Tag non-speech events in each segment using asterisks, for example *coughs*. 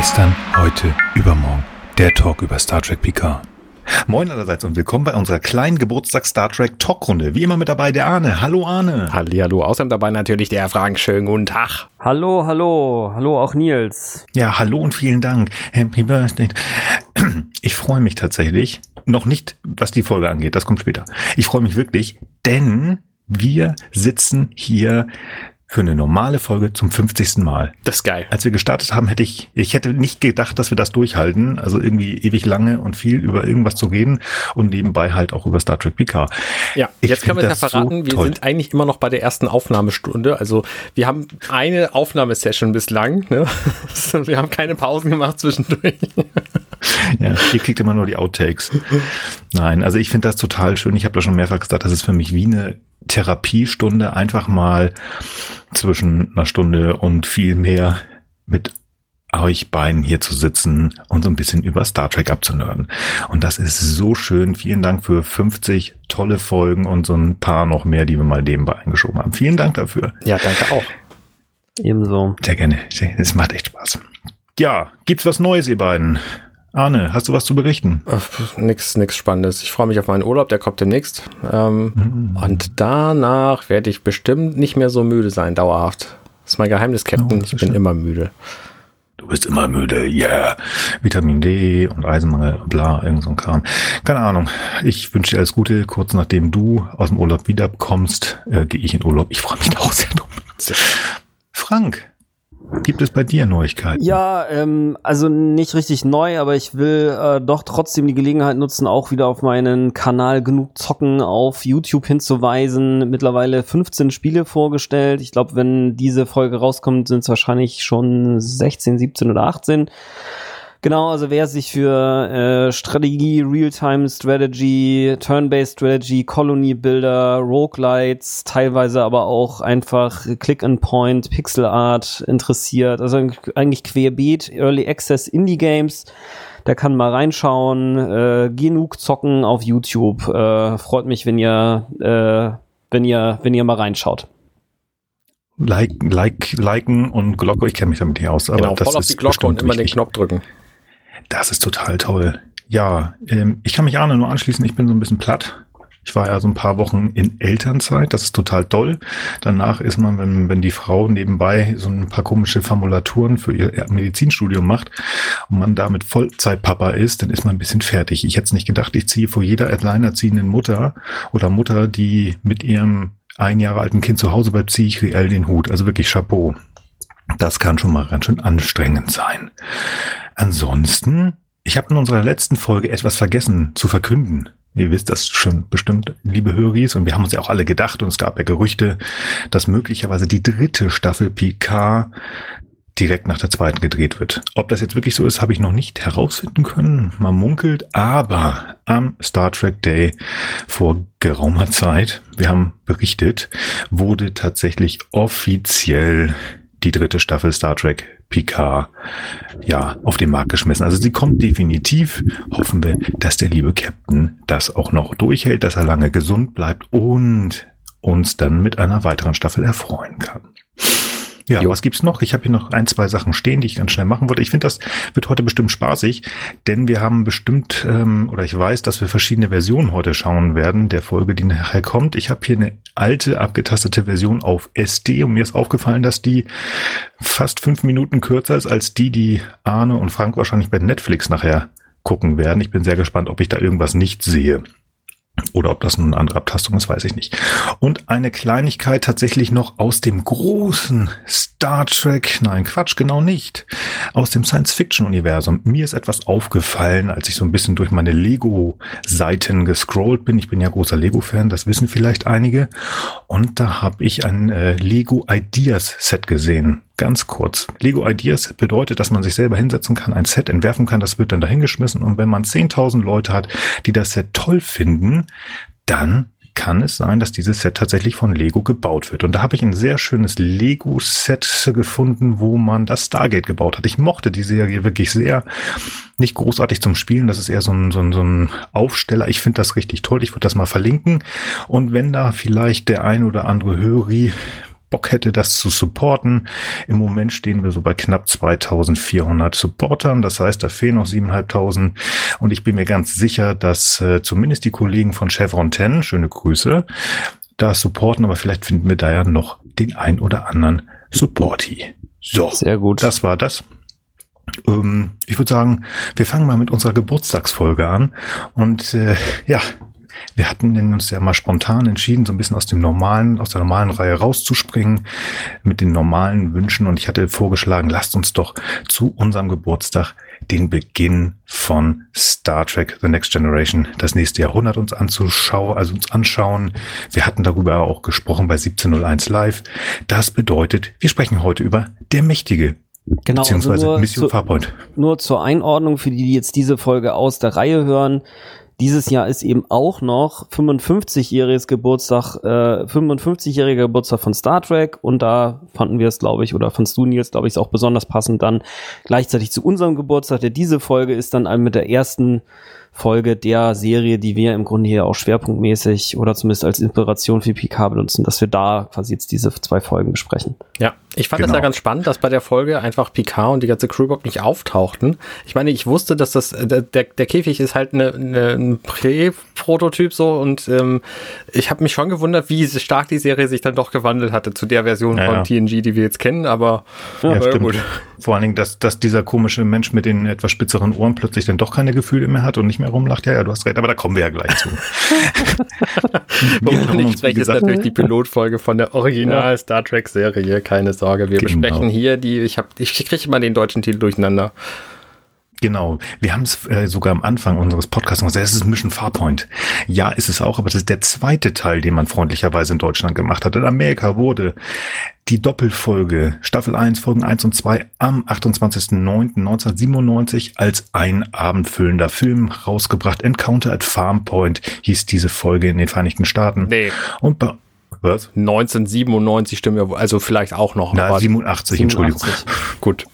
Gestern, heute, übermorgen. Der Talk über Star Trek Picard. Moin allerseits und willkommen bei unserer kleinen Geburtstag Star Trek Talkrunde. Wie immer mit dabei der Arne. Hallo Arne. Hallihallo. Außerdem dabei natürlich der Frank. Schönen guten Tag. Hallo, hallo. Hallo auch Nils. Ja, hallo und vielen Dank. Happy Birthday. *clears throat* Ich freue mich tatsächlich. Noch nicht, was die Folge angeht. Das kommt später. Ich freue mich wirklich, denn wir sitzen hier für eine normale Folge zum 50. Mal. Das ist geil. Als wir gestartet haben, hätte ich, ich hätte nicht gedacht, dass wir das durchhalten. Also irgendwie ewig lange und viel über irgendwas zu reden und nebenbei halt auch über Star Trek Picard. Ja, ich jetzt können wir es ja verraten, so wir toll. sind eigentlich immer noch bei der ersten Aufnahmestunde. Also wir haben eine Aufnahmesession bislang. Ne? *laughs* wir haben keine Pausen gemacht zwischendurch. Ja, ihr kriegt immer nur die Outtakes. Nein, also ich finde das total schön. Ich habe da schon mehrfach gesagt, das ist für mich wie eine Therapiestunde einfach mal zwischen einer Stunde und viel mehr mit euch beiden hier zu sitzen und so ein bisschen über Star Trek abzunörden. Und das ist so schön. Vielen Dank für 50 tolle Folgen und so ein paar noch mehr, die wir mal nebenbei eingeschoben haben. Vielen Dank dafür. Ja, danke auch. Ebenso. Sehr gerne. Es macht echt Spaß. Ja, gibt's was Neues, ihr beiden? Arne, hast du was zu berichten? Ach, nix, nix Spannendes. Ich freue mich auf meinen Urlaub, der kommt demnächst. Ähm, mhm. Und danach werde ich bestimmt nicht mehr so müde sein, dauerhaft. Das ist mein Geheimnis, Captain. Oh, ich bin schön. immer müde. Du bist immer müde, yeah. Vitamin D und Eisenmangel, bla, irgend so ein Kram. Keine Ahnung. Ich wünsche dir alles Gute. Kurz nachdem du aus dem Urlaub wiederkommst, äh, gehe ich in Urlaub. Ich freue mich *laughs* auch sehr drum. Frank, Gibt es bei dir Neuigkeiten? Ja, ähm, also nicht richtig neu, aber ich will äh, doch trotzdem die Gelegenheit nutzen, auch wieder auf meinen Kanal genug zocken auf YouTube hinzuweisen. Mittlerweile 15 Spiele vorgestellt. Ich glaube, wenn diese Folge rauskommt, sind es wahrscheinlich schon 16, 17 oder 18. Genau, also wer sich für äh, Strategie, Real-Time Strategy, Turn-Based Strategy, Colony Builder, Roguelites, teilweise aber auch einfach Click-and-Point, Pixel Art interessiert, also eigentlich querbeet, Early Access Indie Games, der kann mal reinschauen, äh, genug zocken auf YouTube. Äh, freut mich, wenn ihr, äh, wenn ihr, wenn ihr mal reinschaut. Like, like, liken und Glocke, ich kenne mich damit nicht aus. Aber genau, das voll auf die Glocke und immer wichtig. den Knopf drücken. Das ist total toll. Ja, ähm, ich kann mich Arne nur anschließen. Ich bin so ein bisschen platt. Ich war ja so ein paar Wochen in Elternzeit. Das ist total toll. Danach ist man, wenn, wenn die Frau nebenbei so ein paar komische Formulaturen für ihr Medizinstudium macht und man damit Vollzeitpapa ist, dann ist man ein bisschen fertig. Ich hätte es nicht gedacht. Ich ziehe vor jeder alleinerziehenden Mutter oder Mutter, die mit ihrem ein Jahre alten Kind zu Hause bleibt, ziehe ich reell den Hut. Also wirklich Chapeau. Das kann schon mal ganz schön anstrengend sein. Ansonsten, ich habe in unserer letzten Folge etwas vergessen zu verkünden. Ihr wisst das schon bestimmt, liebe Höris, und wir haben uns ja auch alle gedacht, und es gab ja Gerüchte, dass möglicherweise die dritte Staffel PK direkt nach der zweiten gedreht wird. Ob das jetzt wirklich so ist, habe ich noch nicht herausfinden können. Man munkelt, aber am Star Trek Day vor geraumer Zeit, wir haben berichtet, wurde tatsächlich offiziell die dritte Staffel Star Trek Picard ja auf den Markt geschmissen. Also sie kommt definitiv. Hoffen wir, dass der liebe Captain das auch noch durchhält, dass er lange gesund bleibt und uns dann mit einer weiteren Staffel erfreuen kann. Ja, jo. was gibt's noch? Ich habe hier noch ein, zwei Sachen stehen, die ich ganz schnell machen wollte. Ich finde, das wird heute bestimmt spaßig, denn wir haben bestimmt, ähm, oder ich weiß, dass wir verschiedene Versionen heute schauen werden, der Folge, die nachher kommt. Ich habe hier eine alte, abgetastete Version auf SD und mir ist aufgefallen, dass die fast fünf Minuten kürzer ist als die, die Arne und Frank wahrscheinlich bei Netflix nachher gucken werden. Ich bin sehr gespannt, ob ich da irgendwas nicht sehe. Oder ob das nun eine andere Abtastung ist, weiß ich nicht. Und eine Kleinigkeit tatsächlich noch aus dem großen Star Trek. Nein, Quatsch, genau nicht. Aus dem Science-Fiction-Universum. Mir ist etwas aufgefallen, als ich so ein bisschen durch meine Lego-Seiten gescrollt bin. Ich bin ja großer Lego-Fan, das wissen vielleicht einige. Und da habe ich ein äh, Lego Ideas Set gesehen. Ganz kurz. Lego Ideas bedeutet, dass man sich selber hinsetzen kann, ein Set entwerfen kann, das wird dann dahingeschmissen und wenn man 10.000 Leute hat, die das Set toll finden, dann kann es sein, dass dieses Set tatsächlich von Lego gebaut wird. Und da habe ich ein sehr schönes Lego-Set gefunden, wo man das Stargate gebaut hat. Ich mochte die Serie wirklich sehr. Nicht großartig zum Spielen, das ist eher so ein, so ein, so ein Aufsteller. Ich finde das richtig toll. Ich würde das mal verlinken. Und wenn da vielleicht der ein oder andere Höri Bock hätte, das zu supporten. Im Moment stehen wir so bei knapp 2400 Supportern. Das heißt, da fehlen noch 7500. Und ich bin mir ganz sicher, dass äh, zumindest die Kollegen von Chevron 10, schöne Grüße, da supporten. Aber vielleicht finden wir da ja noch den ein oder anderen Supporti. So, sehr gut. Das war das. Ähm, ich würde sagen, wir fangen mal mit unserer Geburtstagsfolge an. Und äh, ja, wir hatten uns ja mal spontan entschieden, so ein bisschen aus dem normalen, aus der normalen Reihe rauszuspringen mit den normalen Wünschen. Und ich hatte vorgeschlagen, lasst uns doch zu unserem Geburtstag den Beginn von Star Trek The Next Generation, das nächste Jahrhundert uns anzuschauen, also uns anschauen. Wir hatten darüber auch gesprochen bei 1701 Live. Das bedeutet, wir sprechen heute über Der Mächtige. Genau, also beziehungsweise also Mission zu, Farpoint. Nur zur Einordnung für die, die jetzt diese Folge aus der Reihe hören. Dieses Jahr ist eben auch noch 55-jähriges Geburtstag, äh, 55-jähriger Geburtstag von Star Trek und da fanden wir es, glaube ich, oder fandst du Nils, glaube ich, auch besonders passend dann gleichzeitig zu unserem Geburtstag. Der diese Folge ist dann mit der ersten Folge der Serie, die wir im Grunde hier auch schwerpunktmäßig oder zumindest als Inspiration für PK benutzen, dass wir da quasi jetzt diese zwei Folgen besprechen. Ja, ich fand genau. das ja ganz spannend, dass bei der Folge einfach Picard und die ganze Crew überhaupt nicht auftauchten. Ich meine, ich wusste, dass das, der, der Käfig ist halt eine, eine, ein Prä-Prototyp so und ähm, ich habe mich schon gewundert, wie stark die Serie sich dann doch gewandelt hatte zu der Version ja, von TNG, die wir jetzt kennen, aber ja, stimmt. gut. Vor allen Dingen, dass, dass dieser komische Mensch mit den etwas spitzeren Ohren plötzlich dann doch keine Gefühle mehr hat und nicht mehr rumlacht. Ja, ja, du hast recht, aber da kommen wir ja gleich zu. Wovon ich spreche, ist natürlich die Pilotfolge von der Original Star Trek Serie, keine Sorge. Wir genau. besprechen hier die, ich habe, ich kriege immer den deutschen Titel durcheinander. Genau. Wir haben es äh, sogar am Anfang unseres Podcasts gesagt, es ist Mission Farpoint. Ja, ist es auch, aber das ist der zweite Teil, den man freundlicherweise in Deutschland gemacht hat. In Amerika wurde die Doppelfolge Staffel 1, Folgen 1 und 2 am 28.09.1997 als ein abendfüllender Film rausgebracht. Encounter at Farmpoint hieß diese Folge in den Vereinigten Staaten. Nee. Und bei was? 1997 stimmt ja, also vielleicht auch noch. Na, 87, 87, Entschuldigung. Gut.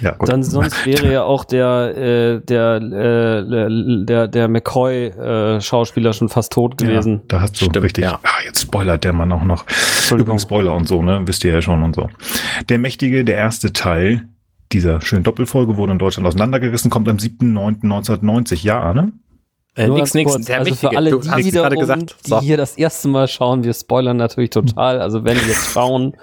Ja, gut. Dann sonst wäre ja auch der äh, der äh, der der McCoy äh, Schauspieler schon fast tot gewesen. Ja, da hast du Stimmt, richtig. Ja. Ah, jetzt spoilert der Mann auch noch. Übrigens Spoiler und so, ne? Wisst ihr ja schon und so. Der mächtige, der erste Teil dieser schönen Doppelfolge wurde in Deutschland auseinandergerissen, kommt am 7.9.1990. Ja, ne? Äh, nix, nix, der also für alle, die, wiederum, gesagt. So. die hier das erste Mal schauen, wir spoilern natürlich total. Also wenn wir jetzt *laughs* schauen,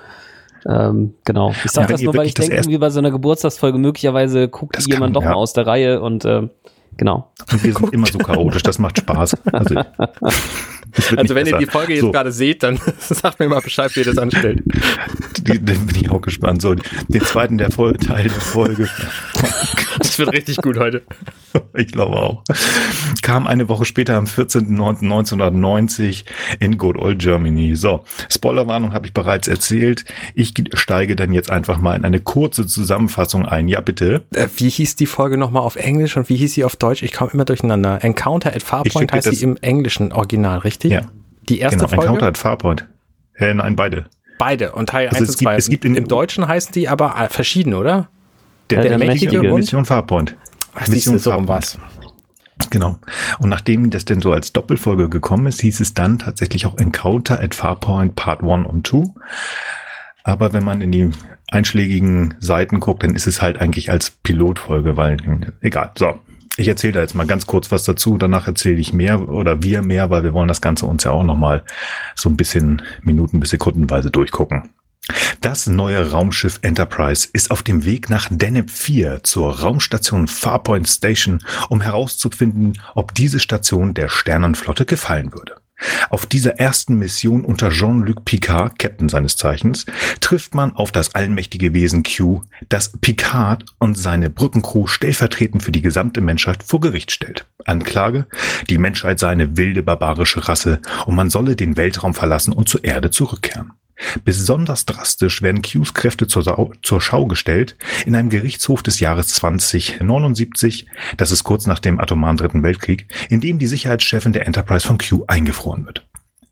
ähm, genau. Ich sage ja, das nur, weil ich denke, irgendwie bei so einer Geburtstagsfolge möglicherweise guckt jemand kann, doch ja. mal aus der Reihe und äh, genau. Und wir sind immer so chaotisch, das macht Spaß. Also, also wenn ihr die Folge jetzt so. gerade seht, dann *laughs* sagt mir mal Bescheid, wie ihr das anstellt. Die, den bin ich auch gespannt. So, den zweiten der Folge, Teil der Folge. Das wird richtig gut heute. *laughs* Ich glaube auch. Kam eine Woche später am 14.09.1990 in Good Old Germany. So, Spoilerwarnung habe ich bereits erzählt. Ich steige dann jetzt einfach mal in eine kurze Zusammenfassung ein. Ja, bitte. Äh, wie hieß die Folge nochmal auf Englisch und wie hieß sie auf Deutsch? Ich komme immer durcheinander. Encounter at Farpoint heißt sie im englischen Original, richtig? Ja. Die erste genau, Folge? Encounter at Farpoint. Äh, nein, beide. Beide. Und Teil also 1 und 2. Gibt, es gibt in, Im Deutschen heißen die aber verschieden, oder? Der, der, der mächtige, mächtige Mission Farpoint. Ach, Mission so was. Genau. Und nachdem das denn so als Doppelfolge gekommen ist, hieß es dann tatsächlich auch Encounter at Farpoint Part 1 und 2. Aber wenn man in die einschlägigen Seiten guckt, dann ist es halt eigentlich als Pilotfolge, weil egal. So, ich erzähle da jetzt mal ganz kurz was dazu. Danach erzähle ich mehr oder wir mehr, weil wir wollen das Ganze uns ja auch noch mal so ein bisschen Minuten bis Sekundenweise durchgucken. Das neue Raumschiff Enterprise ist auf dem Weg nach Deneb 4 zur Raumstation Farpoint Station, um herauszufinden, ob diese Station der Sternenflotte gefallen würde. Auf dieser ersten Mission unter Jean-Luc Picard, Captain seines Zeichens, trifft man auf das allmächtige Wesen Q, das Picard und seine Brückencrew stellvertretend für die gesamte Menschheit vor Gericht stellt. Anklage, die Menschheit sei eine wilde barbarische Rasse und man solle den Weltraum verlassen und zur Erde zurückkehren. Besonders drastisch werden Qs Kräfte zur, Sau zur Schau gestellt in einem Gerichtshof des Jahres 2079, das ist kurz nach dem atomaren Dritten Weltkrieg, in dem die Sicherheitschefin der Enterprise von Q eingefroren wird.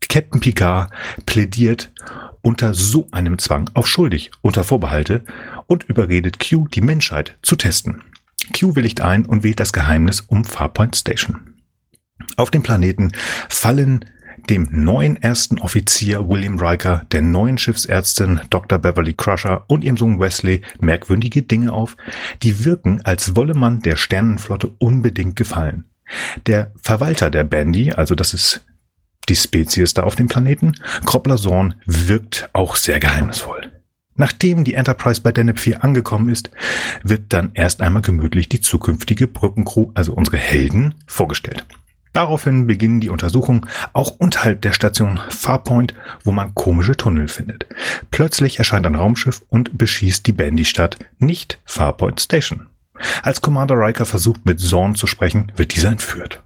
Captain Picard plädiert unter so einem Zwang auf schuldig, unter Vorbehalte und überredet Q, die Menschheit zu testen. Q willigt ein und wählt das Geheimnis um Farpoint Station. Auf dem Planeten fallen dem neuen ersten Offizier William Riker, der neuen Schiffsärztin Dr. Beverly Crusher und ihrem Sohn Wesley merkwürdige Dinge auf, die wirken, als wolle man der Sternenflotte unbedingt gefallen. Der Verwalter der Bandy, also das ist die Spezies da auf dem Planeten, Kroppler Zorn, wirkt auch sehr geheimnisvoll. Nachdem die Enterprise bei Deneb 4 angekommen ist, wird dann erst einmal gemütlich die zukünftige Brückencrew, also unsere Helden, vorgestellt. Daraufhin beginnen die Untersuchungen auch unterhalb der Station Farpoint, wo man komische Tunnel findet. Plötzlich erscheint ein Raumschiff und beschießt die Bandy-Stadt, nicht Farpoint Station. Als Commander Riker versucht mit Zorn zu sprechen, wird dieser entführt.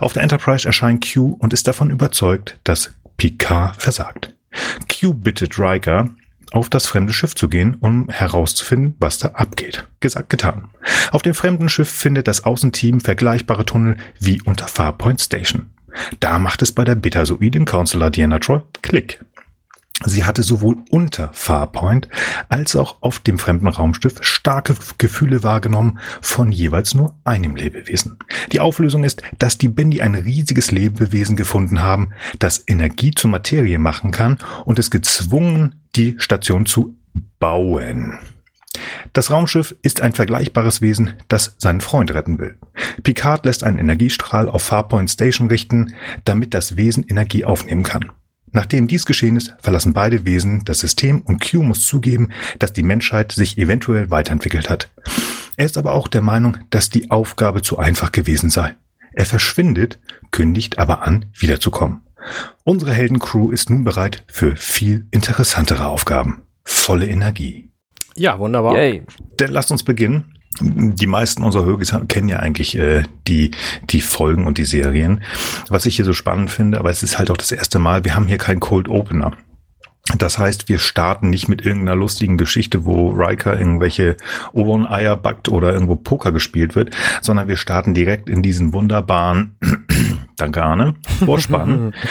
Auf der Enterprise erscheint Q und ist davon überzeugt, dass Picard versagt. Q bittet Riker, auf das fremde Schiff zu gehen, um herauszufinden, was da abgeht. Gesagt, getan. Auf dem fremden Schiff findet das Außenteam vergleichbare Tunnel wie unter Farpoint Station. Da macht es bei der Betasoidin Counselor Diana Troy Klick. Sie hatte sowohl unter Farpoint als auch auf dem fremden Raumschiff starke Gefühle wahrgenommen von jeweils nur einem Lebewesen. Die Auflösung ist, dass die Bendy ein riesiges Lebewesen gefunden haben, das Energie zur Materie machen kann und es gezwungen, die Station zu bauen. Das Raumschiff ist ein vergleichbares Wesen, das seinen Freund retten will. Picard lässt einen Energiestrahl auf Farpoint Station richten, damit das Wesen Energie aufnehmen kann. Nachdem dies geschehen ist, verlassen beide Wesen das System und Q muss zugeben, dass die Menschheit sich eventuell weiterentwickelt hat. Er ist aber auch der Meinung, dass die Aufgabe zu einfach gewesen sei. Er verschwindet, kündigt aber an, wiederzukommen. Unsere Heldencrew ist nun bereit für viel interessantere Aufgaben. Volle Energie. Ja, wunderbar. Yay. Dann lasst uns beginnen die meisten unserer Hörer kennen ja eigentlich äh, die, die Folgen und die Serien. Was ich hier so spannend finde, aber es ist halt auch das erste Mal, wir haben hier keinen Cold Opener. Das heißt, wir starten nicht mit irgendeiner lustigen Geschichte, wo Riker irgendwelche Ohren-Eier backt oder irgendwo Poker gespielt wird, sondern wir starten direkt in diesen wunderbaren, *clears throat* danke Arne, Vorspann. *laughs*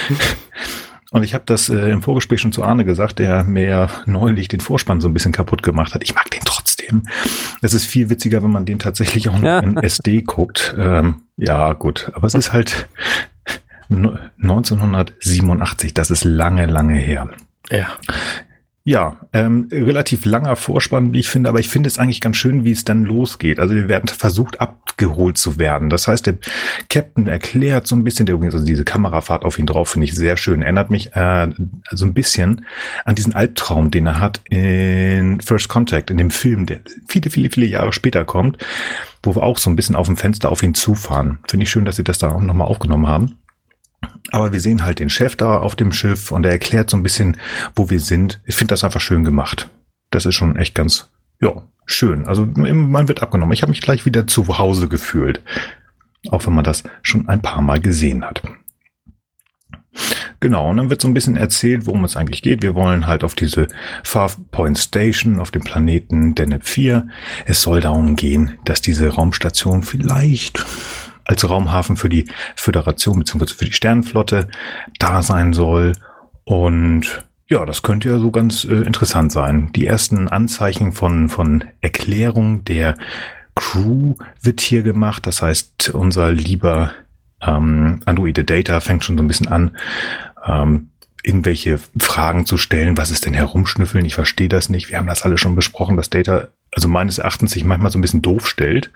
Und ich habe das äh, im Vorgespräch schon zu Arne gesagt, der mir neulich den Vorspann so ein bisschen kaputt gemacht hat. Ich mag den trotzdem. Es ist viel witziger, wenn man den tatsächlich auch noch ja. in SD guckt. Ähm, ja, gut. Aber es ist halt 1987. Das ist lange, lange her. Ja. Ja, ähm, relativ langer Vorspann, wie ich finde, aber ich finde es eigentlich ganz schön, wie es dann losgeht. Also wir werden versucht abgeholt zu werden. Das heißt, der Captain erklärt so ein bisschen, der übrigens, also diese Kamerafahrt auf ihn drauf, finde ich sehr schön. Erinnert mich äh, so ein bisschen an diesen Albtraum, den er hat in First Contact, in dem Film, der viele, viele, viele Jahre später kommt, wo wir auch so ein bisschen auf dem Fenster auf ihn zufahren. Finde ich schön, dass sie das da auch nochmal aufgenommen haben. Aber wir sehen halt den Chef da auf dem Schiff und er erklärt so ein bisschen, wo wir sind. Ich finde das einfach schön gemacht. Das ist schon echt ganz, ja, schön. Also man wird abgenommen. Ich habe mich gleich wieder zu Hause gefühlt. Auch wenn man das schon ein paar Mal gesehen hat. Genau, und dann wird so ein bisschen erzählt, worum es eigentlich geht. Wir wollen halt auf diese Farpoint Station auf dem Planeten Deneb 4. Es soll darum gehen, dass diese Raumstation vielleicht als Raumhafen für die Föderation bzw. für die Sternenflotte da sein soll. Und ja, das könnte ja so ganz äh, interessant sein. Die ersten Anzeichen von, von Erklärung der Crew wird hier gemacht. Das heißt, unser lieber ähm, Androide Data fängt schon so ein bisschen an, ähm, irgendwelche Fragen zu stellen. Was ist denn herumschnüffeln? Ich verstehe das nicht. Wir haben das alle schon besprochen, dass Data also meines Erachtens sich manchmal so ein bisschen doof stellt.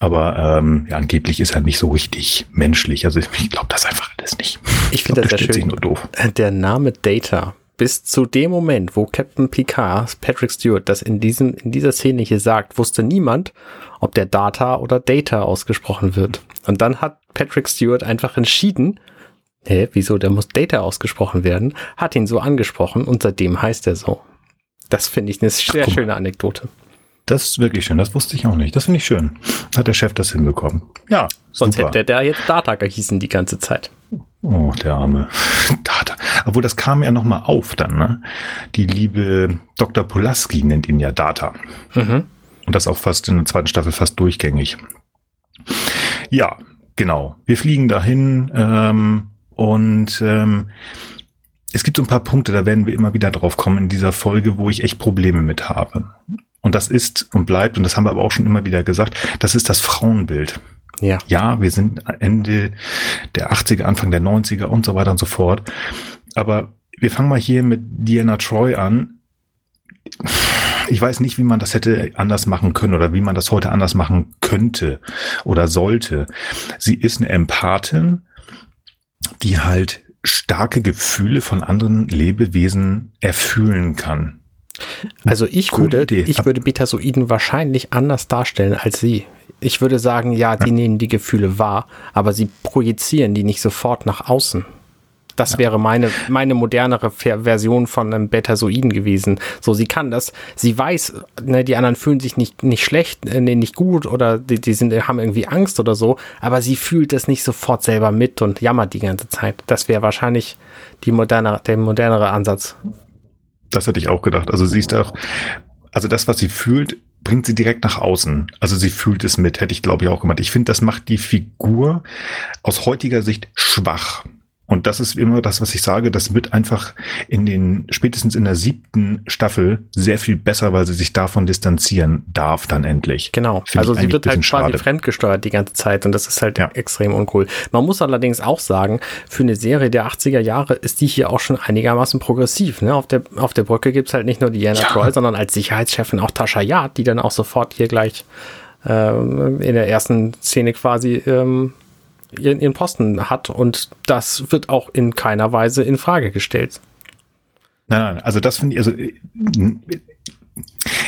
Aber ähm, ja, angeblich ist er nicht so richtig menschlich. Also ich glaube das einfach alles nicht. Ich, finde das sehr schön. Nur doof. Der Name Data bis zu dem Moment, wo Captain Picard, Patrick Stewart, das in diesem, in dieser Szene hier sagt, wusste niemand, ob der Data oder Data ausgesprochen wird. Und dann hat Patrick Stewart einfach entschieden, hä, wieso, der muss Data ausgesprochen werden, hat ihn so angesprochen und seitdem heißt er so. Das finde ich eine sehr Ach, schöne Anekdote. Das ist wirklich schön. Das wusste ich auch nicht. Das finde ich schön. Hat der Chef das hinbekommen. Ja. Sonst super. hätte der jetzt Data gehießen die ganze Zeit. Oh, der arme *laughs* Data. Obwohl, das kam ja nochmal auf dann, ne? Die liebe Dr. Pulaski nennt ihn ja Data. Mhm. Und das auch fast in der zweiten Staffel fast durchgängig. Ja, genau. Wir fliegen dahin ähm, und ähm, es gibt so ein paar Punkte, da werden wir immer wieder drauf kommen in dieser Folge, wo ich echt Probleme mit habe. Und das ist und bleibt, und das haben wir aber auch schon immer wieder gesagt, das ist das Frauenbild. Ja. ja, wir sind Ende der 80er, Anfang der 90er und so weiter und so fort. Aber wir fangen mal hier mit Diana Troy an. Ich weiß nicht, wie man das hätte anders machen können oder wie man das heute anders machen könnte oder sollte. Sie ist eine Empathin, die halt starke Gefühle von anderen Lebewesen erfühlen kann. Also ich würde, ich würde Betasoiden wahrscheinlich anders darstellen als sie. Ich würde sagen, ja, die ja. nehmen die Gefühle wahr, aber sie projizieren die nicht sofort nach außen. Das ja. wäre meine, meine modernere Version von einem Betasoiden gewesen. So, sie kann das, sie weiß, ne, die anderen fühlen sich nicht, nicht schlecht, nee, nicht gut oder die, die sind, haben irgendwie Angst oder so, aber sie fühlt es nicht sofort selber mit und jammert die ganze Zeit. Das wäre wahrscheinlich die moderne, der modernere Ansatz. Das hätte ich auch gedacht. Also sie ist auch, also das, was sie fühlt, bringt sie direkt nach außen. Also sie fühlt es mit, hätte ich glaube ich auch gemacht. Ich finde, das macht die Figur aus heutiger Sicht schwach. Und das ist immer das, was ich sage, das wird einfach in den, spätestens in der siebten Staffel sehr viel besser, weil sie sich davon distanzieren darf dann endlich. Genau. Find also sie wird halt quasi schade. fremdgesteuert die ganze Zeit und das ist halt ja. extrem uncool. Man muss allerdings auch sagen, für eine Serie der 80er Jahre ist die hier auch schon einigermaßen progressiv. Ne? Auf, der, auf der Brücke gibt's halt nicht nur Diana ja. Troy, sondern als Sicherheitschefin auch Tasha Yard, die dann auch sofort hier gleich ähm, in der ersten Szene quasi ähm, ihren, ihren Posten hat und das wird auch in keiner Weise in Frage gestellt. Nein, nein, also das finde ich, also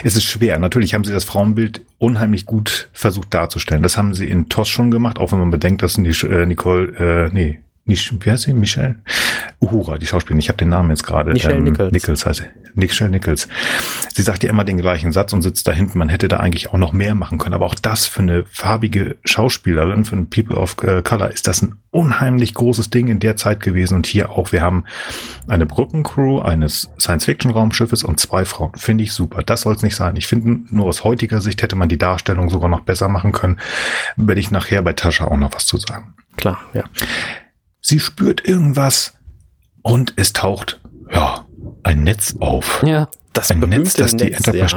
es ist schwer. Natürlich haben sie das Frauenbild unheimlich gut versucht darzustellen. Das haben sie in TOS schon gemacht, auch wenn man bedenkt, dass äh, Nicole, äh, nee, nicht, wie heißt sie? Michelle? Uhura, die Schauspielerin. Ich habe den Namen jetzt gerade. Michelle ähm, Nichols. Nichols heißt sie. Michelle Nichols. Sie sagt ja immer den gleichen Satz und sitzt da hinten. Man hätte da eigentlich auch noch mehr machen können. Aber auch das für eine farbige Schauspielerin, für ein People of äh, Color, ist das ein unheimlich großes Ding in der Zeit gewesen. Und hier auch. Wir haben eine Brückencrew eines Science-Fiction-Raumschiffes und zwei Frauen. Finde ich super. Das soll es nicht sein. Ich finde, nur aus heutiger Sicht hätte man die Darstellung sogar noch besser machen können. Werde ich nachher bei Tascha auch noch was zu sagen. Klar, ja. Sie spürt irgendwas und es taucht, ja, ein Netz auf. Ja, das ein Netz, das die Enterprise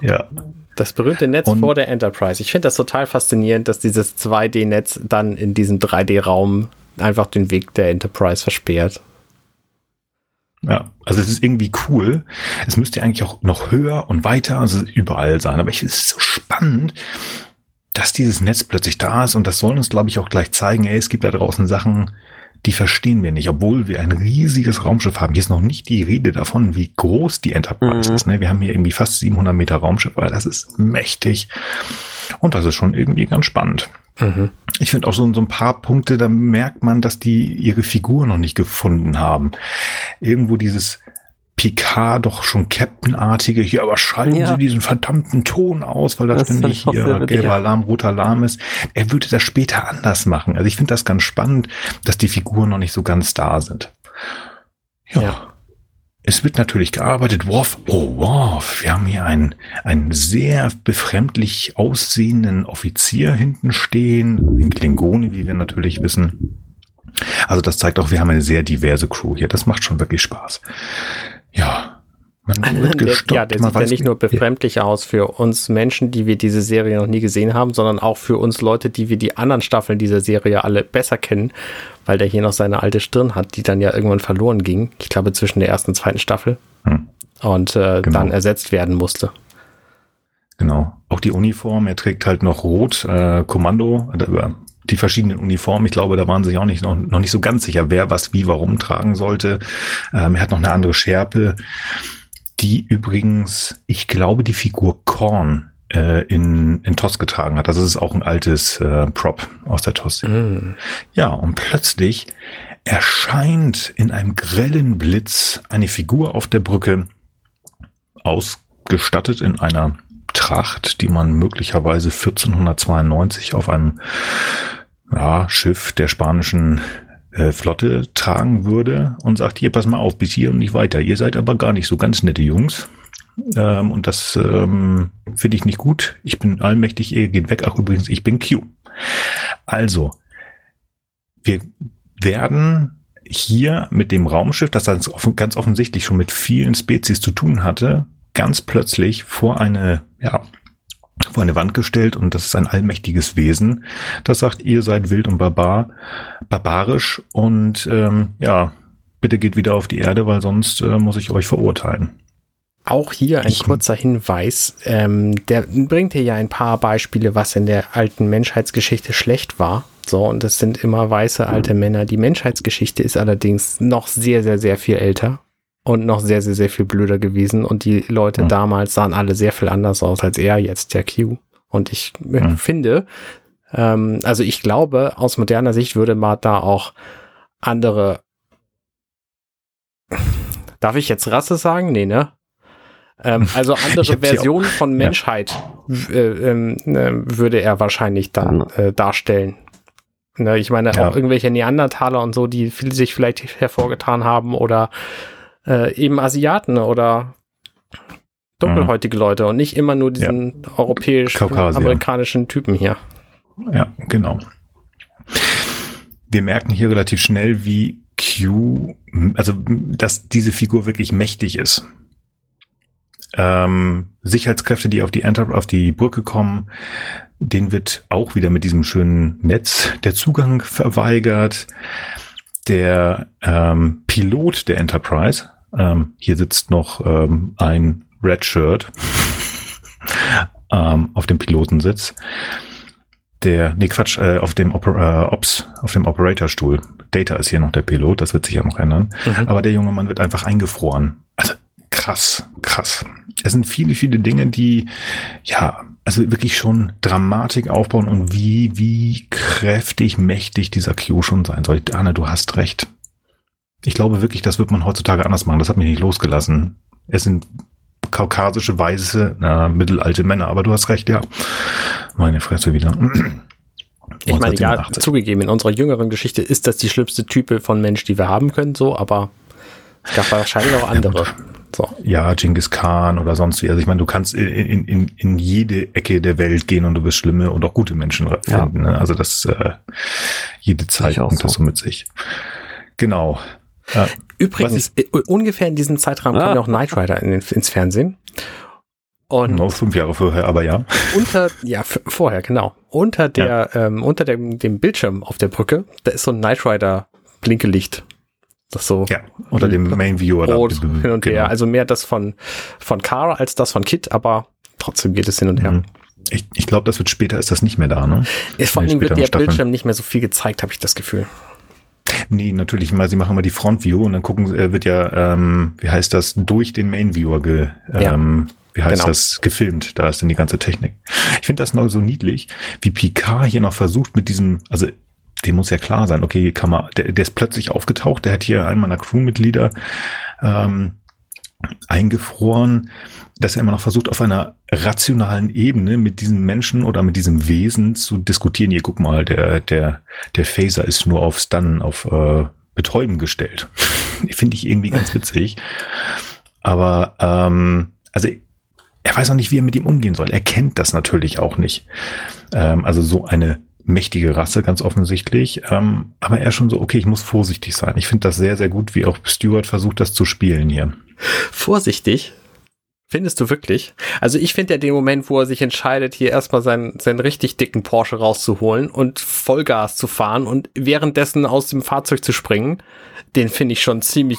ja. Ja. Das berühmte Netz und vor der Enterprise. Ich finde das total faszinierend, dass dieses 2D-Netz dann in diesem 3D-Raum einfach den Weg der Enterprise versperrt. Ja, also es ist irgendwie cool. Es müsste eigentlich auch noch höher und weiter, also überall sein. Aber es ist so spannend, dass dieses Netz plötzlich da ist und das soll uns, glaube ich, auch gleich zeigen, ey, es gibt da draußen Sachen, die verstehen wir nicht, obwohl wir ein riesiges Raumschiff haben. Hier ist noch nicht die Rede davon, wie groß die Enterprise mhm. ist. Ne? Wir haben hier irgendwie fast 700 Meter Raumschiff, weil das ist mächtig. Und das ist schon irgendwie ganz spannend. Mhm. Ich finde auch so, so ein paar Punkte, da merkt man, dass die ihre Figur noch nicht gefunden haben. Irgendwo dieses, Picard doch schon Captain-artige, hier, aber schalten ja. Sie diesen verdammten Ton aus, weil da ständig hier gelber Alarm, roter Alarm ist. Er würde das später anders machen. Also ich finde das ganz spannend, dass die Figuren noch nicht so ganz da sind. Ja. ja. Es wird natürlich gearbeitet. Worf, oh Worf, wir haben hier einen, einen sehr befremdlich aussehenden Offizier hinten stehen, in Klingone, wie wir natürlich wissen. Also das zeigt auch, wir haben eine sehr diverse Crew hier. Das macht schon wirklich Spaß. Ja. Man wird gestoppt, ja, der sieht ja nicht nur befremdlich aus für uns Menschen, die wir diese Serie noch nie gesehen haben, sondern auch für uns Leute, die wir die anderen Staffeln dieser Serie alle besser kennen, weil der hier noch seine alte Stirn hat, die dann ja irgendwann verloren ging. Ich glaube zwischen der ersten und zweiten Staffel. Hm. Und äh, genau. dann ersetzt werden musste. Genau. Auch die Uniform, er trägt halt noch Rot, äh, Kommando, äh, die verschiedenen Uniformen. Ich glaube, da waren sie sich auch nicht, noch, noch nicht so ganz sicher, wer was wie warum tragen sollte. Ähm, er hat noch eine andere Schärpe, die übrigens, ich glaube, die Figur Korn äh, in, in TOS getragen hat. Das ist auch ein altes äh, Prop aus der TOS. Mm. Ja, und plötzlich erscheint in einem grellen Blitz eine Figur auf der Brücke, ausgestattet in einer Tracht, die man möglicherweise 1492 auf einem ja, Schiff der spanischen äh, Flotte tragen würde und sagt, hier, pass mal auf, bis hier und nicht weiter. Ihr seid aber gar nicht so ganz nette Jungs. Ähm, und das ähm, finde ich nicht gut. Ich bin allmächtig, ihr geht weg. Ach, übrigens, ich bin Q. Also, wir werden hier mit dem Raumschiff, das ganz offensichtlich schon mit vielen Spezies zu tun hatte, ganz plötzlich vor eine, ja, vor eine Wand gestellt und das ist ein allmächtiges Wesen. Das sagt, ihr seid wild und barbar, barbarisch und ähm, ja, bitte geht wieder auf die Erde, weil sonst äh, muss ich euch verurteilen. Auch hier ein kurzer Hinweis. Ähm, der bringt hier ja ein paar Beispiele, was in der alten Menschheitsgeschichte schlecht war. So, und das sind immer weiße alte Männer. Die Menschheitsgeschichte ist allerdings noch sehr, sehr, sehr viel älter und noch sehr, sehr, sehr viel blöder gewesen. Und die Leute mhm. damals sahen alle sehr viel anders aus als er jetzt, der Q. Und ich mhm. finde, ähm, also ich glaube, aus moderner Sicht würde man da auch andere *sighs* Darf ich jetzt Rasse sagen? Nee, ne? Ähm, *laughs* also andere Versionen *laughs* von Menschheit ja. äh, äh, würde er wahrscheinlich dann äh, darstellen. Ne, ich meine, ja. auch irgendwelche Neandertaler und so, die sich vielleicht hervorgetan haben oder äh, eben Asiaten oder dunkelhäutige mhm. Leute und nicht immer nur diesen ja. europäisch-amerikanischen Typen hier. Ja, genau. Wir merken hier relativ schnell, wie Q, also dass diese Figur wirklich mächtig ist. Ähm, Sicherheitskräfte, die auf die, Enter auf die Brücke kommen, den wird auch wieder mit diesem schönen Netz der Zugang verweigert. Der ähm, Pilot der Enterprise, ähm, hier sitzt noch ähm, ein Red Shirt *laughs* ähm, auf dem Pilotensitz. Der, nee Quatsch, äh, auf dem Oper, äh, Ops, auf dem Operatorstuhl. Data ist hier noch der Pilot, das wird sich ja noch ändern. Mhm. Aber der junge Mann wird einfach eingefroren. Also krass, krass. Es sind viele, viele Dinge, die, ja, also wirklich schon Dramatik aufbauen und wie, wie kräftig, mächtig dieser Q schon sein soll. Anne, du hast recht. Ich glaube wirklich, das wird man heutzutage anders machen. Das hat mich nicht losgelassen. Es sind kaukasische, weiße, na, mittelalte Männer, aber du hast recht, ja. Meine Fresse wieder. *clears throat* Ich meine, ja, zugegeben, in unserer jüngeren Geschichte ist das die schlimmste Type von Mensch, die wir haben können, so, aber es gab wahrscheinlich auch andere. So. Ja, Genghis Khan oder sonst wie. Also ich meine, du kannst in, in, in jede Ecke der Welt gehen und du wirst schlimme und auch gute Menschen finden. Ja. Ne? Also das äh, jede Zeit bringt so. das so mit sich. Genau. Ja. Übrigens, ich, äh, ungefähr in diesem Zeitraum ah. kam ja auch Knight Rider in, ins Fernsehen. Und noch fünf Jahre vorher, aber ja. *laughs* Unter, ja, vorher, genau. Unter der, ja. ähm, unter dem, dem Bildschirm auf der Brücke, da ist so ein Knight Rider Blinkelicht. Das so. Ja, unter dem Main Viewer. Rot da. hin und genau. her. Also mehr das von, von Car als das von Kit, aber trotzdem geht es hin und her. Mhm. Ich, ich glaube, das wird später, ist das nicht mehr da, ne? Vor allem wird der. Bildschirm nicht mehr so viel gezeigt, habe ich das Gefühl. Nee, natürlich, weil sie machen mal die Front View und dann gucken, äh, wird ja, ähm, wie heißt das, durch den Main Viewer ge, ähm, ja wie heißt genau. das, gefilmt. Da ist dann die ganze Technik. Ich finde das noch so niedlich, wie Picard hier noch versucht mit diesem, also dem muss ja klar sein, okay, kann man, der, der ist plötzlich aufgetaucht, der hat hier einen meiner Crewmitglieder ähm, eingefroren, dass er immer noch versucht, auf einer rationalen Ebene mit diesem Menschen oder mit diesem Wesen zu diskutieren. Hier, guck mal, der, der, der Phaser ist nur auf Stun, auf äh, Betäuben gestellt. *laughs* Finde ich irgendwie ganz witzig. Aber ähm, also er weiß auch nicht, wie er mit ihm umgehen soll. Er kennt das natürlich auch nicht. Ähm, also so eine mächtige Rasse, ganz offensichtlich. Ähm, aber er schon so, okay, ich muss vorsichtig sein. Ich finde das sehr, sehr gut, wie auch Stuart versucht, das zu spielen hier. Vorsichtig? Findest du wirklich? Also ich finde ja den Moment, wo er sich entscheidet, hier erstmal seinen, seinen richtig dicken Porsche rauszuholen und Vollgas zu fahren und währenddessen aus dem Fahrzeug zu springen, den finde ich schon ziemlich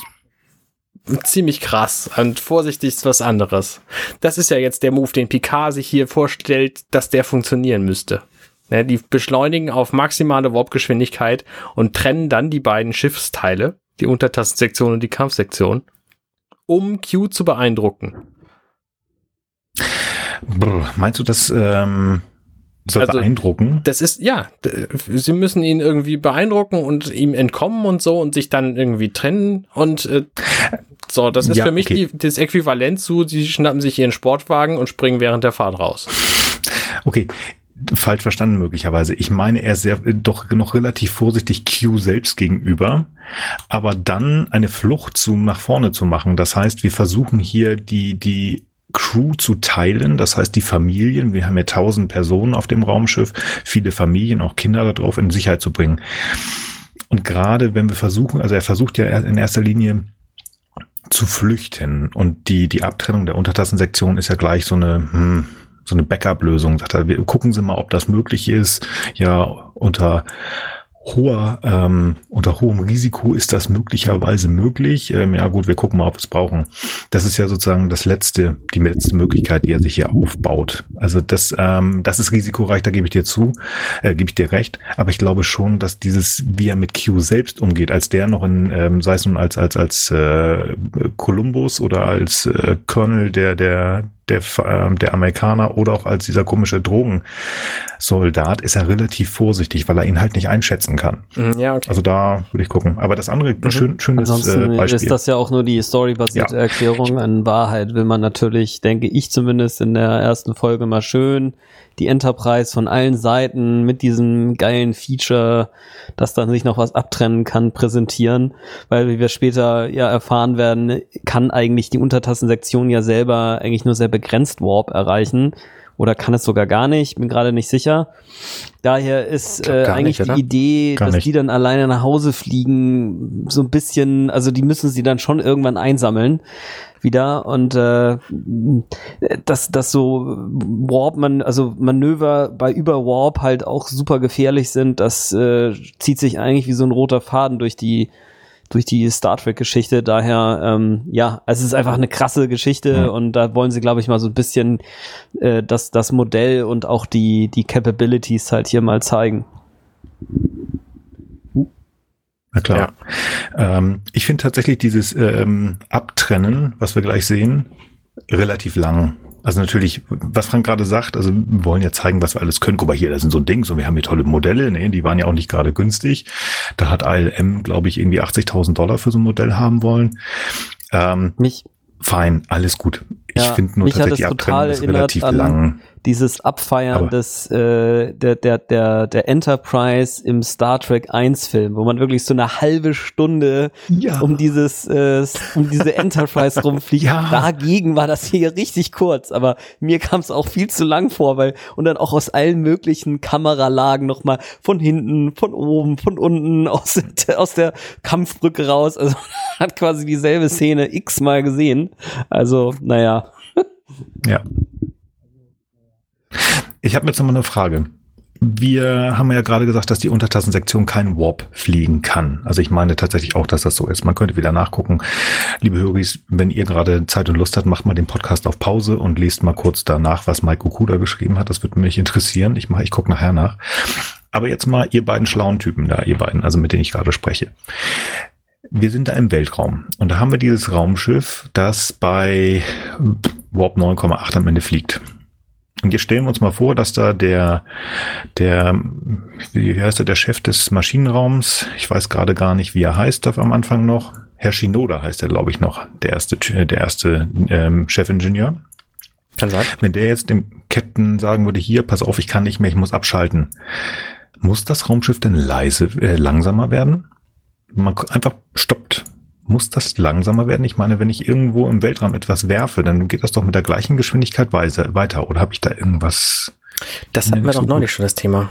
ziemlich krass und vorsichtig ist was anderes. Das ist ja jetzt der Move, den Picard sich hier vorstellt, dass der funktionieren müsste. Ne, die beschleunigen auf maximale Warpgeschwindigkeit und trennen dann die beiden Schiffsteile, die Untertassensektion und die Kampfsektion, um Q zu beeindrucken. Brr, meinst du, das ähm, soll also, beeindrucken? Das ist, ja, sie müssen ihn irgendwie beeindrucken und ihm entkommen und so und sich dann irgendwie trennen und äh, so, das ist ja, für mich okay. die, das Äquivalent zu, sie schnappen sich ihren Sportwagen und springen während der Fahrt raus. Okay, falsch verstanden möglicherweise. Ich meine, er ist sehr, doch noch relativ vorsichtig Q selbst gegenüber, aber dann eine Flucht zu, nach vorne zu machen. Das heißt, wir versuchen hier die, die Crew zu teilen, das heißt die Familien, wir haben ja tausend Personen auf dem Raumschiff, viele Familien, auch Kinder darauf in Sicherheit zu bringen. Und gerade wenn wir versuchen, also er versucht ja in erster Linie zu flüchten und die, die Abtrennung der Untertassensektion ist ja gleich so eine, hm, so eine Backup-Lösung. Sagt er, wir gucken Sie mal, ob das möglich ist. Ja, unter hoher, ähm, unter hohem Risiko ist das möglicherweise möglich. Ähm, ja gut, wir gucken mal, ob wir es brauchen. Das ist ja sozusagen das letzte, die letzte Möglichkeit, die er sich hier aufbaut. Also das, ähm, das ist risikoreich, da gebe ich dir zu, äh, gebe ich dir recht. Aber ich glaube schon, dass dieses, wie er mit Q selbst umgeht, als der noch in, ähm, sei es nun als als als äh, Columbus oder als äh, Colonel der der der, äh, der Amerikaner oder auch als dieser komische Drogensoldat ist er relativ vorsichtig, weil er ihn halt nicht einschätzen kann. Mhm, ja, okay. Also da würde ich gucken. Aber das andere, mhm. schön, schönes Ansonsten äh, Beispiel. ist das ja auch nur die storybasierte ja. Erklärung. In Wahrheit will man natürlich, denke ich zumindest in der ersten Folge mal schön die Enterprise von allen Seiten mit diesem geilen Feature, dass dann sich noch was abtrennen kann, präsentieren. Weil, wie wir später ja erfahren werden, kann eigentlich die Untertassensektion ja selber eigentlich nur sehr begrenzt Warp erreichen. Oder kann es sogar gar nicht, bin gerade nicht sicher. Daher ist äh, eigentlich nicht, die Idee, gar dass nicht. die dann alleine nach Hause fliegen, so ein bisschen, also die müssen sie dann schon irgendwann einsammeln wieder und äh, dass das so Warp man also Manöver bei über Warp halt auch super gefährlich sind, das äh, zieht sich eigentlich wie so ein roter Faden durch die durch die Star Trek Geschichte. Daher ähm, ja, es ist einfach eine krasse Geschichte mhm. und da wollen sie glaube ich mal so ein bisschen äh, das das Modell und auch die die Capabilities halt hier mal zeigen. Na klar. Ja. Ähm, ich finde tatsächlich dieses ähm, Abtrennen, was wir gleich sehen, relativ lang. Also natürlich, was Frank gerade sagt, also wir wollen ja zeigen, was wir alles können. Guck mal hier, das sind so ein Ding, so wir haben hier tolle Modelle, ne? die waren ja auch nicht gerade günstig. Da hat ALM, glaube ich, irgendwie 80.000 Dollar für so ein Modell haben wollen. Ähm, mich, fein, alles gut. Ich ja, finde nur tatsächlich die Abtrennung ist relativ lang dieses Abfeiern Aber des äh, der, der, der, der Enterprise im Star Trek 1 Film, wo man wirklich so eine halbe Stunde ja. um dieses äh, um diese Enterprise *laughs* rumfliegt. Ja. Dagegen war das hier richtig kurz, aber mir kam es auch viel zu lang vor, weil und dann auch aus allen möglichen Kameralagen nochmal von hinten, von oben, von unten, *laughs* aus, aus der Kampfbrücke raus. Also *laughs* hat quasi dieselbe Szene x-mal gesehen. Also, naja. Ja. Ich habe jetzt noch mal eine Frage. Wir haben ja gerade gesagt, dass die Untertassensektion kein Warp fliegen kann. Also ich meine tatsächlich auch, dass das so ist. Man könnte wieder nachgucken. Liebe Höris, wenn ihr gerade Zeit und Lust habt, macht mal den Podcast auf Pause und lest mal kurz danach, was Mike Okuda geschrieben hat. Das würde mich interessieren. Ich, mach, ich gucke nachher nach. Aber jetzt mal ihr beiden schlauen Typen da, ihr beiden, also mit denen ich gerade spreche. Wir sind da im Weltraum und da haben wir dieses Raumschiff, das bei Warp 9,8 am Ende fliegt. Und jetzt stellen wir uns mal vor, dass da der, der, wie heißt er, der Chef des Maschinenraums, ich weiß gerade gar nicht, wie er heißt, am Anfang noch, Herr Shinoda heißt er, glaube ich, noch, der erste, der erste ähm, Chefingenieur. Kann sein. Wenn der jetzt dem Captain sagen würde, hier, pass auf, ich kann nicht mehr, ich muss abschalten. Muss das Raumschiff denn leise, äh, langsamer werden? Man einfach stoppt muss das langsamer werden? Ich meine, wenn ich irgendwo im Weltraum etwas werfe, dann geht das doch mit der gleichen Geschwindigkeit weiter. Oder habe ich da irgendwas? Das hatten wir doch neulich schon das Thema.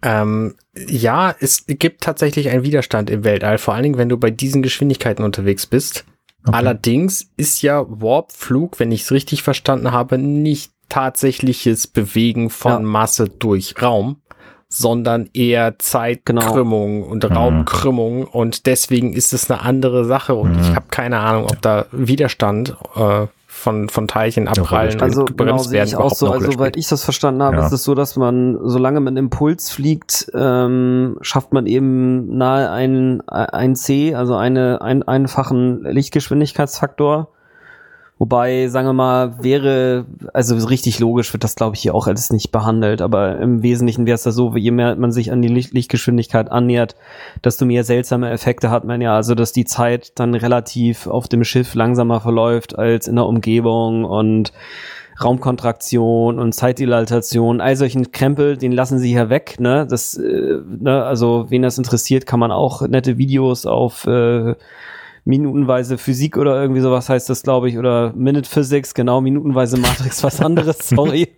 Ähm, ja, es gibt tatsächlich einen Widerstand im Weltall, vor allen Dingen, wenn du bei diesen Geschwindigkeiten unterwegs bist. Okay. Allerdings ist ja Warpflug, wenn ich es richtig verstanden habe, nicht tatsächliches Bewegen von ja. Masse durch Raum, sondern eher Zeitkrümmung genau. und mhm. Raumkrümmung und deswegen ist es eine andere Sache und mhm. ich habe keine Ahnung, ob da Widerstand äh, von, von Teilchen abprallen also, und genau, werden ich auch so, also soweit ich das verstanden habe, ja. ist es so, dass man, solange man Impuls fliegt, ähm, schafft man eben nahe ein, ein C, also eine, ein, einfachen Lichtgeschwindigkeitsfaktor Wobei, sagen wir mal, wäre, also richtig logisch wird das, glaube ich, hier auch alles nicht behandelt, aber im Wesentlichen wäre es da so, je mehr man sich an die Licht Lichtgeschwindigkeit annähert, desto mehr seltsame Effekte hat man ja. Also, dass die Zeit dann relativ auf dem Schiff langsamer verläuft als in der Umgebung und Raumkontraktion und Zeitdilatation, all solchen Krempel, den lassen sie hier weg, ne? Das, äh, ne, also wen das interessiert, kann man auch nette Videos auf äh, minutenweise Physik oder irgendwie sowas heißt das, glaube ich, oder Minute Physics, genau, minutenweise Matrix, was anderes, *laughs* sorry.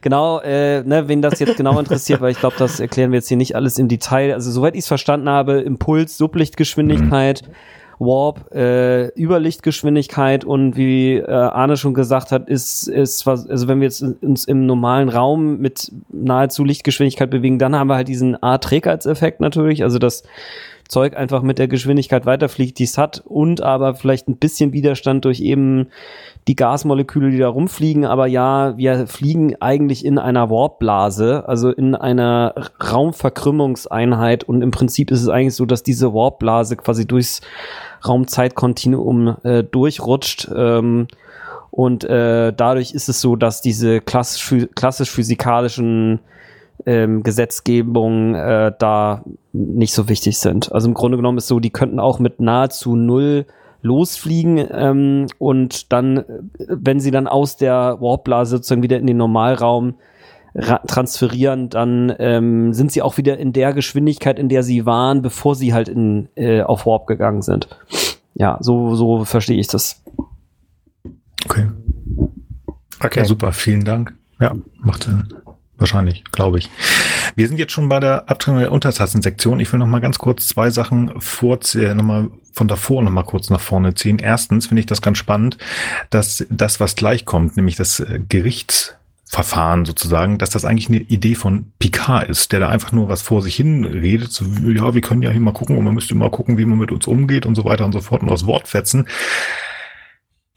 genau, äh, ne, wen das jetzt genau interessiert, weil ich glaube, das erklären wir jetzt hier nicht alles im Detail. Also soweit ich es verstanden habe, Impuls, Sublichtgeschwindigkeit. Mhm Warp äh, Überlichtgeschwindigkeit und wie äh, Arne schon gesagt hat, ist, ist was, also wenn wir jetzt uns im normalen Raum mit nahezu Lichtgeschwindigkeit bewegen, dann haben wir halt diesen A-Trägheitseffekt natürlich, also das Zeug einfach mit der Geschwindigkeit weiterfliegt, die es hat und aber vielleicht ein bisschen Widerstand durch eben die Gasmoleküle, die da rumfliegen. Aber ja, wir fliegen eigentlich in einer Warpblase, also in einer Raumverkrümmungseinheit und im Prinzip ist es eigentlich so, dass diese Warpblase quasi durchs Raumzeitkontinuum äh, durchrutscht. Ähm, und äh, dadurch ist es so, dass diese klassisch, klassisch physikalischen ähm, Gesetzgebung äh, da nicht so wichtig sind. Also im Grunde genommen ist so, die könnten auch mit nahezu null losfliegen ähm, und dann, wenn sie dann aus der Warpblase sozusagen wieder in den Normalraum transferieren, dann ähm, sind sie auch wieder in der Geschwindigkeit, in der sie waren, bevor sie halt in, äh, auf Warp gegangen sind. Ja, so, so verstehe ich das. Okay. Okay. Ja, super, vielen Dank. Ja, macht Sinn. Wahrscheinlich, glaube ich. Wir sind jetzt schon bei der Abtrennung der Untertassensektion. Ich will noch mal ganz kurz zwei Sachen vorzählen, noch mal von davor noch mal kurz nach vorne ziehen. Erstens finde ich das ganz spannend, dass das, was gleich kommt, nämlich das äh, Gerichtsverfahren sozusagen, dass das eigentlich eine Idee von Picard ist, der da einfach nur was vor sich hin redet, so, ja, wir können ja hier mal gucken und man müsste mal gucken, wie man mit uns umgeht und so weiter und so fort und aus Wort fetzen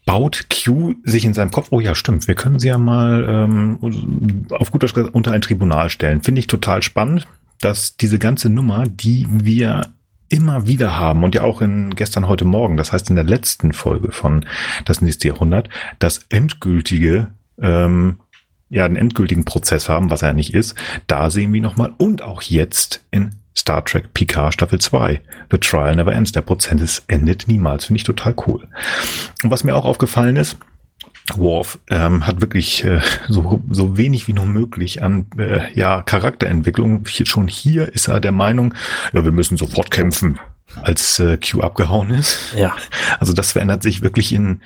baut Q sich in seinem Kopf, oh ja, stimmt, wir können sie ja mal ähm, auf gut Deutsch unter ein Tribunal stellen. Finde ich total spannend, dass diese ganze Nummer, die wir immer wieder haben und ja auch in gestern, heute Morgen, das heißt in der letzten Folge von Das nächste Jahrhundert, das endgültige ähm, ja, einen endgültigen Prozess haben, was er nicht ist. Da sehen wir nochmal und auch jetzt in Star Trek Picard Staffel 2. The Trial Never Ends. Der Prozess endet niemals. Finde ich total cool. Und was mir auch aufgefallen ist, Worf ähm, hat wirklich äh, so, so wenig wie nur möglich an äh, ja, Charakterentwicklung. Schon hier ist er der Meinung, ja, wir müssen sofort kämpfen als äh, Q abgehauen ist. Ja. *laughs* Also das verändert sich wirklich in,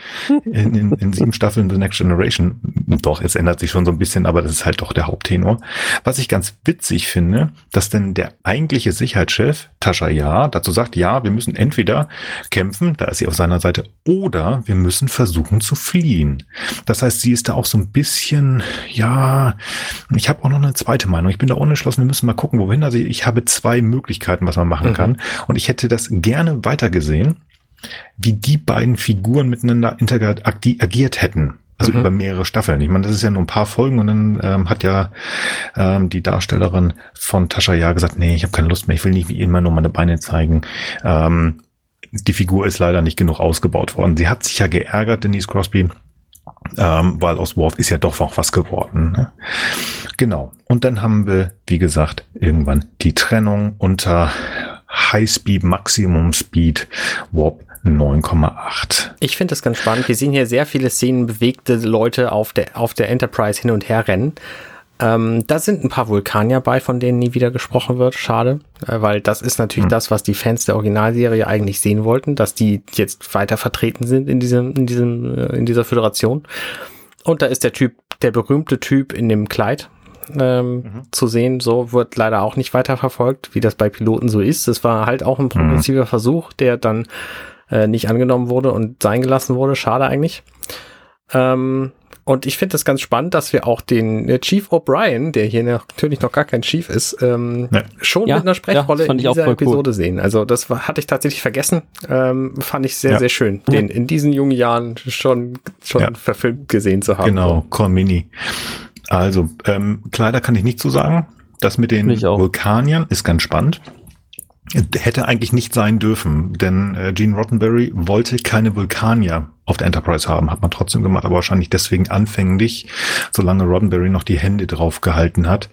in, in, in sieben Staffeln The Next Generation. Doch, es ändert sich schon so ein bisschen, aber das ist halt doch der Haupttenor. Was ich ganz witzig finde, dass denn der eigentliche Sicherheitschef, Tascha Ja, dazu sagt, ja, wir müssen entweder kämpfen, da ist sie auf seiner Seite, oder wir müssen versuchen zu fliehen. Das heißt, sie ist da auch so ein bisschen, ja, ich habe auch noch eine zweite Meinung. Ich bin da unentschlossen, wir müssen mal gucken, wohin. Also ich habe zwei Möglichkeiten, was man machen mhm. kann. Und ich hätte das gerne weitergesehen, wie die beiden Figuren miteinander interagiert hätten. Also mhm. über mehrere Staffeln. Ich meine, das ist ja nur ein paar Folgen und dann ähm, hat ja ähm, die Darstellerin von Tascha ja gesagt, nee, ich habe keine Lust mehr, ich will nicht wie immer nur meine Beine zeigen. Ähm, die Figur ist leider nicht genug ausgebaut worden. Sie hat sich ja geärgert, Denise Crosby, ähm, weil aus Worf ist ja doch noch was geworden. Ne? Genau. Und dann haben wir, wie gesagt, irgendwann die Trennung unter High Speed, Maximum Speed, Warp 9,8. Ich finde das ganz spannend. Wir sehen hier sehr viele Szenen, bewegte Leute auf der, auf der Enterprise hin und her rennen. Ähm, da sind ein paar Vulkanier bei, von denen nie wieder gesprochen wird. Schade, äh, weil das ist natürlich hm. das, was die Fans der Originalserie eigentlich sehen wollten, dass die jetzt weiter vertreten sind in diesem, in diesem, äh, in dieser Föderation. Und da ist der Typ, der berühmte Typ in dem Kleid, ähm, mhm. zu sehen. So wird leider auch nicht weiter verfolgt, wie das bei Piloten so ist. Es war halt auch ein progressiver mhm. Versuch, der dann äh, nicht angenommen wurde und sein gelassen wurde. Schade eigentlich. Ähm, und ich finde das ganz spannend, dass wir auch den äh, Chief O'Brien, der hier natürlich noch gar kein Chief ist, ähm, ja. schon ja, mit einer Sprechrolle ja, in dieser Episode cool. sehen. Also das war, hatte ich tatsächlich vergessen. Ähm, fand ich sehr, sehr schön, den in diesen jungen Jahren schon, schon verfilmt gesehen zu haben. Genau, Cormini. Also, ähm, Kleider kann ich nicht so sagen. Das mit den Vulkaniern ist ganz spannend. Hätte eigentlich nicht sein dürfen, denn äh, Gene Rottenberry wollte keine Vulkanier auf der Enterprise haben, hat man trotzdem gemacht, aber wahrscheinlich deswegen anfänglich, solange Roddenberry noch die Hände drauf gehalten hat,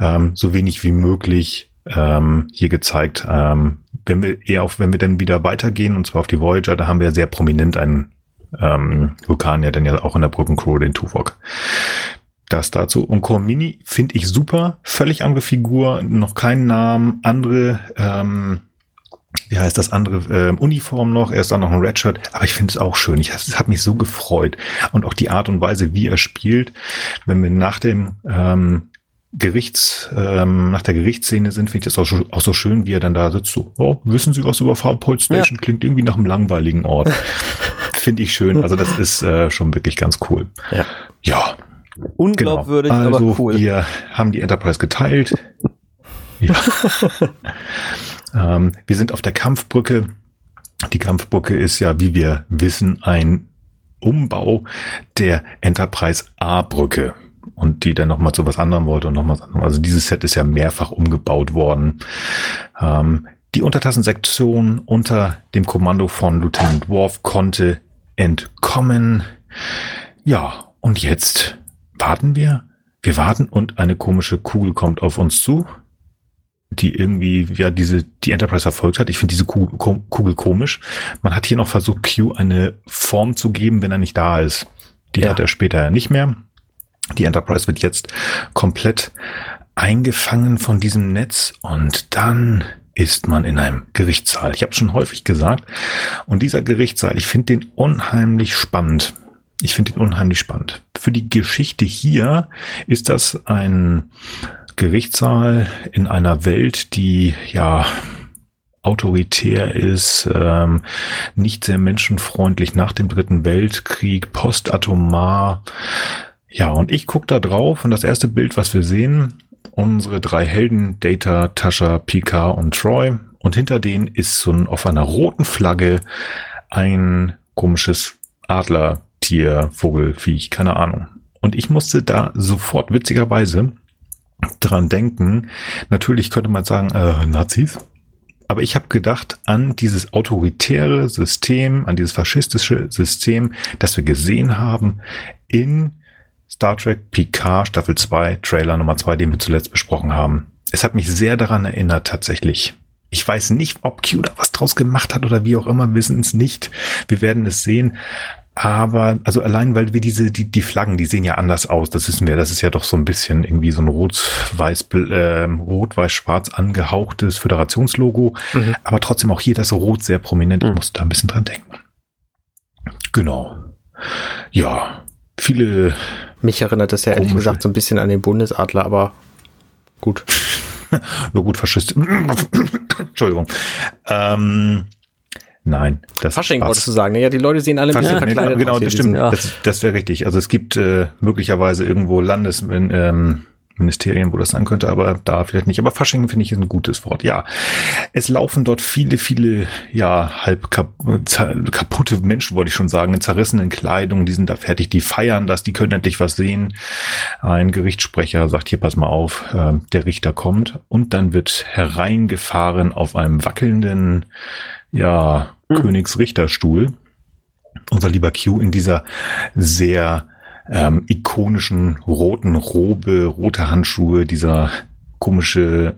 ähm, so wenig wie möglich ähm, hier gezeigt. Ähm, wenn wir eher auf, wenn wir dann wieder weitergehen, und zwar auf die Voyager, da haben wir sehr prominent einen ähm, Vulkanier, denn ja auch in der Brückencrew, den Tuvok. Das dazu. Und Cormini finde ich super. Völlig andere Figur, noch keinen Namen, andere, ähm, wie heißt das andere, äh, Uniform noch, er ist dann noch ein Redshirt, aber ich finde es auch schön. Ich, es hat mich so gefreut. Und auch die Art und Weise, wie er spielt, wenn wir nach dem ähm, Gerichts, ähm, nach der Gerichtsszene sind, finde ich das auch, auch, so schön, wie er dann da sitzt. So, oh, wissen Sie was über Farpoint Station? Ja. Klingt irgendwie nach einem langweiligen Ort. *laughs* finde ich schön. Also das ist äh, schon wirklich ganz cool. Ja. Ja. Unglaubwürdig, genau. also, aber cool. Wir haben die Enterprise geteilt. *laughs* ähm, wir sind auf der Kampfbrücke. Die Kampfbrücke ist ja, wie wir wissen, ein Umbau der Enterprise A-Brücke und die dann nochmal zu was anderem wollte und nochmal, also dieses Set ist ja mehrfach umgebaut worden. Ähm, die Untertassensektion unter dem Kommando von Lieutenant Worf konnte entkommen. Ja, und jetzt warten wir. Wir warten und eine komische Kugel kommt auf uns zu die irgendwie ja diese die Enterprise verfolgt hat. Ich finde diese Kugel, Kugel, komisch. Man hat hier noch versucht, Q eine Form zu geben, wenn er nicht da ist. Die ja. hat er später nicht mehr. Die Enterprise wird jetzt komplett eingefangen von diesem Netz und dann ist man in einem Gerichtssaal. Ich habe schon häufig gesagt. Und dieser Gerichtssaal, ich finde den unheimlich spannend. Ich finde ihn unheimlich spannend. Für die Geschichte hier ist das ein Gerichtssaal in einer Welt, die ja autoritär ist, ähm, nicht sehr menschenfreundlich nach dem Dritten Weltkrieg, postatomar. Ja, und ich gucke da drauf und das erste Bild, was wir sehen, unsere drei Helden, Data, Tascha, Picard und Troy. Und hinter denen ist so ein, auf einer roten Flagge ein komisches Adlertier, Vogelfiech, keine Ahnung. Und ich musste da sofort, witzigerweise, dran denken. Natürlich könnte man sagen, äh, Nazis. Aber ich habe gedacht an dieses autoritäre System, an dieses faschistische System, das wir gesehen haben in Star Trek Picard Staffel 2, Trailer Nummer 2, den wir zuletzt besprochen haben. Es hat mich sehr daran erinnert, tatsächlich. Ich weiß nicht, ob Q da was draus gemacht hat oder wie auch immer, wissen es nicht. Wir werden es sehen. Aber, also allein, weil wir diese, die, die Flaggen, die sehen ja anders aus. Das wissen wir. Das ist ja doch so ein bisschen irgendwie so ein rot-weiß, äh, rot-weiß-schwarz angehauchtes Föderationslogo. Mhm. Aber trotzdem auch hier das Rot sehr prominent. Ich mhm. muss da ein bisschen dran denken. Genau. Ja, viele. Mich erinnert das ja ehrlich gesagt so ein bisschen an den Bundesadler, aber gut. *laughs* Nur gut Faschist. *coughs* Entschuldigung. Ähm, Nein. Das Fasching passt. wolltest du sagen. Ja, die Leute sehen alle Fasching, ein bisschen Genau, das stimmt. Ja. Das, das wäre richtig. Also es gibt äh, möglicherweise irgendwo Landesministerien, ähm, wo das sein könnte, aber da vielleicht nicht. Aber Fasching finde ich ist ein gutes Wort. Ja, es laufen dort viele, viele, ja, halb kap kaputte Menschen, wollte ich schon sagen, in zerrissenen Kleidung. Die sind da fertig, die feiern das, die können endlich was sehen. Ein Gerichtssprecher sagt hier, pass mal auf, äh, der Richter kommt und dann wird hereingefahren auf einem wackelnden ja, mhm. Königsrichterstuhl. Unser lieber Q in dieser sehr ähm, ikonischen roten Robe, rote Handschuhe, dieser komische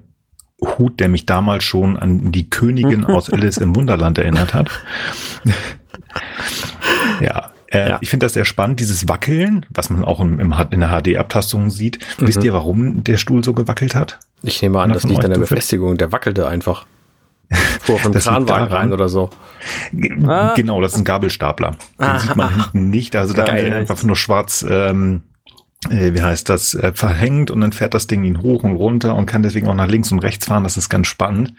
Hut, der mich damals schon an die Königin *laughs* aus Alice im Wunderland erinnert hat. *laughs* ja, äh, ja. Ich finde das sehr spannend, dieses Wackeln, was man auch im, im in der HD-Abtastung sieht. Mhm. Wisst ihr, warum der Stuhl so gewackelt hat? Ich nehme an, das liegt an der Befestigung. Der wackelte einfach. Fuhr vom Kranwagen rein oder so. Ah. Genau, das ist ein Gabelstapler. Den ah. sieht man hinten nicht. Also da Geil. einfach nur schwarz, ähm, äh, wie heißt das, äh, verhängt und dann fährt das Ding ihn hoch und runter und kann deswegen auch nach links und rechts fahren. Das ist ganz spannend.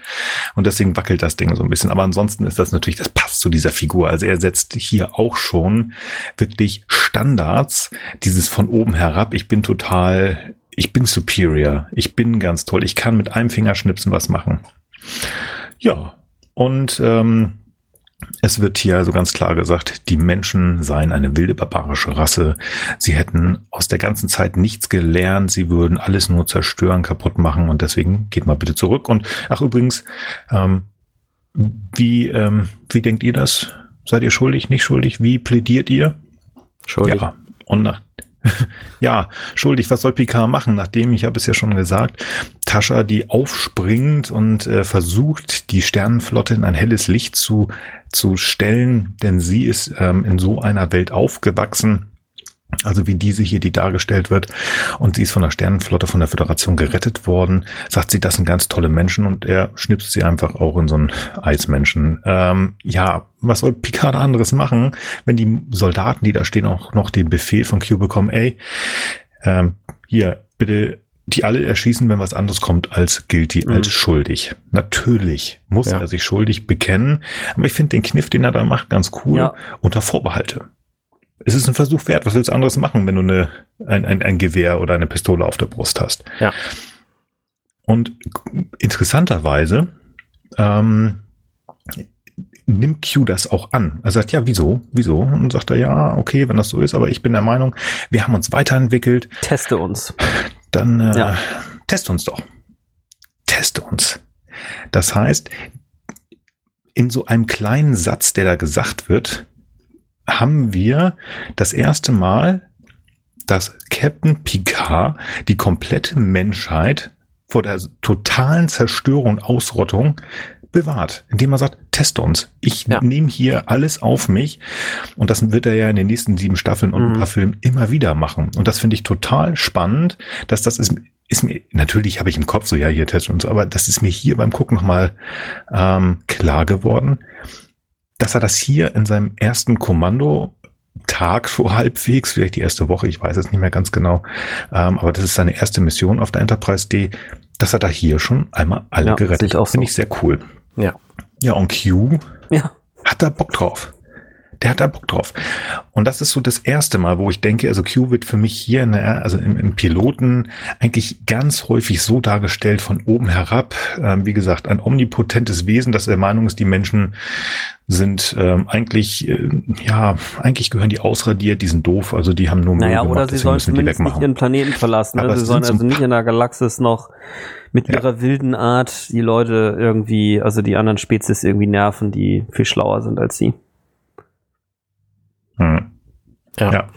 Und deswegen wackelt das Ding so ein bisschen. Aber ansonsten ist das natürlich, das passt zu dieser Figur. Also er setzt hier auch schon wirklich Standards. Dieses von oben herab. Ich bin total, ich bin superior. Ich bin ganz toll. Ich kann mit einem Fingerschnipsen was machen. Ja, und ähm, es wird hier also ganz klar gesagt, die Menschen seien eine wilde barbarische Rasse. Sie hätten aus der ganzen Zeit nichts gelernt. Sie würden alles nur zerstören, kaputt machen. Und deswegen geht mal bitte zurück. Und ach übrigens, ähm, wie, ähm, wie denkt ihr das? Seid ihr schuldig, nicht schuldig? Wie plädiert ihr? Schuldig. Ja. Und nach, *laughs* ja, schuldig, was soll Picard machen, nachdem, ich habe es ja schon gesagt, Tascha, die aufspringt und äh, versucht, die Sternenflotte in ein helles Licht zu, zu stellen, denn sie ist ähm, in so einer Welt aufgewachsen, also wie diese hier, die dargestellt wird, und sie ist von der Sternenflotte von der Föderation gerettet worden, sagt sie, das sind ganz tolle Menschen und er schnipst sie einfach auch in so einen Eismenschen. Ähm, ja, was soll Picard anderes machen, wenn die Soldaten, die da stehen, auch noch den Befehl von Q bekommen, ey, ähm, hier, bitte die alle erschießen, wenn was anderes kommt als guilty, mhm. als schuldig. Natürlich muss ja. er sich schuldig bekennen, aber ich finde den Kniff, den er da macht, ganz cool ja. unter Vorbehalte. Es ist ein Versuch wert. Was willst du anderes machen, wenn du eine, ein, ein, ein Gewehr oder eine Pistole auf der Brust hast? Ja. Und interessanterweise ähm, nimmt Q das auch an. Er sagt, ja, wieso? Wieso? Und sagt er, ja, okay, wenn das so ist, aber ich bin der Meinung, wir haben uns weiterentwickelt. Teste uns. Dann äh, ja. teste uns doch. Teste uns. Das heißt, in so einem kleinen Satz, der da gesagt wird, haben wir das erste Mal, dass Captain Picard die komplette Menschheit vor der totalen Zerstörung und Ausrottung bewahrt, indem er sagt, teste uns. Ich ja. nehme hier alles auf mich. Und das wird er ja in den nächsten sieben Staffeln und mhm. ein paar Filmen immer wieder machen. Und das finde ich total spannend, dass das ist, ist mir, natürlich habe ich im Kopf so, ja, hier teste und so, aber das ist mir hier beim Gucken nochmal ähm, klar geworden, dass er das hier in seinem ersten Kommando Tag so *laughs* halbwegs, vielleicht die erste Woche, ich weiß es nicht mehr ganz genau, ähm, aber das ist seine erste Mission auf der Enterprise D, dass er da hier schon einmal alle ja, gerettet hat. Finde ich sehr cool. Ja. Ja, und Q ja. hat da Bock drauf. Der hat da Bock drauf. Und das ist so das erste Mal, wo ich denke, also Q wird für mich hier, in der, also im, im Piloten eigentlich ganz häufig so dargestellt von oben herab. Ähm, wie gesagt, ein omnipotentes Wesen, das der Meinung ist, die Menschen sind ähm, eigentlich, äh, ja, eigentlich gehören die ausradiert, die sind doof, also die haben nur Müll Naja, gemacht, oder sie sollen zumindest nicht ihren Planeten verlassen. Ne? Sie sollen also nicht in der Galaxis noch mit ihrer ja. wilden Art die Leute irgendwie, also die anderen Spezies irgendwie nerven, die viel schlauer sind als sie. Hm. Ja. ja.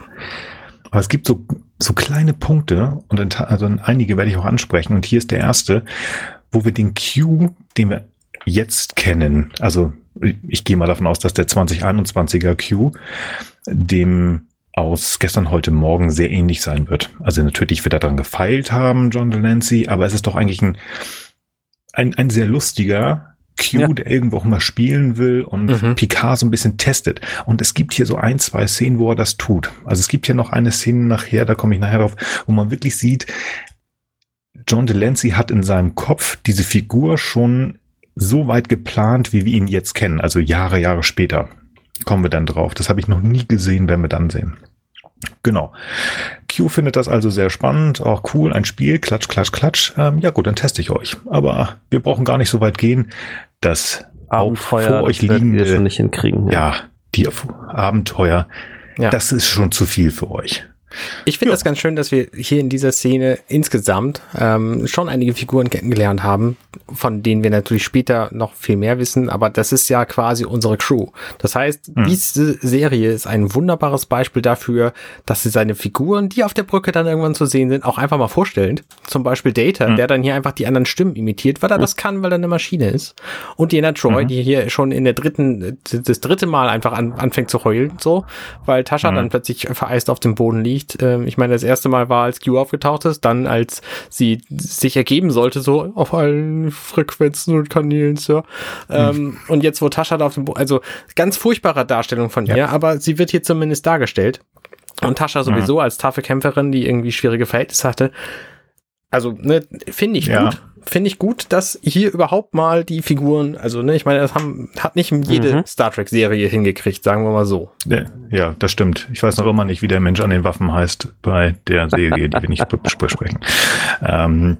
Aber es gibt so, so kleine Punkte und dann, also einige werde ich auch ansprechen. Und hier ist der erste, wo wir den Q, den wir jetzt kennen, also ich gehe mal davon aus, dass der 2021er Q dem aus gestern, heute Morgen sehr ähnlich sein wird. Also natürlich wird er daran gefeilt haben, John Delancey, aber es ist doch eigentlich ein, ein, ein sehr lustiger Q, ja. der irgendwo auch mal spielen will und mhm. Picard so ein bisschen testet. Und es gibt hier so ein, zwei Szenen, wo er das tut. Also es gibt hier noch eine Szene nachher, da komme ich nachher drauf, wo man wirklich sieht, John Delancey hat in seinem Kopf diese Figur schon so weit geplant, wie wir ihn jetzt kennen, also Jahre, Jahre später kommen wir dann drauf. Das habe ich noch nie gesehen, werden wir dann sehen. Genau. Q findet das also sehr spannend, auch cool, ein Spiel, klatsch, klatsch, klatsch. Ähm, ja gut, dann teste ich euch. Aber wir brauchen gar nicht so weit gehen. Das Abenteuer vor euch liegende, schon nicht hinkriegen. Ja, ja die Abenteuer, ja. das ist schon zu viel für euch. Ich finde das ganz schön, dass wir hier in dieser Szene insgesamt ähm, schon einige Figuren kennengelernt haben, von denen wir natürlich später noch viel mehr wissen, aber das ist ja quasi unsere Crew. Das heißt, mhm. diese Serie ist ein wunderbares Beispiel dafür, dass sie seine Figuren, die auf der Brücke dann irgendwann zu sehen sind, auch einfach mal vorstellt. Zum Beispiel Data, mhm. der dann hier einfach die anderen Stimmen imitiert, weil er das kann, weil er eine Maschine ist. Und Jena Troy, mhm. die hier schon in der dritten, das dritte Mal einfach an, anfängt zu heulen, so, weil Tascha mhm. dann plötzlich vereist auf dem Boden liegt liegt. Ähm, ich meine, das erste Mal war, als Q aufgetaucht ist, dann als sie sich ergeben sollte, so auf allen Frequenzen und Kanälen, Sir. Ähm, hm. Und jetzt, wo Tascha da auf dem, Bo also ganz furchtbare Darstellung von ihr, ja. aber sie wird hier zumindest dargestellt. Und Tascha sowieso mhm. als taffe Kämpferin, die irgendwie schwierige Verhältnisse hatte. Also, ne, finde ich ja. gut finde ich gut, dass hier überhaupt mal die Figuren, also ne, ich meine, das haben, hat nicht jede mhm. Star Trek Serie hingekriegt, sagen wir mal so. Ja, ja, das stimmt. Ich weiß noch immer nicht, wie der Mensch an den Waffen heißt bei der Serie, die wir nicht besprechen. Ähm,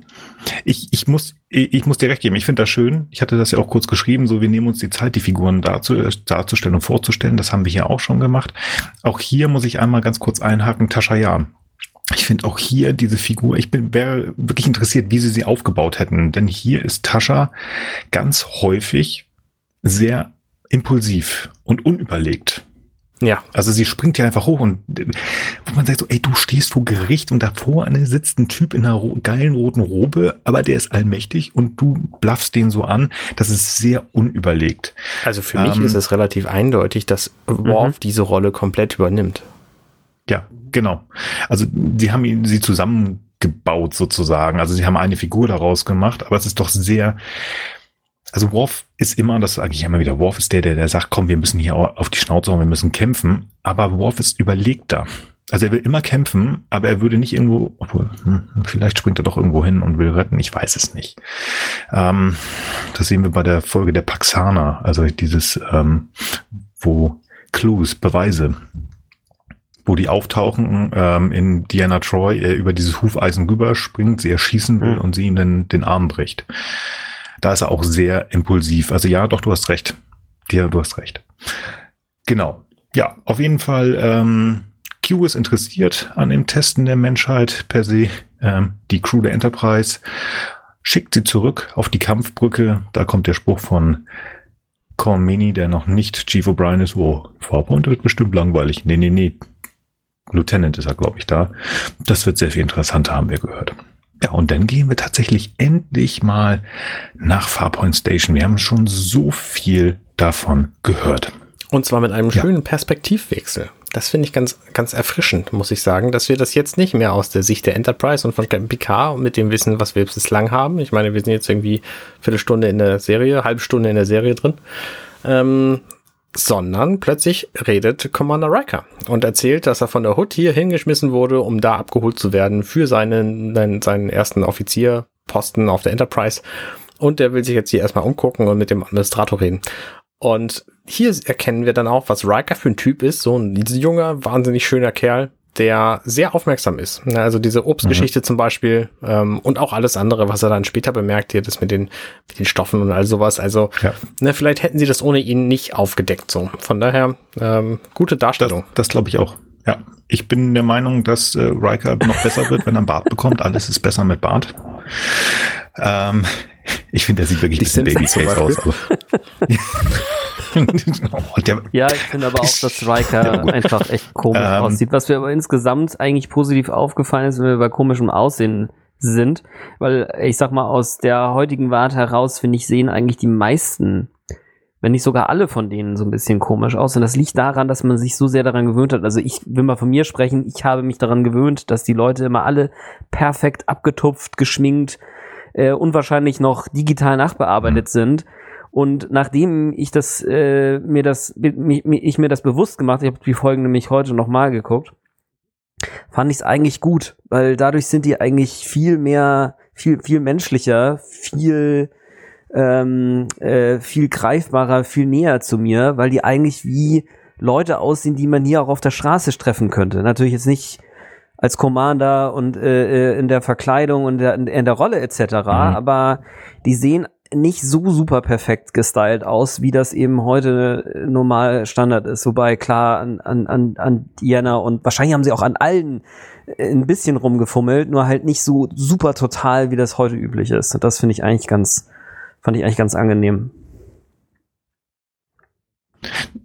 ich, ich muss, ich muss dir recht geben. Ich finde das schön. Ich hatte das ja auch kurz geschrieben. So, wir nehmen uns die Zeit, die Figuren dazu, darzustellen und vorzustellen. Das haben wir hier auch schon gemacht. Auch hier muss ich einmal ganz kurz einhaken. Tascha Jan ich finde auch hier diese Figur, ich bin wäre wirklich interessiert, wie sie sie aufgebaut hätten. Denn hier ist Tascha ganz häufig sehr impulsiv und unüberlegt. Ja. Also sie springt ja einfach hoch und wo man sagt so, ey, du stehst vor Gericht und davor sitzt ein Typ in einer geilen roten Robe, aber der ist allmächtig und du blaffst den so an. Das ist sehr unüberlegt. Also für ähm, mich ist es relativ eindeutig, dass Worf mhm. diese Rolle komplett übernimmt. Ja, genau. Also die haben ihn, sie zusammengebaut sozusagen. Also sie haben eine Figur daraus gemacht, aber es ist doch sehr, also Worf ist immer, das sage ich immer wieder, Worf ist der, der, der sagt, komm, wir müssen hier auf die Schnauze hauen, wir müssen kämpfen. Aber Worf ist überlegter. Also er will immer kämpfen, aber er würde nicht irgendwo, obwohl, hm, vielleicht springt er doch irgendwo hin und will retten, ich weiß es nicht. Ähm, das sehen wir bei der Folge der Paxana, also dieses, ähm, wo Clues, Beweise, wo die auftauchen, ähm, in Diana Troy er über dieses Hufeisen rüberspringt, sie erschießen will mhm. und sie ihm dann den Arm bricht. Da ist er auch sehr impulsiv. Also ja, doch, du hast recht. Ja, du hast recht. Genau. Ja, auf jeden Fall, ähm, Q ist interessiert an dem Testen der Menschheit per se. Ähm, die Crew der Enterprise schickt sie zurück auf die Kampfbrücke. Da kommt der Spruch von Cormini, der noch nicht Chief O'Brien ist. Oh, Farpoint wird bestimmt langweilig. Nee, nee, nee. Lieutenant ist er, glaube ich, da. Das wird sehr viel interessanter, haben wir gehört. Ja, und dann gehen wir tatsächlich endlich mal nach Farpoint Station. Wir haben schon so viel davon gehört. Und zwar mit einem schönen ja. Perspektivwechsel. Das finde ich ganz, ganz erfrischend, muss ich sagen, dass wir das jetzt nicht mehr aus der Sicht der Enterprise und von Captain Picard und mit dem Wissen, was wir bislang haben. Ich meine, wir sind jetzt irgendwie Viertelstunde in der Serie, halbe Stunde in der Serie drin. Ähm, sondern plötzlich redet Commander Riker und erzählt, dass er von der Hood hier hingeschmissen wurde, um da abgeholt zu werden für seinen, seinen ersten Offizierposten auf der Enterprise. Und der will sich jetzt hier erstmal umgucken und mit dem Administrator reden. Und hier erkennen wir dann auch, was Riker für ein Typ ist. So ein junger, wahnsinnig schöner Kerl, der sehr aufmerksam ist. Also diese Obstgeschichte mhm. zum Beispiel ähm, und auch alles andere, was er dann später bemerkt, hier das mit den, mit den Stoffen und all sowas. Also ja. ne, vielleicht hätten sie das ohne ihn nicht aufgedeckt. So von daher ähm, gute Darstellung. Das, das glaube ich auch. Ja, ich bin der Meinung, dass äh, Riker noch besser wird, wenn er einen Bart bekommt. Alles ist besser mit Bart. Ähm, ich finde, der sieht wirklich ein bisschen Babyface aus. Aber *laughs* *laughs* ja, ich finde aber auch, dass Riker *laughs* einfach echt komisch ähm, aussieht. Was mir aber insgesamt eigentlich positiv aufgefallen ist, wenn wir bei komischem Aussehen sind, weil ich sag mal, aus der heutigen Warte heraus, finde ich, sehen eigentlich die meisten, wenn nicht sogar alle von denen so ein bisschen komisch aus. Und das liegt daran, dass man sich so sehr daran gewöhnt hat. Also ich will mal von mir sprechen, ich habe mich daran gewöhnt, dass die Leute immer alle perfekt abgetupft, geschminkt, äh, unwahrscheinlich noch digital nachbearbeitet mhm. sind. Und nachdem ich das äh, mir das mich, ich mir das bewusst gemacht, ich habe die Folgen nämlich heute noch mal geguckt, fand ich es eigentlich gut, weil dadurch sind die eigentlich viel mehr, viel viel menschlicher, viel ähm, äh, viel greifbarer, viel näher zu mir, weil die eigentlich wie Leute aussehen, die man hier auch auf der Straße treffen könnte. Natürlich jetzt nicht als Commander und äh, äh, in der Verkleidung und der, in der Rolle etc. Mhm. Aber die sehen nicht so super perfekt gestylt aus, wie das eben heute normal Standard ist. Wobei klar an, an, an, an Diana und wahrscheinlich haben sie auch an allen ein bisschen rumgefummelt, nur halt nicht so super total, wie das heute üblich ist. Und das finde ich eigentlich ganz, fand ich eigentlich ganz angenehm.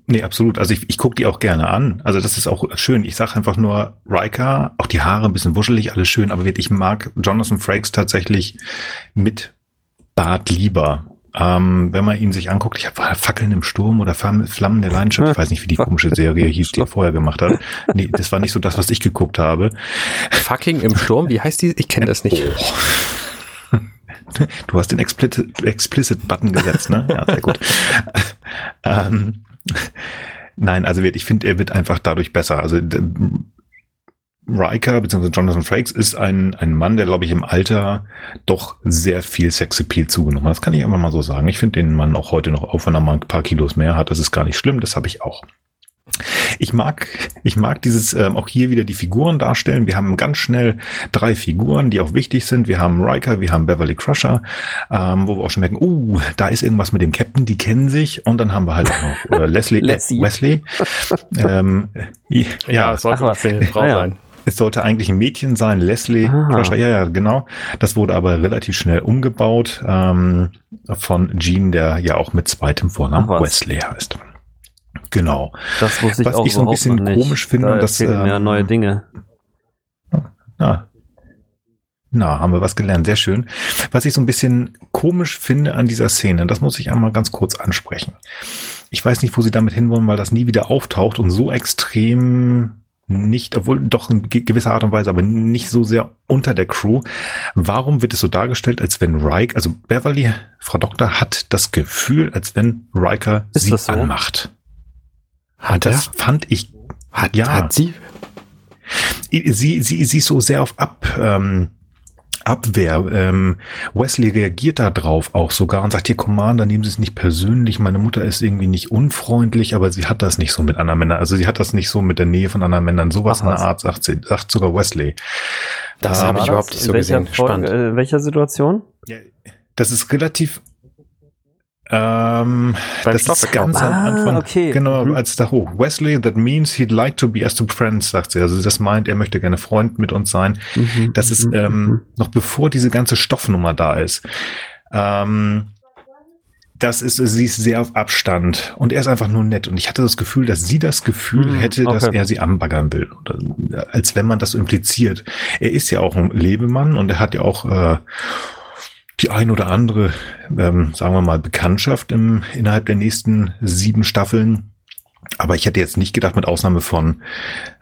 Nee, absolut. Also ich, ich gucke die auch gerne an. Also das ist auch schön. Ich sage einfach nur Riker, auch die Haare ein bisschen wuschelig, alles schön, aber ich mag Jonathan Frakes tatsächlich mit Bart lieber. Ähm, wenn man ihn sich anguckt, ich habe Fackeln im Sturm oder Flammen der Leidenschaft, ich weiß nicht, wie die komische Serie hieß, die er vorher gemacht hat. Nee, das war nicht so das, was ich geguckt habe. Fucking im Sturm, wie heißt die? Ich kenne das nicht. Oh. Du hast den Explicit-Button gesetzt, ne? Ja, sehr gut. ähm, Nein, also ich finde, er wird einfach dadurch besser. Also Riker bzw. Jonathan Frakes ist ein, ein Mann, der, glaube ich, im Alter doch sehr viel Sexappeal zugenommen hat. Das kann ich einfach mal so sagen. Ich finde den Mann auch heute noch, auch wenn er mal ein paar Kilos mehr hat, das ist gar nicht schlimm, das habe ich auch. Ich mag, ich mag dieses ähm, auch hier wieder die Figuren darstellen. Wir haben ganz schnell drei Figuren, die auch wichtig sind. Wir haben Riker, wir haben Beverly Crusher, ähm, wo wir auch schon merken, uh, da ist irgendwas mit dem Captain, die kennen sich. Und dann haben wir halt auch noch äh, Leslie, *laughs* äh, Wesley. *laughs* ähm, ja, ja, sollte Ach, was, eine Frau ja. sein. Es sollte eigentlich ein Mädchen sein, Leslie ah. Crusher, ja, ja, genau. Das wurde aber relativ schnell umgebaut ähm, von Jean, der ja auch mit zweitem Vornamen Ach, Wesley heißt. Genau. Das wusste ich Was auch ich so ein bisschen komisch finde, da dass ähm, mehr neue Dinge. Na, na, haben wir was gelernt, sehr schön. Was ich so ein bisschen komisch finde an dieser Szene, das muss ich einmal ganz kurz ansprechen. Ich weiß nicht, wo sie damit hinwollen, weil das nie wieder auftaucht und so extrem nicht, obwohl doch in gewisser Art und Weise, aber nicht so sehr unter der Crew. Warum wird es so dargestellt, als wenn Riker, also Beverly, Frau Doktor, hat das Gefühl, als wenn Riker Ist sie so? anmacht? Hat das er? fand ich. Hat, ja. hat sie? sie, sie, sie ist so sehr auf Ab, ähm, Abwehr. Ähm, Wesley reagiert da drauf auch sogar und sagt, hier Commander, nehmen Sie es nicht persönlich. Meine Mutter ist irgendwie nicht unfreundlich, aber sie hat das nicht so mit anderen Männern. Also sie hat das nicht so mit der Nähe von anderen Männern. Sowas Ach, in der Art sagt sie, sagt sogar Wesley. Das habe ich überhaupt nicht so gesehen. Spannend. Äh, welcher Situation? Ja, das ist relativ ähm, das ist ganz am ah, Anfang. Okay. Genau, mhm. als da hoch. Wesley, that means he'd like to be as to friends, sagt sie. Also das meint, er möchte gerne Freund mit uns sein. Mhm. Das ist mhm. ähm, mhm. noch bevor diese ganze Stoffnummer da ist. Ähm, das ist, sie ist sehr auf Abstand und er ist einfach nur nett. Und ich hatte das Gefühl, dass sie das Gefühl mhm, hätte, dass er sie anbaggern will. Oder, als wenn man das impliziert. Er ist ja auch ein Lebemann und er hat ja auch äh, die ein oder andere, ähm, sagen wir mal, Bekanntschaft im, innerhalb der nächsten sieben Staffeln. Aber ich hätte jetzt nicht gedacht, mit Ausnahme von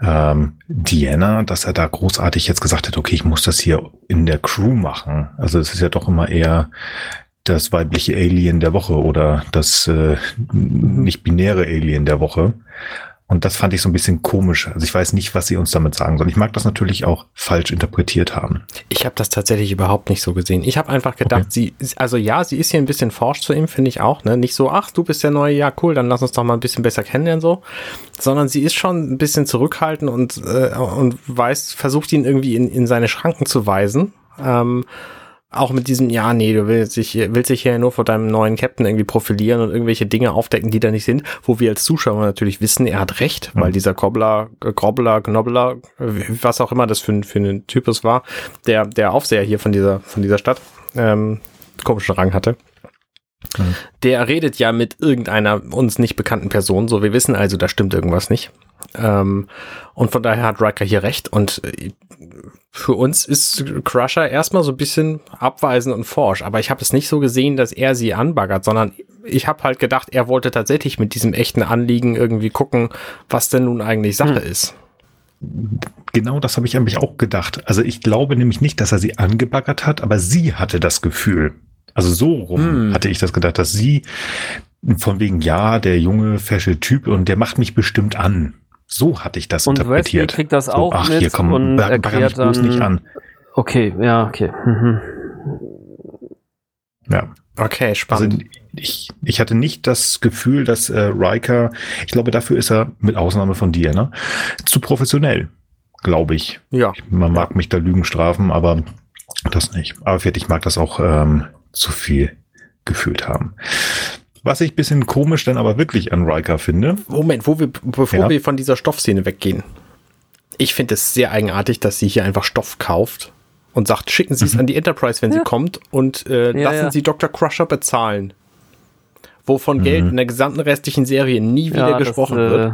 ähm, Diana, dass er da großartig jetzt gesagt hat, okay, ich muss das hier in der Crew machen. Also es ist ja doch immer eher das weibliche Alien der Woche oder das äh, nicht binäre Alien der Woche. Und das fand ich so ein bisschen komisch. Also ich weiß nicht, was sie uns damit sagen sollen. Ich mag das natürlich auch falsch interpretiert haben. Ich habe das tatsächlich überhaupt nicht so gesehen. Ich habe einfach gedacht, okay. sie, also ja, sie ist hier ein bisschen forsch zu ihm, finde ich auch. Ne? Nicht so, ach, du bist der neue, ja cool, dann lass uns doch mal ein bisschen besser kennenlernen so. Sondern sie ist schon ein bisschen zurückhaltend und, äh, und weiß, versucht ihn irgendwie in, in seine Schranken zu weisen. Ähm, auch mit diesem, ja, nee, du willst dich, willst dich hier nur vor deinem neuen Captain irgendwie profilieren und irgendwelche Dinge aufdecken, die da nicht sind, wo wir als Zuschauer natürlich wissen, er hat recht, mhm. weil dieser Gobbler, Grobbler, Knobbler, was auch immer das für, für ein Typus war, der, der Aufseher hier von dieser, von dieser Stadt, ähm, komischen Rang hatte. Mhm. Der redet ja mit irgendeiner uns nicht bekannten Person, so wir wissen also, da stimmt irgendwas nicht. Ähm, und von daher hat Riker hier recht und äh, für uns ist Crusher erstmal so ein bisschen abweisend und forsch, aber ich habe es nicht so gesehen, dass er sie anbaggert, sondern ich habe halt gedacht, er wollte tatsächlich mit diesem echten Anliegen irgendwie gucken, was denn nun eigentlich Sache hm. ist. Genau das habe ich nämlich auch gedacht. Also ich glaube nämlich nicht, dass er sie angebaggert hat, aber sie hatte das Gefühl. Also so rum hm. hatte ich das gedacht, dass sie von wegen, ja, der junge, fesche Typ und der macht mich bestimmt an. So hatte ich das und interpretiert. Und kriegt das auch so, ach, mit hier komm, und erklärt dann, nicht an. Okay, ja, okay. Mhm. Ja. Okay, spannend. Also ich, ich hatte nicht das Gefühl, dass äh, Riker, ich glaube, dafür ist er, mit Ausnahme von dir, ne, zu professionell, glaube ich. Ja. Man mag ja. mich da Lügen strafen, aber das nicht. Aber ich mag das auch ähm, zu viel gefühlt haben. Was ich bisschen komisch dann aber wirklich an Riker finde. Moment, wo wir, bevor ja. wir von dieser Stoffszene weggehen. Ich finde es sehr eigenartig, dass sie hier einfach Stoff kauft und sagt, schicken Sie es mhm. an die Enterprise, wenn ja. sie kommt und äh, ja, lassen Sie Dr. Crusher bezahlen. Wovon mhm. Geld in der gesamten restlichen Serie nie wieder gesprochen das, äh, wird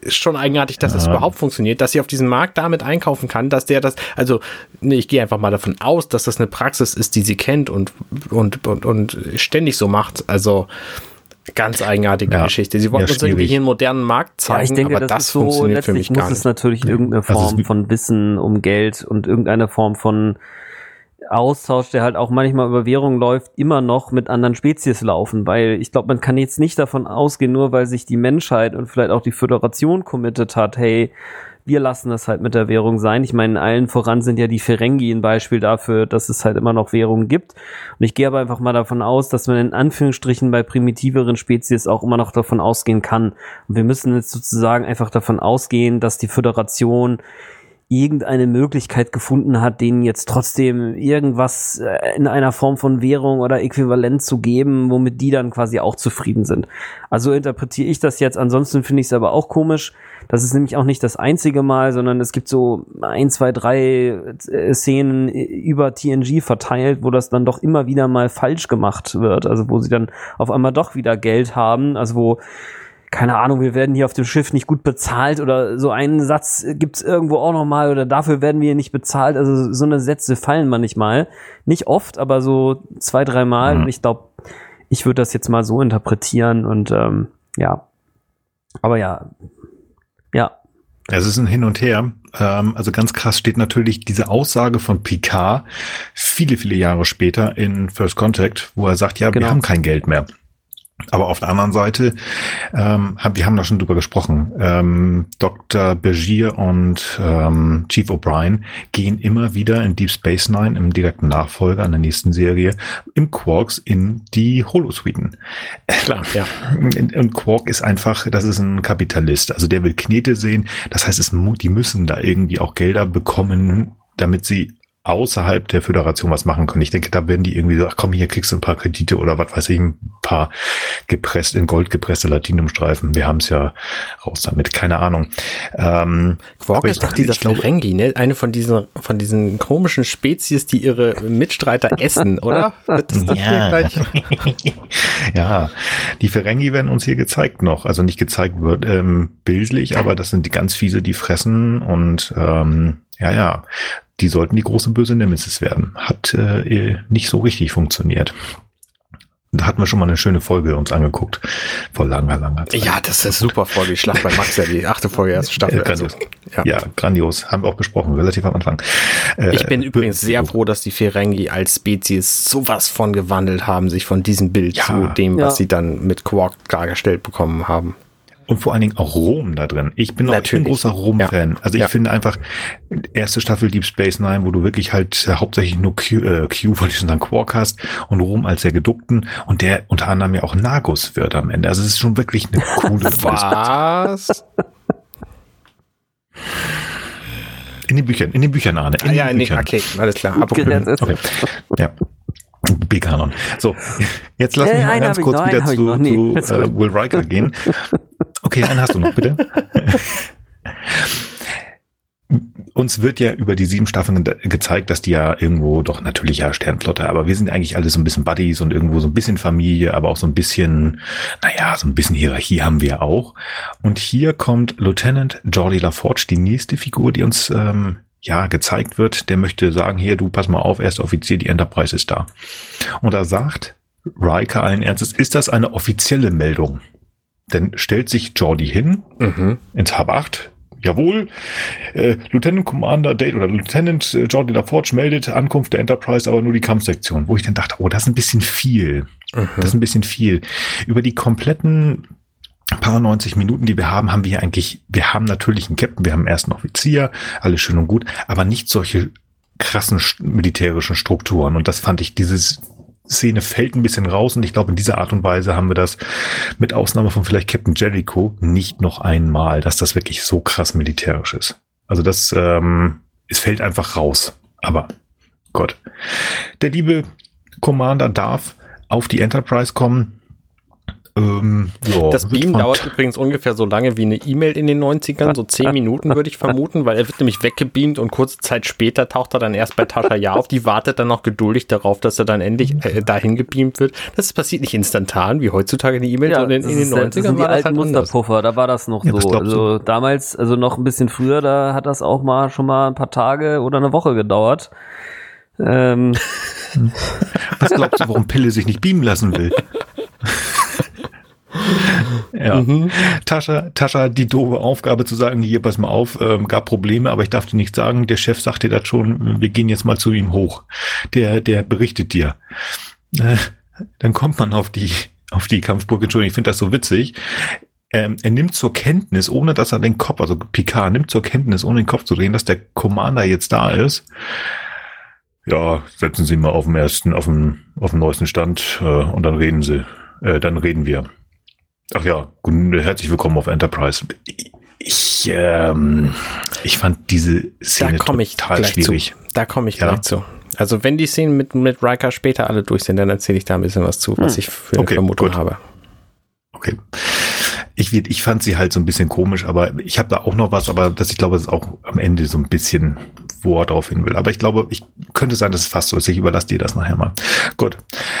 ist schon eigenartig, dass ja. das überhaupt funktioniert, dass sie auf diesem Markt damit einkaufen kann, dass der das, also nee, ich gehe einfach mal davon aus, dass das eine Praxis ist, die sie kennt und, und, und, und ständig so macht. Also ganz eigenartige ja. Geschichte. Sie wollten ja, uns irgendwie hier einen modernen Markt zeigen, ja, ich denke, aber das, das funktioniert so, für mich gar nicht. muss es natürlich irgendeine also Form also von Wissen um Geld und irgendeine Form von Austausch, der halt auch manchmal über Währung läuft, immer noch mit anderen Spezies laufen, weil ich glaube, man kann jetzt nicht davon ausgehen, nur weil sich die Menschheit und vielleicht auch die Föderation committed hat, hey, wir lassen das halt mit der Währung sein. Ich meine, allen voran sind ja die Ferengi ein Beispiel dafür, dass es halt immer noch Währungen gibt. Und ich gehe aber einfach mal davon aus, dass man in Anführungsstrichen bei primitiveren Spezies auch immer noch davon ausgehen kann. Und wir müssen jetzt sozusagen einfach davon ausgehen, dass die Föderation irgendeine Möglichkeit gefunden hat, denen jetzt trotzdem irgendwas äh, in einer Form von Währung oder Äquivalent zu geben, womit die dann quasi auch zufrieden sind. Also interpretiere ich das jetzt. Ansonsten finde ich es aber auch komisch. Das ist nämlich auch nicht das einzige Mal, sondern es gibt so ein, zwei, drei äh, Szenen über TNG verteilt, wo das dann doch immer wieder mal falsch gemacht wird. Also wo sie dann auf einmal doch wieder Geld haben. Also wo keine Ahnung, wir werden hier auf dem Schiff nicht gut bezahlt oder so einen Satz gibt's irgendwo auch noch mal oder dafür werden wir nicht bezahlt. Also so eine Sätze fallen manchmal. Nicht oft, aber so zwei, dreimal. Mhm. Und ich glaube, ich würde das jetzt mal so interpretieren und ähm, ja. Aber ja, ja. Es ist ein Hin und Her. Ähm, also ganz krass steht natürlich diese Aussage von Picard viele, viele Jahre später in First Contact, wo er sagt, ja, genau. wir haben kein Geld mehr. Aber auf der anderen Seite, ähm, wir haben da schon drüber gesprochen, ähm, Dr. Bergier und ähm, Chief O'Brien gehen immer wieder in Deep Space Nine, im direkten Nachfolger an der nächsten Serie, im Quarks in die Holosuiten. Klar, ja. Und Quark ist einfach, das ist ein Kapitalist. Also der will Knete sehen. Das heißt, es, die müssen da irgendwie auch Gelder bekommen, damit sie außerhalb der Föderation was machen können. Ich denke, da werden die irgendwie so, ach komm, hier kriegst du ein paar Kredite oder was weiß ich, ein paar gepresst, in Gold gepresste Latinumstreifen. Wir haben es ja raus damit, keine Ahnung. Ähm, Quark ist doch dieser Ferengi, ne? Eine von diesen, von diesen komischen Spezies, die ihre Mitstreiter *laughs* essen, oder? ja. *laughs* ja, die Ferengi werden uns hier gezeigt noch. Also nicht gezeigt wird ähm, bildlich, aber das sind die ganz fiese, die fressen und ähm, ja, ja, die sollten die große böse Nemesis werden. Hat äh, nicht so richtig funktioniert. Da hatten wir schon mal eine schöne Folge uns angeguckt. Vor langer, langer Zeit. Ja, das ist super Folge. Ich Schlacht bei Max, ja, die achte Folge, erste Staffel. Äh, grandios. Also, ja. ja. grandios. Haben wir auch besprochen, relativ am Anfang. Äh, ich bin übrigens sehr froh, dass die Ferengi als Spezies sowas von gewandelt haben, sich von diesem Bild ja. zu dem, was sie dann mit Quark dargestellt bekommen haben und vor allen Dingen auch Rom da drin. Ich bin auch ein großer Rom-Fan. Ja. Also ich ja. finde einfach erste Staffel Deep Space Nine, wo du wirklich halt äh, hauptsächlich nur Q, äh, Q *laughs* wollte ich schon sagen, Quark hast und Rom als der Geduckten und der unter anderem ja auch Nagus wird am Ende. Also es ist schon wirklich eine *laughs* coole Was? In den Büchern, in den Büchern, Arne. In ah, ja, den, okay, alles klar. Okay. Ja. B-Kanon. So, jetzt lass mich mal ganz kurz noch, wieder zu, zu uh, Will Riker gehen. *laughs* Okay, einen hast du noch, bitte. *laughs* Uns wird ja über die sieben Staffeln gezeigt, dass die ja irgendwo doch natürlich ja Sternflotte, aber wir sind eigentlich alle so ein bisschen Buddies und irgendwo so ein bisschen Familie, aber auch so ein bisschen, naja, so ein bisschen Hierarchie haben wir auch. Und hier kommt Lieutenant Jordi LaForge, die nächste Figur, die uns ähm, ja gezeigt wird. Der möchte sagen, hier, du pass mal auf, erster Offizier, die Enterprise ist da. Und da sagt Riker allen Ernstes, ist das eine offizielle Meldung? Dann stellt sich Jordi hin mhm. ins Hub 8. Jawohl, äh, Lieutenant Commander Date oder Lieutenant äh, Jordi LaForge meldet Ankunft der Enterprise, aber nur die Kampfsektion. Wo ich dann dachte, oh, das ist ein bisschen viel. Mhm. Das ist ein bisschen viel. Über die kompletten paar 90 Minuten, die wir haben, haben wir eigentlich, wir haben natürlich einen Captain, wir haben einen ersten Offizier, alles schön und gut, aber nicht solche krassen militärischen Strukturen. Und das fand ich, dieses Szene fällt ein bisschen raus und ich glaube, in dieser Art und Weise haben wir das mit Ausnahme von vielleicht Captain Jericho nicht noch einmal, dass das wirklich so krass militärisch ist. Also das, ähm, es fällt einfach raus. Aber Gott. Der liebe Commander darf auf die Enterprise kommen, ähm, ja, das Beam dauert übrigens ungefähr so lange wie eine E-Mail in den 90ern, so zehn *laughs* Minuten würde ich vermuten, weil er wird nämlich weggebeamt und kurze Zeit später taucht er dann erst bei Tascha Ja auf. Die wartet dann noch geduldig darauf, dass er dann endlich äh, dahin gebeamt wird. Das passiert nicht instantan, wie heutzutage die E-Mails, ja, in, in, den 90ern das war die alten halt Musterpuffer, da war das noch ja, so. Also damals, also noch ein bisschen früher, da hat das auch mal schon mal ein paar Tage oder eine Woche gedauert. Ähm. Was glaubst du, warum Pille sich nicht beamen lassen will? *laughs* ja. Mhm. Tascha, Tascha, die doofe Aufgabe zu sagen, hier, pass mal auf, ähm, gab Probleme, aber ich darf dir nicht sagen, der Chef sagte das schon, wir gehen jetzt mal zu ihm hoch. Der, der berichtet dir. Äh, dann kommt man auf die, auf die Kampfburg, Entschuldigung, ich finde das so witzig. Ähm, er nimmt zur Kenntnis, ohne dass er den Kopf, also Picard nimmt zur Kenntnis, ohne den Kopf zu drehen, dass der Commander jetzt da ist. Ja, setzen Sie mal auf dem ersten, auf dem, auf dem neuesten Stand äh, und dann reden Sie, äh, dann reden wir. Ach ja, herzlich willkommen auf Enterprise. Ich, ähm, ich fand diese Szene da ich total schwierig. Zu. Da komme ich ja? gleich zu. Also wenn die Szenen mit, mit Riker später alle durch sind, dann erzähle ich da ein bisschen was zu, was hm. ich für eine okay, Vermutung gut. habe. Okay. Ich, ich fand sie halt so ein bisschen komisch, aber ich habe da auch noch was, aber das, ich glaube, das ist auch am Ende so ein bisschen wo er drauf hin will. Aber ich glaube, ich könnte sein, dass es fast so ist. Ich überlasse dir das nachher mal. Gut.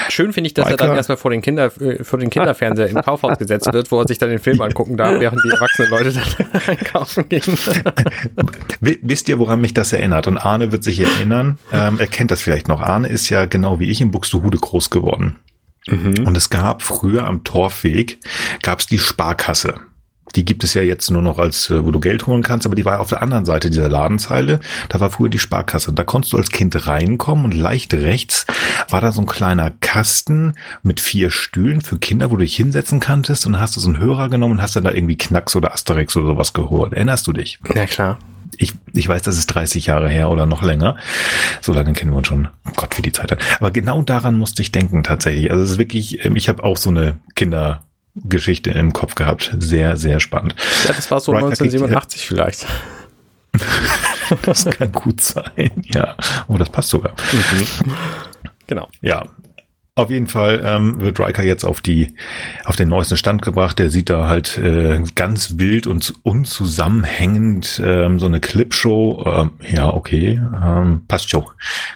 Schön finde ich, dass Weiter. er dann erstmal vor den Kinder, äh, vor den Kinderfernseher im Kaufhaus gesetzt wird, wo er sich dann den Film angucken darf, während die erwachsenen Leute dann *laughs* einkaufen gehen. *laughs* Wisst ihr, woran mich das erinnert? Und Arne wird sich erinnern, ähm, er kennt das vielleicht noch. Arne ist ja genau wie ich in Buxtehude groß geworden. Mhm. Und es gab früher am Torfweg, gab es die Sparkasse die gibt es ja jetzt nur noch als, äh, wo du Geld holen kannst, aber die war auf der anderen Seite dieser Ladenzeile. Da war früher die Sparkasse. Und da konntest du als Kind reinkommen und leicht rechts war da so ein kleiner Kasten mit vier Stühlen für Kinder, wo du dich hinsetzen kanntest und hast du so einen Hörer genommen und hast dann da irgendwie Knacks oder Asterix oder sowas geholt. Erinnerst du dich? Ja, klar. Ich, ich weiß, das ist 30 Jahre her oder noch länger. So lange kennen wir uns schon. Oh Gott, wie die Zeit hat. Aber genau daran musste ich denken tatsächlich. Also es ist wirklich, ähm, ich habe auch so eine Kinder, Geschichte im Kopf gehabt. Sehr, sehr spannend. Ja, das war so Riker 1987 vielleicht. *laughs* das kann gut sein, ja. Oh, das passt sogar. Mhm. Genau. Ja. Auf jeden Fall ähm, wird Riker jetzt auf die auf den neuesten Stand gebracht. Der sieht da halt äh, ganz wild und unzusammenhängend ähm, so eine Clipshow. Ähm, ja, okay, ähm, passt schon.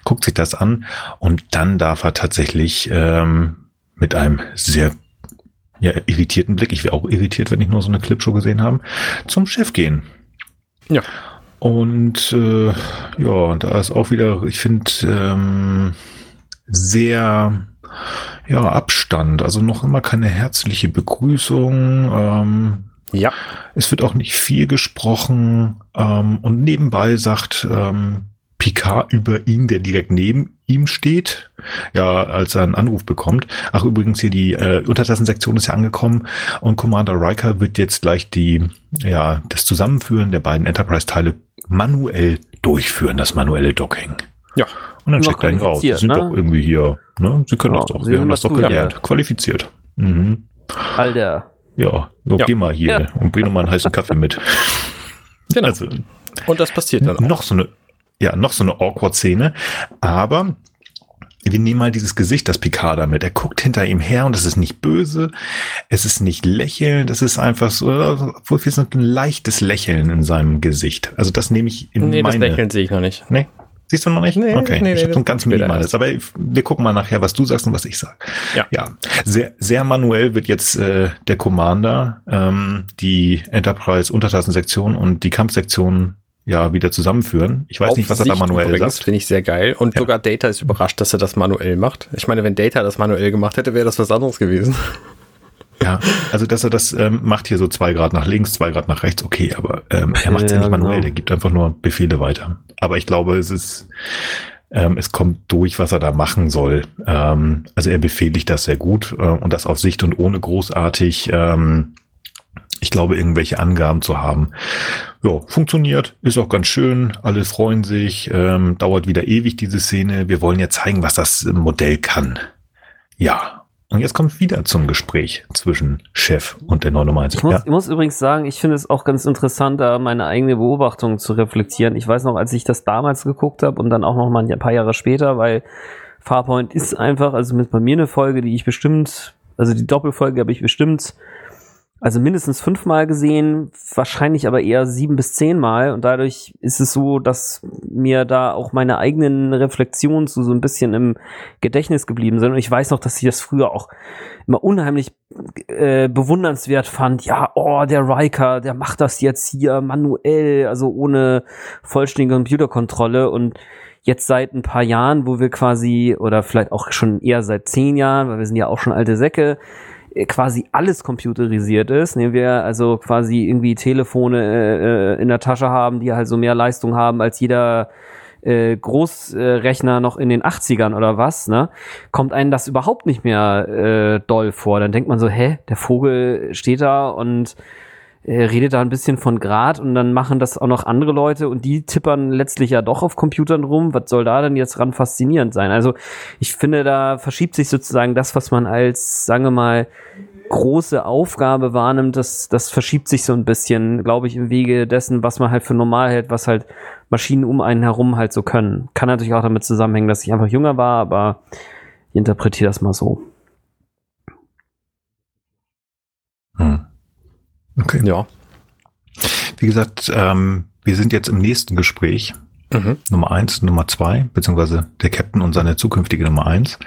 Guckt sich das an und dann darf er tatsächlich ähm, mit einem sehr ja, irritierten Blick, ich wäre auch irritiert, wenn ich nur so eine Clipshow gesehen habe, zum Chef gehen. Ja. Und äh, ja, da ist auch wieder, ich finde, ähm, sehr ja, Abstand. Also noch immer keine herzliche Begrüßung. Ähm, ja. Es wird auch nicht viel gesprochen. Ähm, und nebenbei sagt ähm, Picard über ihn, der direkt neben ihm steht, ja, als er einen Anruf bekommt. Ach, übrigens hier die äh, Untertassensektion ist ja angekommen und Commander Riker wird jetzt gleich die, ja, das Zusammenführen der beiden Enterprise-Teile manuell durchführen, das manuelle Docking. Ja. Und dann checkt er ihn raus. Sie sind ne? doch irgendwie hier, ne? Sie können ja, das doch. Wir haben das doch gelernt. Qualifiziert. Mhm. Alter. Ja, so ja. geh mal hier ja. und bring noch mal einen heißen Kaffee mit. *laughs* Genau. Also, und das passiert dann auch. Noch so eine ja, noch so eine Awkward-Szene. Aber wir nehmen mal dieses Gesicht, das Picard damit. Er guckt hinter ihm her und es ist nicht böse, es ist nicht lächeln, das ist einfach so, wir sind ein leichtes Lächeln in seinem Gesicht. Also das nehme ich in nee, meine... Nee, das Lächeln sehe ich noch nicht. Nee? Siehst du noch nicht? Nee, okay, nee, ich habe so ein ganz minimales. Aber wir gucken mal nachher, was du sagst und was ich sag. Ja. ja. Sehr, sehr manuell wird jetzt äh, der Commander ähm, die Enterprise-Untertassensektion und die Kampfsektion ja wieder zusammenführen. Ich weiß Auf nicht, was er da manuell übrigens, sagt. Finde ich sehr geil. Und ja. sogar Data ist überrascht, dass er das manuell macht. Ich meine, wenn Data das manuell gemacht hätte, wäre das was anderes gewesen. Ja, also dass er das ähm, macht hier so zwei Grad nach links, zwei Grad nach rechts, okay, aber ähm, er macht es ja, ja, nicht manuell, genau. der gibt einfach nur Befehle weiter. Aber ich glaube, es ist, ähm, es kommt durch, was er da machen soll. Ähm, also er befehligt das sehr gut äh, und das auf Sicht und ohne großartig ähm, ich glaube, irgendwelche Angaben zu haben. Ja, funktioniert, ist auch ganz schön, alle freuen sich, ähm, dauert wieder ewig diese Szene. Wir wollen ja zeigen, was das Modell kann. Ja. Und jetzt kommt wieder zum Gespräch zwischen Chef und der 99. Ich muss, ja. ich muss übrigens sagen, ich finde es auch ganz interessant, da meine eigene Beobachtung zu reflektieren. Ich weiß noch, als ich das damals geguckt habe und dann auch noch mal ein paar Jahre später, weil Farpoint ist einfach, also mit bei mir eine Folge, die ich bestimmt, also die Doppelfolge habe ich bestimmt also mindestens fünfmal gesehen, wahrscheinlich aber eher sieben bis zehnmal. Und dadurch ist es so, dass mir da auch meine eigenen Reflexionen zu so ein bisschen im Gedächtnis geblieben sind. Und ich weiß noch, dass ich das früher auch immer unheimlich äh, bewundernswert fand. Ja, oh, der Riker, der macht das jetzt hier manuell, also ohne vollständige Computerkontrolle. Und jetzt seit ein paar Jahren, wo wir quasi, oder vielleicht auch schon eher seit zehn Jahren, weil wir sind ja auch schon alte Säcke, quasi alles computerisiert ist. Nehmen wir also quasi irgendwie Telefone äh, in der Tasche haben, die halt so mehr Leistung haben als jeder äh, Großrechner noch in den 80ern oder was, ne? Kommt einem das überhaupt nicht mehr äh, doll vor. Dann denkt man so, hä, der Vogel steht da und äh, redet da ein bisschen von Grad und dann machen das auch noch andere Leute und die tippern letztlich ja doch auf Computern rum. Was soll da denn jetzt ran faszinierend sein? Also ich finde, da verschiebt sich sozusagen das, was man als, sagen wir mal, große Aufgabe wahrnimmt, das, das verschiebt sich so ein bisschen, glaube ich, im Wege dessen, was man halt für normal hält, was halt Maschinen um einen herum halt so können. Kann natürlich auch damit zusammenhängen, dass ich einfach jünger war, aber ich interpretiere das mal so. Hm. Okay. Ja. Wie gesagt, ähm, wir sind jetzt im nächsten Gespräch. Mhm. Nummer eins, Nummer zwei, beziehungsweise der Captain und seine zukünftige Nummer eins.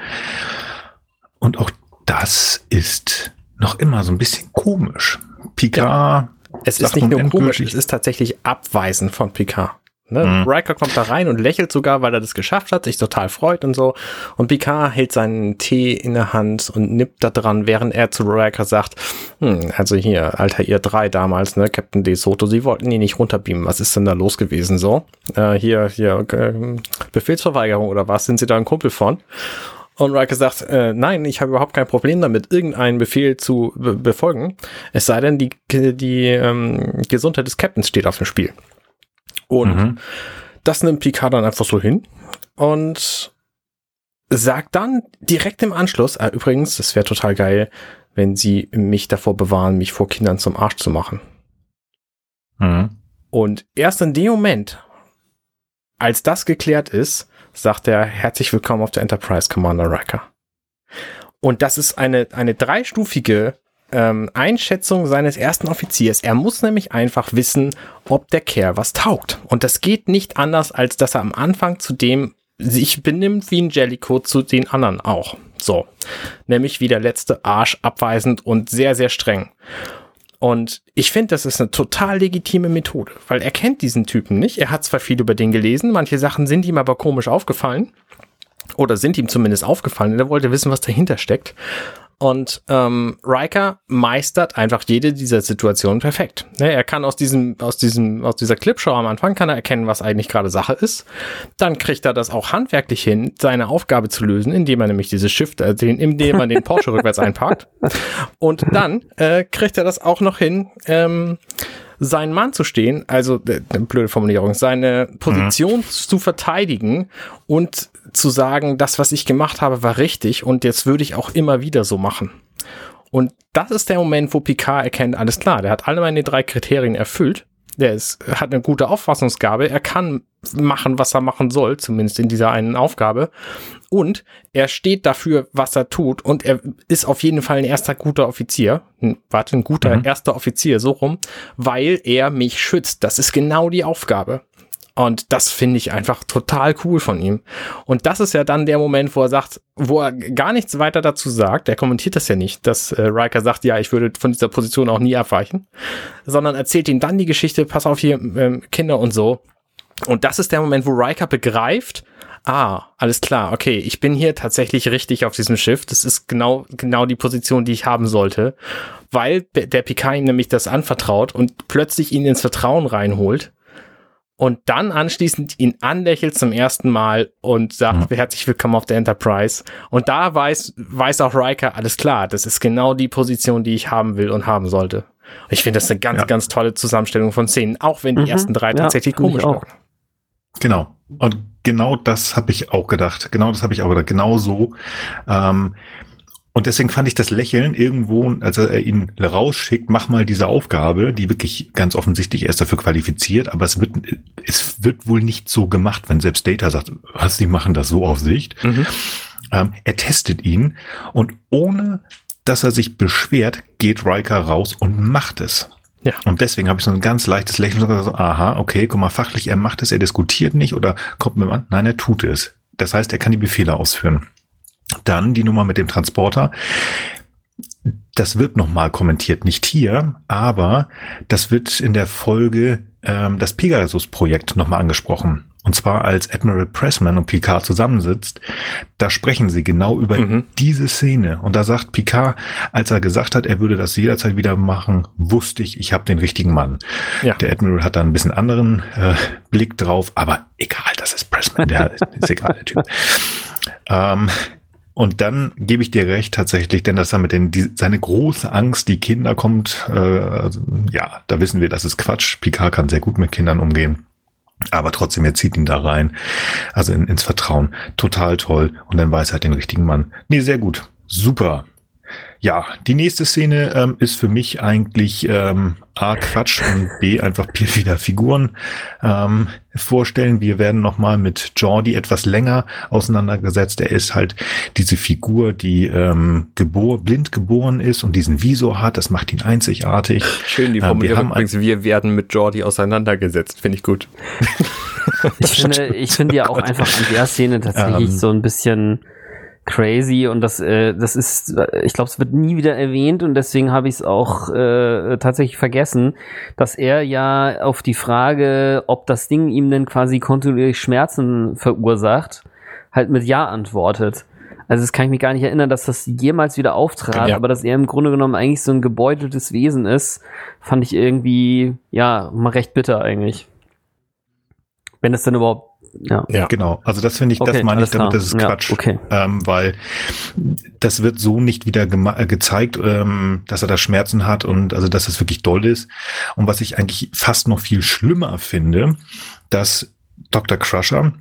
Und auch das ist noch immer so ein bisschen komisch. Picard. Ja. Es ist nicht nur komisch, es ist tatsächlich abweisend von Picard. Ne? Mhm. Riker kommt da rein und lächelt sogar, weil er das geschafft hat, sich total freut und so. Und Picard hält seinen Tee in der Hand und nippt da dran, während er zu Riker sagt, hm, also hier, Alter, ihr drei damals, ne, Captain De Soto, sie wollten ihn nicht runterbeamen. Was ist denn da los gewesen so? Äh, hier, hier, äh, Befehlsverweigerung oder was? Sind sie da ein Kumpel von? Und Riker sagt, äh, nein, ich habe überhaupt kein Problem damit, irgendeinen Befehl zu be befolgen. Es sei denn, die, die ähm, Gesundheit des Captains steht auf dem Spiel. Und mhm. das nimmt Picard dann einfach so hin und sagt dann direkt im Anschluss, äh, übrigens, das wäre total geil, wenn sie mich davor bewahren, mich vor Kindern zum Arsch zu machen. Mhm. Und erst in dem Moment, als das geklärt ist, sagt er herzlich willkommen auf der Enterprise Commander Riker. Und das ist eine, eine dreistufige ähm, Einschätzung seines ersten Offiziers. Er muss nämlich einfach wissen, ob der Kerl was taugt. Und das geht nicht anders, als dass er am Anfang zu dem sich benimmt wie ein Jellicoe zu den anderen auch. So. Nämlich wie der letzte Arsch abweisend und sehr, sehr streng. Und ich finde, das ist eine total legitime Methode, weil er kennt diesen Typen nicht. Er hat zwar viel über den gelesen, manche Sachen sind ihm aber komisch aufgefallen. Oder sind ihm zumindest aufgefallen. Er wollte wissen, was dahinter steckt. Und ähm, Riker meistert einfach jede dieser Situationen perfekt. Ne, er kann aus diesem, aus diesem, aus dieser Clipshow am Anfang kann er erkennen, was eigentlich gerade Sache ist. Dann kriegt er das auch handwerklich hin, seine Aufgabe zu lösen, indem er nämlich dieses Shift, äh, den, indem er den Porsche *laughs* rückwärts einparkt. Und dann äh, kriegt er das auch noch hin, ähm, seinen Mann zu stehen, also äh, blöde Formulierung, seine Position mhm. zu verteidigen und zu sagen, das, was ich gemacht habe, war richtig und jetzt würde ich auch immer wieder so machen. Und das ist der Moment, wo Picard erkennt, alles klar, der hat alle meine drei Kriterien erfüllt. Der ist, hat eine gute Auffassungsgabe. Er kann machen, was er machen soll, zumindest in dieser einen Aufgabe. Und er steht dafür, was er tut. Und er ist auf jeden Fall ein erster guter Offizier. Warte, ein guter mhm. erster Offizier, so rum, weil er mich schützt. Das ist genau die Aufgabe. Und das finde ich einfach total cool von ihm. Und das ist ja dann der Moment, wo er sagt, wo er gar nichts weiter dazu sagt. Er kommentiert das ja nicht, dass äh, Riker sagt, ja, ich würde von dieser Position auch nie abweichen, sondern erzählt ihm dann die Geschichte, pass auf hier, ähm, Kinder und so. Und das ist der Moment, wo Riker begreift, ah, alles klar, okay, ich bin hier tatsächlich richtig auf diesem Schiff. Das ist genau, genau die Position, die ich haben sollte, weil der Picard ihm nämlich das anvertraut und plötzlich ihn ins Vertrauen reinholt und dann anschließend ihn anlächelt zum ersten Mal und sagt, herzlich willkommen auf der Enterprise. Und da weiß, weiß auch Riker, alles klar, das ist genau die Position, die ich haben will und haben sollte. Ich finde das eine ganz, ja. ganz tolle Zusammenstellung von Szenen, auch wenn die mhm. ersten drei tatsächlich ja, komisch waren. Genau. Und genau das habe ich auch gedacht. Genau das habe ich auch gedacht. Genau so. Ähm, und deswegen fand ich das Lächeln irgendwo, als er ihn rausschickt, mach mal diese Aufgabe, die wirklich ganz offensichtlich erst dafür qualifiziert, aber es wird, es wird wohl nicht so gemacht, wenn selbst Data sagt, was, die machen das so auf Sicht. Mhm. Ähm, er testet ihn und ohne, dass er sich beschwert, geht Riker raus und macht es. Ja. Und deswegen habe ich so ein ganz leichtes Lächeln, so, aha, okay, guck mal, fachlich, er macht es, er diskutiert nicht oder kommt mir an, nein, er tut es. Das heißt, er kann die Befehle ausführen. Dann die Nummer mit dem Transporter. Das wird nochmal kommentiert, nicht hier, aber das wird in der Folge ähm, das Pegasus-Projekt nochmal angesprochen. Und zwar als Admiral Pressman und Picard zusammensitzt, da sprechen sie genau über mhm. diese Szene. Und da sagt Picard, als er gesagt hat, er würde das jederzeit wieder machen, wusste ich, ich habe den richtigen Mann. Ja. Der Admiral hat da ein bisschen anderen äh, Blick drauf, aber egal, das ist Pressman, der *laughs* ist egal, der Typ. Ähm, und dann gebe ich dir recht tatsächlich, denn das damit den, die, seine große Angst, die Kinder kommt, äh, also, ja, da wissen wir, das ist Quatsch. Picard kann sehr gut mit Kindern umgehen. Aber trotzdem, er zieht ihn da rein, also in, ins Vertrauen. Total toll. Und dann weiß er halt den richtigen Mann. Nee, sehr gut. Super. Ja, die nächste Szene ähm, ist für mich eigentlich ähm, A, Quatsch und B, einfach *laughs* wieder Figuren ähm, vorstellen. Wir werden nochmal mit Jordi etwas länger auseinandergesetzt. Er ist halt diese Figur, die ähm, gebor blind geboren ist und diesen Visor hat. Das macht ihn einzigartig. Schön, die Formulierung ähm, wir, übrigens, wir werden mit Jordi auseinandergesetzt. Finde ich gut. ich finde, ich finde ja auch einfach an der Szene tatsächlich ähm, so ein bisschen crazy und das, äh, das ist, ich glaube, es wird nie wieder erwähnt und deswegen habe ich es auch äh, tatsächlich vergessen, dass er ja auf die Frage, ob das Ding ihm denn quasi kontinuierlich Schmerzen verursacht, halt mit Ja antwortet. Also das kann ich mich gar nicht erinnern, dass das jemals wieder auftrat, ja. aber dass er im Grunde genommen eigentlich so ein gebeuteltes Wesen ist, fand ich irgendwie, ja, mal recht bitter eigentlich. Wenn es denn überhaupt ja. ja. Genau. Also das finde ich, okay, das meine ich damit, das ist Quatsch. Ja, okay. Ähm, weil das wird so nicht wieder äh, gezeigt, ähm, dass er da Schmerzen hat und also dass es wirklich doll ist. Und was ich eigentlich fast noch viel schlimmer finde, dass Dr. Crusher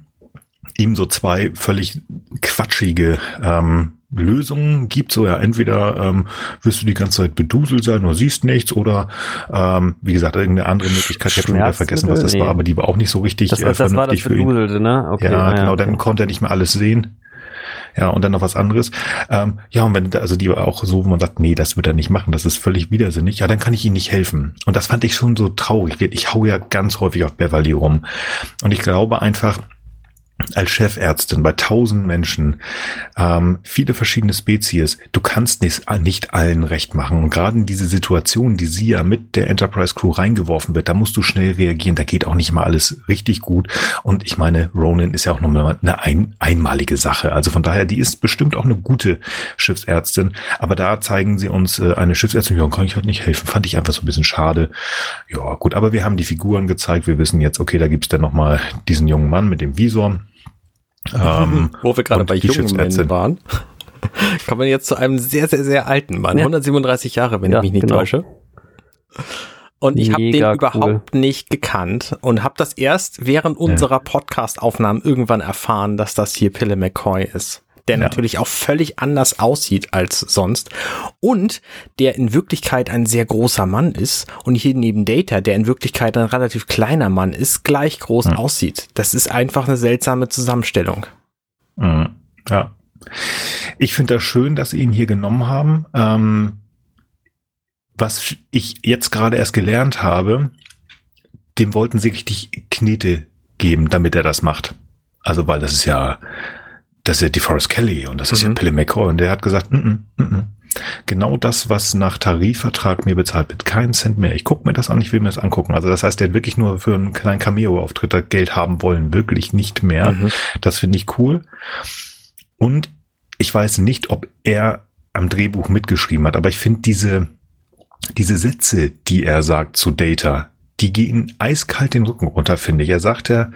ihm so zwei völlig quatschige ähm, Lösungen gibt. So ja, entweder ähm, wirst du die ganze Zeit beduselt sein oder siehst nichts oder ähm, wie gesagt, irgendeine andere Möglichkeit. Ich habe schon wieder vergessen, was das nee. war, aber die war auch nicht so richtig das, äh, das war das für ihn. Ne? Okay, ja, genau, okay. dann konnte er nicht mehr alles sehen. Ja, und dann noch was anderes. Ähm, ja, und wenn, also die war auch so, wo man sagt, nee, das wird er nicht machen, das ist völlig widersinnig, ja, dann kann ich ihm nicht helfen. Und das fand ich schon so traurig. Ich hau ja ganz häufig auf Beverly rum. Und ich glaube einfach, als Chefärztin bei tausend Menschen, ähm, viele verschiedene Spezies, du kannst nicht, nicht allen recht machen. Und gerade in diese Situation, die sie ja mit der Enterprise Crew reingeworfen wird, da musst du schnell reagieren, da geht auch nicht mal alles richtig gut. Und ich meine, Ronan ist ja auch nochmal eine ein, einmalige Sache. Also von daher, die ist bestimmt auch eine gute Schiffsärztin. Aber da zeigen sie uns äh, eine Schiffsärztin, ja, kann ich halt nicht helfen. Fand ich einfach so ein bisschen schade. Ja, gut, aber wir haben die Figuren gezeigt. Wir wissen jetzt, okay, da gibt's dann nochmal diesen jungen Mann mit dem Visor ähm, *laughs* Wo wir gerade bei jungen Männern waren, *laughs* kommen wir jetzt zu einem sehr, sehr, sehr alten Mann. Ja. 137 Jahre, wenn ja, ich mich nicht genau. täusche. Und ich habe den cool. überhaupt nicht gekannt und habe das erst während unserer Podcast-Aufnahmen irgendwann erfahren, dass das hier Pille McCoy ist der ja. natürlich auch völlig anders aussieht als sonst und der in Wirklichkeit ein sehr großer Mann ist und hier neben Data, der in Wirklichkeit ein relativ kleiner Mann ist, gleich groß mhm. aussieht. Das ist einfach eine seltsame Zusammenstellung. Mhm. Ja. Ich finde das schön, dass sie ihn hier genommen haben. Ähm, was ich jetzt gerade erst gelernt habe, dem wollten sie richtig Knete geben, damit er das macht. Also, weil das ist ja, das ist ja DeForest Kelly und das ist mhm. ja Pille McCoy und der hat gesagt, mm -mm, mm genau das, was nach Tarifvertrag mir bezahlt wird, keinen Cent mehr. Ich gucke mir das an, ich will mir das angucken. Also das heißt, der hat wirklich nur für einen kleinen Cameo-Auftritt Geld haben wollen, wirklich nicht mehr. Mhm. Das finde ich cool. Und ich weiß nicht, ob er am Drehbuch mitgeschrieben hat, aber ich finde diese, diese Sätze, die er sagt zu Data, die gehen eiskalt den Rücken runter, finde ich. Er sagt ja,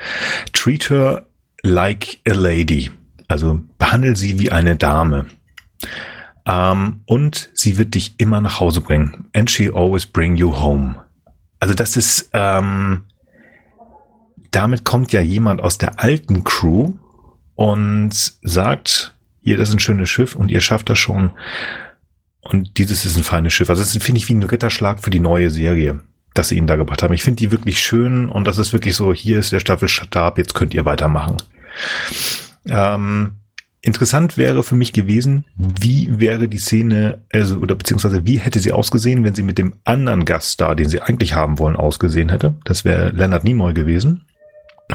treat her like a lady. Also behandle sie wie eine Dame. Ähm, und sie wird dich immer nach Hause bringen. And she always bring you home. Also das ist, ähm, damit kommt ja jemand aus der alten Crew und sagt, hier, das ist ein schönes Schiff und ihr schafft das schon. Und dieses ist ein feines Schiff. Also das finde ich wie ein Ritterschlag für die neue Serie, dass sie ihn da gebracht haben. Ich finde die wirklich schön und das ist wirklich so, hier ist der Staffelstab, jetzt könnt ihr weitermachen. Ähm, interessant wäre für mich gewesen, wie wäre die Szene, also, oder beziehungsweise wie hätte sie ausgesehen, wenn sie mit dem anderen Gaststar, den sie eigentlich haben wollen, ausgesehen hätte. Das wäre Leonard Nimoy gewesen,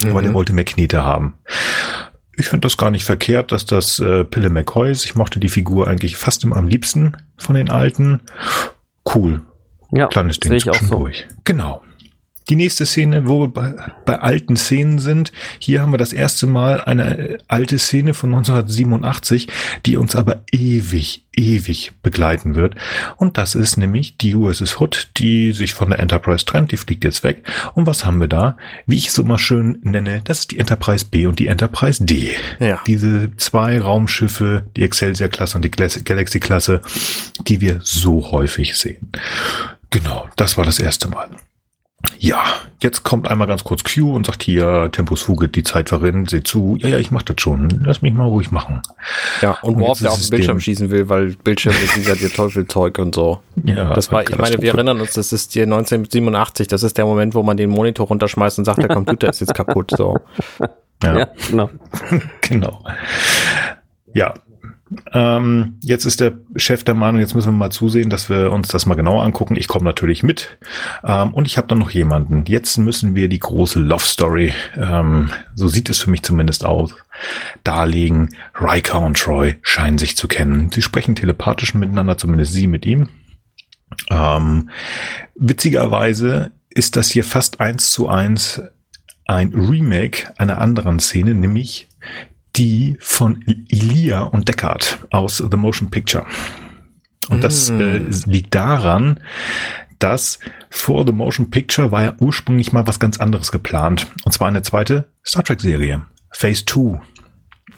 mhm. weil er wollte mehr Knete haben. Ich finde das gar nicht verkehrt, dass das äh, Pille McCoy ist. Ich mochte die Figur eigentlich fast immer am liebsten von den alten. Cool. Ja, kleines Ding ich auch so. durch. Genau die nächste Szene, wo wir bei, bei, alten Szenen sind. Hier haben wir das erste Mal eine alte Szene von 1987, die uns aber ewig, ewig begleiten wird. Und das ist nämlich die USS Hood, die sich von der Enterprise trennt. Die fliegt jetzt weg. Und was haben wir da? Wie ich es immer schön nenne, das ist die Enterprise B und die Enterprise D. Ja. Diese zwei Raumschiffe, die Excelsior-Klasse und die Galaxy-Klasse, die wir so häufig sehen. Genau, das war das erste Mal. Ja, jetzt kommt einmal ganz kurz Q und sagt hier, Tempus Fugit, die Zeit verrinnt, seht zu. Ja, ja, ich mach das schon. Lass mich mal ruhig machen. Ja, und, und Warp, der auf den Bildschirm schießen will, weil Bildschirm ist ja der Teufelzeug und so. *laughs* Ja, das war, ich meine, wir erinnern uns, das ist hier 1987, das ist der Moment, wo man den Monitor runterschmeißt und sagt, der Computer ist jetzt kaputt, so. Ja, ja genau. *laughs* genau. Ja, ähm, jetzt ist der Chef der Meinung, jetzt müssen wir mal zusehen, dass wir uns das mal genauer angucken. Ich komme natürlich mit. Ähm, und ich habe dann noch jemanden. Jetzt müssen wir die große Love Story, ähm, so sieht es für mich zumindest aus, darlegen. Riker und Troy scheinen sich zu kennen. Sie sprechen telepathisch miteinander, zumindest sie mit ihm. Ähm, witzigerweise ist das hier fast eins zu eins ein Remake einer anderen Szene, nämlich die von Elia und Deckard aus The Motion Picture. Und das mm. äh, liegt daran, dass vor The Motion Picture war ja ursprünglich mal was ganz anderes geplant. Und zwar eine zweite Star Trek Serie, Phase 2.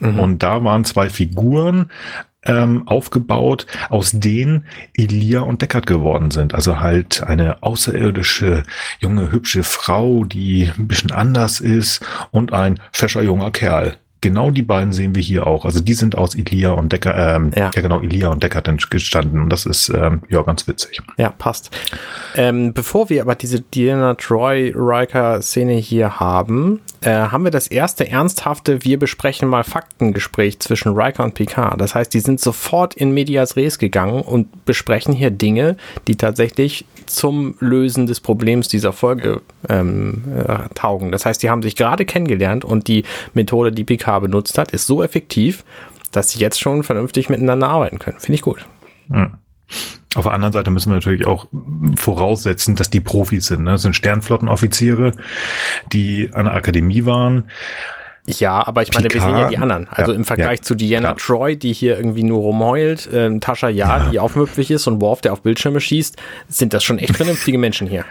Mhm. Und da waren zwei Figuren, ähm, aufgebaut, aus denen Elia und Deckard geworden sind. Also halt eine außerirdische, junge, hübsche Frau, die ein bisschen anders ist und ein fescher junger Kerl. Genau die beiden sehen wir hier auch. Also die sind aus Ilia und Decker, ähm, ja. ja genau, Ilia und Decker gestanden. Und das ist ähm, ja ganz witzig. Ja, passt. Ähm, bevor wir aber diese Diana Troy Riker Szene hier haben, äh, haben wir das erste ernsthafte Wir besprechen mal Faktengespräch zwischen Riker und Picard. Das heißt, die sind sofort in Medias Res gegangen und besprechen hier Dinge, die tatsächlich zum Lösen des Problems dieser Folge ähm, äh, taugen. Das heißt, die haben sich gerade kennengelernt und die Methode, die Picard benutzt hat, ist so effektiv, dass sie jetzt schon vernünftig miteinander arbeiten können. Finde ich gut. Ja. Auf der anderen Seite müssen wir natürlich auch voraussetzen, dass die Profis sind. Ne? Das sind Sternflottenoffiziere, die an der Akademie waren. Ja, aber ich meine, Picard, wir sehen ja die anderen. Also ja, im Vergleich ja, zu Diana klar. Troy, die hier irgendwie nur rumheult, äh, Tascha ja, ja, die aufmüpfig ist und Worf, der auf Bildschirme schießt, sind das schon echt vernünftige Menschen hier.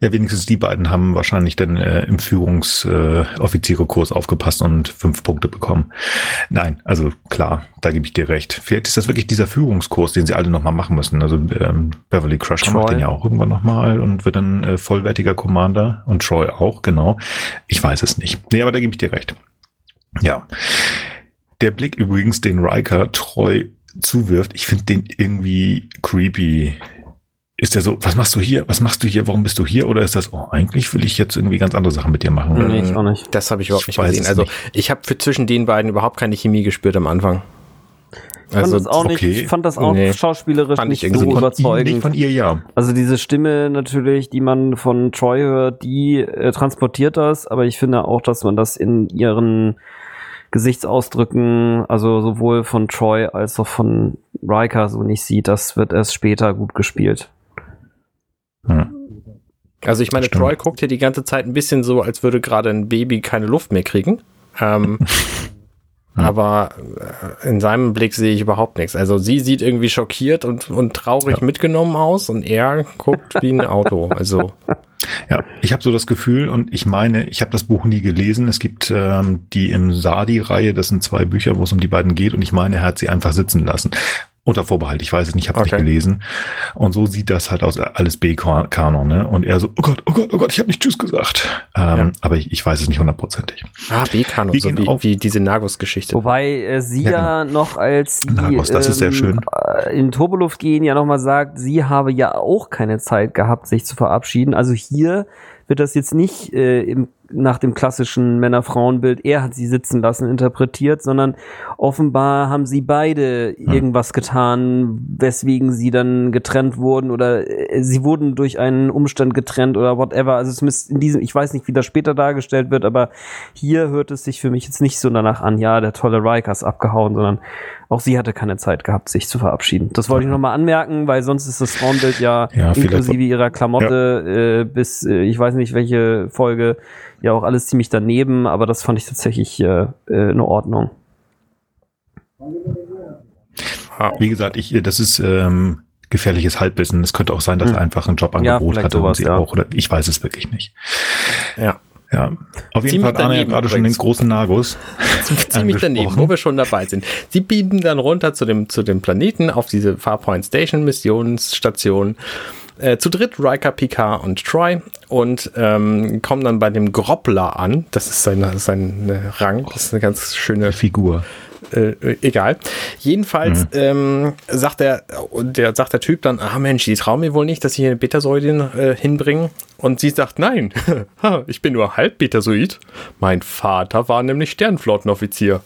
Ja, wenigstens die beiden haben wahrscheinlich dann äh, im Führungsoffizierkurs äh, aufgepasst und fünf Punkte bekommen. Nein, also klar, da gebe ich dir recht. Vielleicht ist das wirklich dieser Führungskurs, den sie alle nochmal machen müssen. Also ähm, Beverly Crusher macht den ja auch irgendwann nochmal und wird dann äh, vollwertiger Commander und Troy auch, genau. Ich weiß es nicht. Nee, aber da gebe ich dir recht. Ja. Der Blick übrigens, den Riker treu zuwirft, ich finde den irgendwie creepy ist der so, was machst du hier? Was machst du hier? Warum bist du hier? Oder ist das, oh, eigentlich will ich jetzt irgendwie ganz andere Sachen mit dir machen? Nee, ich auch nicht. Das habe ich überhaupt ich nicht gesehen. Also nicht. ich habe für zwischen den beiden überhaupt keine Chemie gespürt am Anfang. Ich fand also, das auch nicht, okay. fand das auch nee. schauspielerisch nicht so von überzeugend. Ihm, von ihr, ja. Also diese Stimme natürlich, die man von Troy hört, die äh, transportiert das, aber ich finde auch, dass man das in ihren Gesichtsausdrücken, also sowohl von Troy als auch von Riker so nicht sieht. Das wird erst später gut gespielt. Also ich meine, Stimmt. Troy guckt hier die ganze Zeit ein bisschen so, als würde gerade ein Baby keine Luft mehr kriegen. Ähm, *laughs* aber äh, in seinem Blick sehe ich überhaupt nichts. Also sie sieht irgendwie schockiert und, und traurig ja. mitgenommen aus und er guckt wie ein Auto. *laughs* Also ja, ich habe so das Gefühl und ich meine, ich habe das Buch nie gelesen. Es gibt ähm, die im Sadi-Reihe, das sind zwei Bücher, wo es um die beiden geht und ich meine, er hat sie einfach sitzen lassen. Unter Vorbehalt, ich weiß es nicht, ich habe okay. nicht gelesen. Und so sieht das halt aus, alles B-Kanon, ne? Und er so, oh Gott, oh Gott, oh Gott, ich habe nicht Tschüss gesagt. Ähm, ja. Aber ich, ich weiß es nicht hundertprozentig. Ah, B-Kanon, so wie, wie diese Nagus-Geschichte. Wobei äh, sie ja, ja genau. noch als sie, Nagus, das ähm, ist sehr ähm, schön. Äh, in Turboluft gehen ja nochmal sagt, sie habe ja auch keine Zeit gehabt, sich zu verabschieden. Also hier wird das jetzt nicht äh, im nach dem klassischen Männer-Frauen-Bild, er hat sie sitzen lassen, interpretiert, sondern offenbar haben sie beide hm. irgendwas getan, weswegen sie dann getrennt wurden oder äh, sie wurden durch einen Umstand getrennt oder whatever. Also zumindest in diesem, ich weiß nicht, wie das später dargestellt wird, aber hier hört es sich für mich jetzt nicht so danach an, ja, der tolle Riker ist abgehauen, sondern auch sie hatte keine Zeit gehabt, sich zu verabschieden. Das wollte ich nochmal anmerken, weil sonst ist das Frauenbild ja, ja inklusive ihrer Klamotte ja. äh, bis, äh, ich weiß nicht welche Folge, ja auch alles ziemlich daneben, aber das fand ich tatsächlich äh, äh in Ordnung. Wie gesagt, ich, das ist ähm, gefährliches Halbwissen. Es könnte auch sein, dass hm. er einfach ein Jobangebot ja, hatte sowas, und sie ja. auch, oder ich weiß es wirklich nicht. Ja. Ja, auf jeden Fall hat Arne ja gerade schon den großen Nagus. *laughs* Ziemlich daneben, wo wir schon dabei sind. Sie bieten dann runter zu dem, zu dem Planeten auf diese Farpoint Station Missionsstation äh, zu dritt Riker, Picard und Troy und ähm, kommen dann bei dem Groppler an. Das ist sein, sein Rang. Das ist eine ganz schöne Figur. Äh, egal. Jedenfalls mhm. ähm, sagt der, der, sagt der Typ dann, ah Mensch, die trauen mir wohl nicht, dass sie hier eine Betasoidin äh, hinbringen. Und sie sagt, nein, *laughs* ich bin nur halb Betasoid. Mein Vater war nämlich Sternflottenoffizier.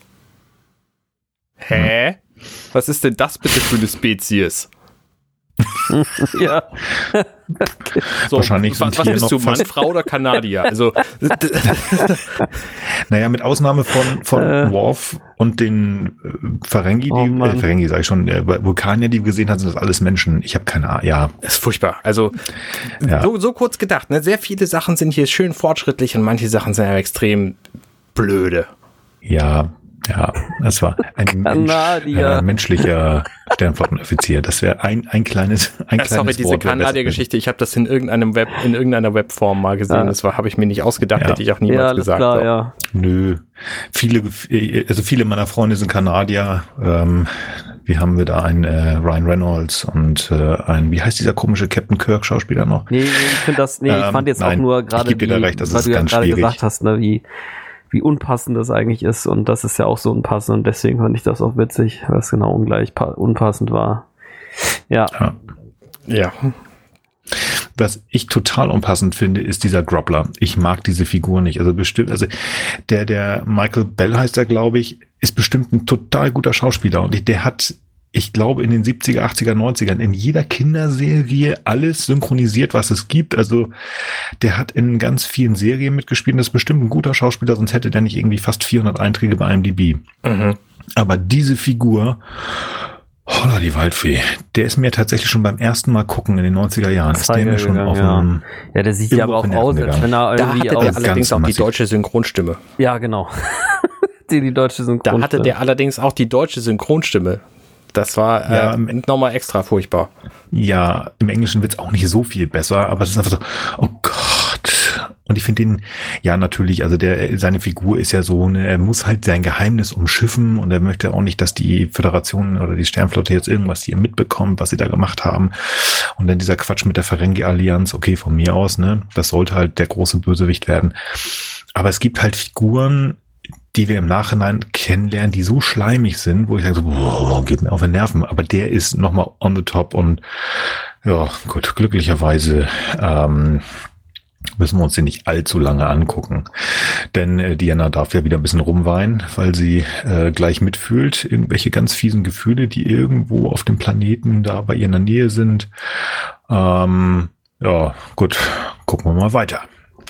Hä? Was ist denn das bitte für eine Spezies? *laughs* ja. So, Wahrscheinlich was, sind was hier bist noch du, Mann, Frau oder Kanadier? Also, *laughs* Naja, mit Ausnahme von, von Äh. Worf und den äh, Ferengi, Oh die, äh. Ferengi sag ich schon, äh, Vulkanier, die wir gesehen haben, sind das alles Menschen. Ich habe keine Ahnung. Ja, das ist furchtbar. Also, Ja. so, so kurz gedacht. Ne? Sehr viele Sachen sind hier schön fortschrittlich und manche Sachen sind ja extrem blöde. ja, ja. Das war ein *laughs* Mensch, äh, menschlicher Sternflottenoffizier. Das wäre ein, ein kleines, ein Ja, kleines sorry, diese Kanadier-Geschichte, ich habe das in irgendeinem Web, in irgendeiner Webform mal gesehen. Ja. Das war, habe ich mir nicht ausgedacht, Ja. hätte ich auch Ja, niemals alles gesagt. klar, so. ja. Nö. Viele, also viele meiner Freunde sind Kanadier. Ähm, wie haben wir da einen äh, Ryan Reynolds und äh, ein, wie heißt dieser komische Captain Kirk Schauspieler noch? Nee, nee, ich finde das, nee, ich Ähm, fand jetzt nein, auch nur ich gerade, geb dir da wie- recht, ist du ja ganz gerade schwierig. gesagt hast, ne, wie, wie unpassend das eigentlich ist und das ist ja auch so unpassend und deswegen fand ich das auch witzig, es genau ungleich pa- unpassend war. Ja, Ja. Was ich total unpassend finde, ist dieser Groppler. Ich mag diese Figur nicht. Also bestimmt, also der, der Michael Bell heißt er, glaube ich, ist bestimmt ein total guter Schauspieler und der hat, ich glaube, in den 70er, 80er, 90ern in jeder Kinderserie alles synchronisiert, was es gibt. Also der hat in ganz vielen Serien mitgespielt und ist bestimmt ein guter Schauspieler, sonst hätte der nicht irgendwie fast 400 Einträge bei IMDb. Mhm. Aber diese Figur, holla die Waldfee, der ist mir tatsächlich schon beim ersten Mal gucken in den 90er Jahren, ist der mir schon gegangen, auf ja. ja, der sieht ja aber auch aus, als wenn er Da irgendwie hatte auch, allerdings auch die massiv. deutsche Synchronstimme. ja, genau. *laughs* die, die deutsche Da Synchron. hatte der allerdings auch die deutsche Synchronstimme. Das war Ja, äh, nochmal extra furchtbar. ja, im Englischen wird's auch nicht so viel besser, aber es ist einfach so, oh Gott. Und ich finde den, ja, natürlich, also der, seine Figur ist ja so, ne, er muss halt sein Geheimnis umschiffen und er möchte auch nicht, dass die Föderation oder die Sternflotte jetzt irgendwas hier mitbekommt, was sie da gemacht haben. Und dann dieser Quatsch mit der Ferengi-Allianz, okay, von mir aus, ne, das sollte halt der große Bösewicht werden. Aber es gibt halt Figuren, die wir im Nachhinein kennenlernen, die so schleimig sind, wo ich sage, so, boah, geht mir auf den Nerven. Aber der ist nochmal on the top und ja, gut, glücklicherweise ähm, müssen wir uns den nicht allzu lange angucken. Denn äh, Diana darf ja wieder ein bisschen rumweinen, weil sie äh, gleich mitfühlt, irgendwelche ganz fiesen Gefühle, die irgendwo auf dem Planeten da bei ihr in der Nähe sind. Ähm, ja, gut, gucken wir mal weiter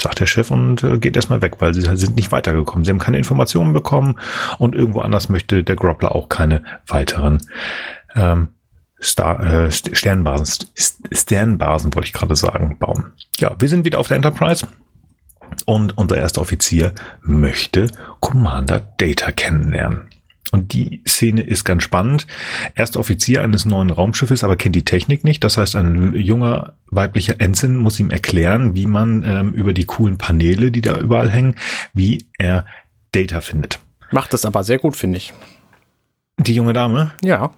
sagt der Chef und äh, geht erstmal weg, weil sie sind nicht weitergekommen. Sie haben keine Informationen bekommen und irgendwo anders möchte der Groppler auch keine weiteren ähm, Star, äh, St- Sternbasen, St- Sternbasen wollte ich gerade sagen, bauen. Ja, wir sind wieder auf der Enterprise und unser erster Offizier möchte Commander Data kennenlernen. Und die Szene ist ganz spannend. Erster Offizier eines neuen Raumschiffes, aber kennt die Technik nicht. Das heißt, ein junger weiblicher Ensign muss ihm erklären, wie man ähm, über die coolen Paneele, die da überall hängen, wie er Data findet. Macht das aber sehr gut, finde ich. Die junge Dame, Ja.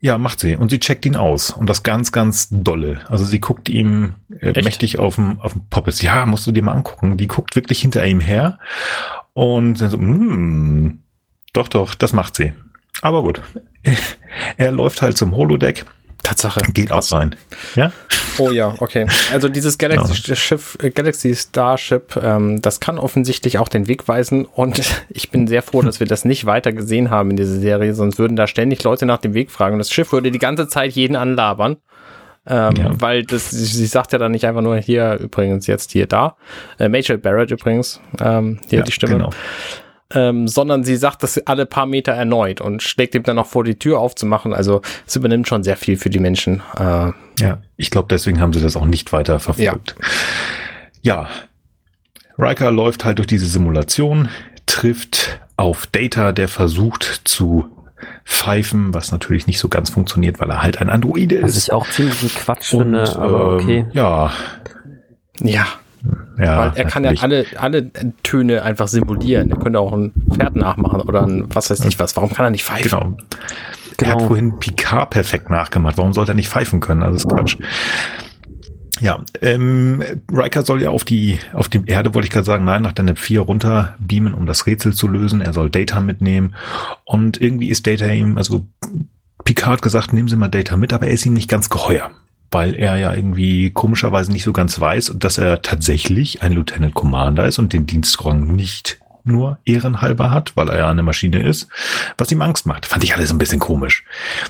ja, macht sie. Und sie checkt ihn aus. Und das ganz, ganz dolle. Also sie guckt ihm äh, mächtig auf dem, auf dem Poppes. Ja, musst du dir mal angucken. Die guckt wirklich hinter ihm her. Und dann so, hm, doch, doch, das macht sie. Aber gut. *laughs* Er läuft halt zum Holodeck, Tatsache. geht auch rein. Ja? Oh ja, okay. Also dieses Galaxy Schiff, äh, Galaxy Starship, ähm, das kann offensichtlich auch den Weg weisen und *laughs* ich bin sehr froh, dass wir das nicht weiter gesehen haben in dieser Serie, sonst würden da ständig Leute nach dem Weg fragen und das Schiff würde die ganze Zeit jeden anlabern. Ähm, Ja. Weil das, sie sie sagt ja dann nicht einfach nur hier übrigens jetzt hier da. Äh, Major Barrett übrigens, ähm, hier ja, die Stimme. Genau. Ähm, sondern sie sagt das alle paar Meter erneut und schlägt ihm dann noch vor, die Tür aufzumachen. Also es übernimmt schon sehr viel für die Menschen. Äh, Ja, ich glaube, deswegen haben sie das auch nicht weiter verfolgt. Ja. Riker läuft halt durch diese Simulation, trifft auf Data, der versucht zu pfeifen, was natürlich nicht so ganz funktioniert, weil er halt ein Androide Was ist. ich auch ziemlich Quatsch Und, finde, aber ähm, okay. Ja, ja, ja. weil er kann ja natürlich. alle, alle Töne einfach simulieren. Er könnte auch ein Pferd nachmachen oder ein was weiß ich was. Warum kann er nicht pfeifen? Genau. Er hat Genau. vorhin Picard perfekt nachgemacht. Warum sollte er nicht pfeifen können? Also das ist Quatsch. Ja, ähm, Riker soll ja auf die, auf die Erde, wollte ich gerade sagen, nein, nach der NEP 4 runter beamen, um das Rätsel zu lösen. Er soll Data mitnehmen. Und irgendwie ist Data ihm, also Picard hat gesagt, nehmen Sie mal Data mit, aber er ist ihm nicht ganz geheuer. Weil er ja irgendwie komischerweise nicht so ganz weiß, dass er tatsächlich ein Lieutenant Commander ist und den Dienstrang nicht nur ehrenhalber hat, weil er ja eine Maschine ist, was ihm Angst macht. Fand ich alles ein bisschen komisch.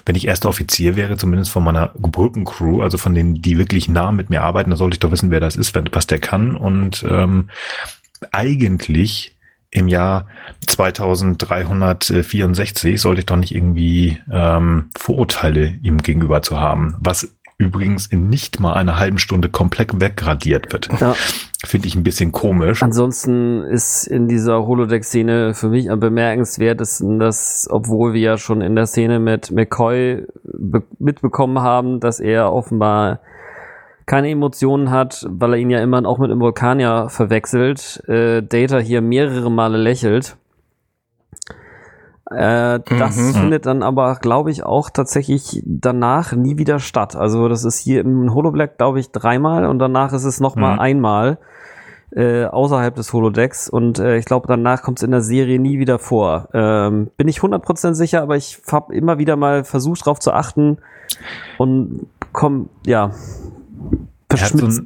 Wenn ich erster Offizier wäre, zumindest von meiner Brückencrew, also von denen, die wirklich nah mit mir arbeiten, dann sollte ich doch wissen, wer das ist, was der kann. Und ähm, eigentlich im Jahr 2364 sollte ich doch nicht irgendwie ähm, Vorurteile ihm gegenüber zu haben, was übrigens in nicht mal einer halben Stunde komplett weggradiert wird. Ja. Finde ich ein bisschen komisch. Ansonsten ist in dieser Holodeck-Szene für mich am bemerkenswertesten, dass, obwohl wir ja schon in der Szene mit McCoy mitbekommen haben, dass er offenbar keine Emotionen hat, weil er ihn ja immer auch mit dem Vulkanier verwechselt, äh, Data hier mehrere Male lächelt. Äh, das mhm. findet dann aber, glaube ich, auch tatsächlich danach nie wieder statt. Also das ist hier im Holoblack, glaube ich, dreimal und danach ist es noch mal mhm. einmal äh, außerhalb des Holodecks und äh, ich glaube, danach kommt es in der Serie nie wieder vor. Ähm, bin ich 100% sicher, aber ich habe immer wieder mal versucht, darauf zu achten und komm, ja, verschmitzt.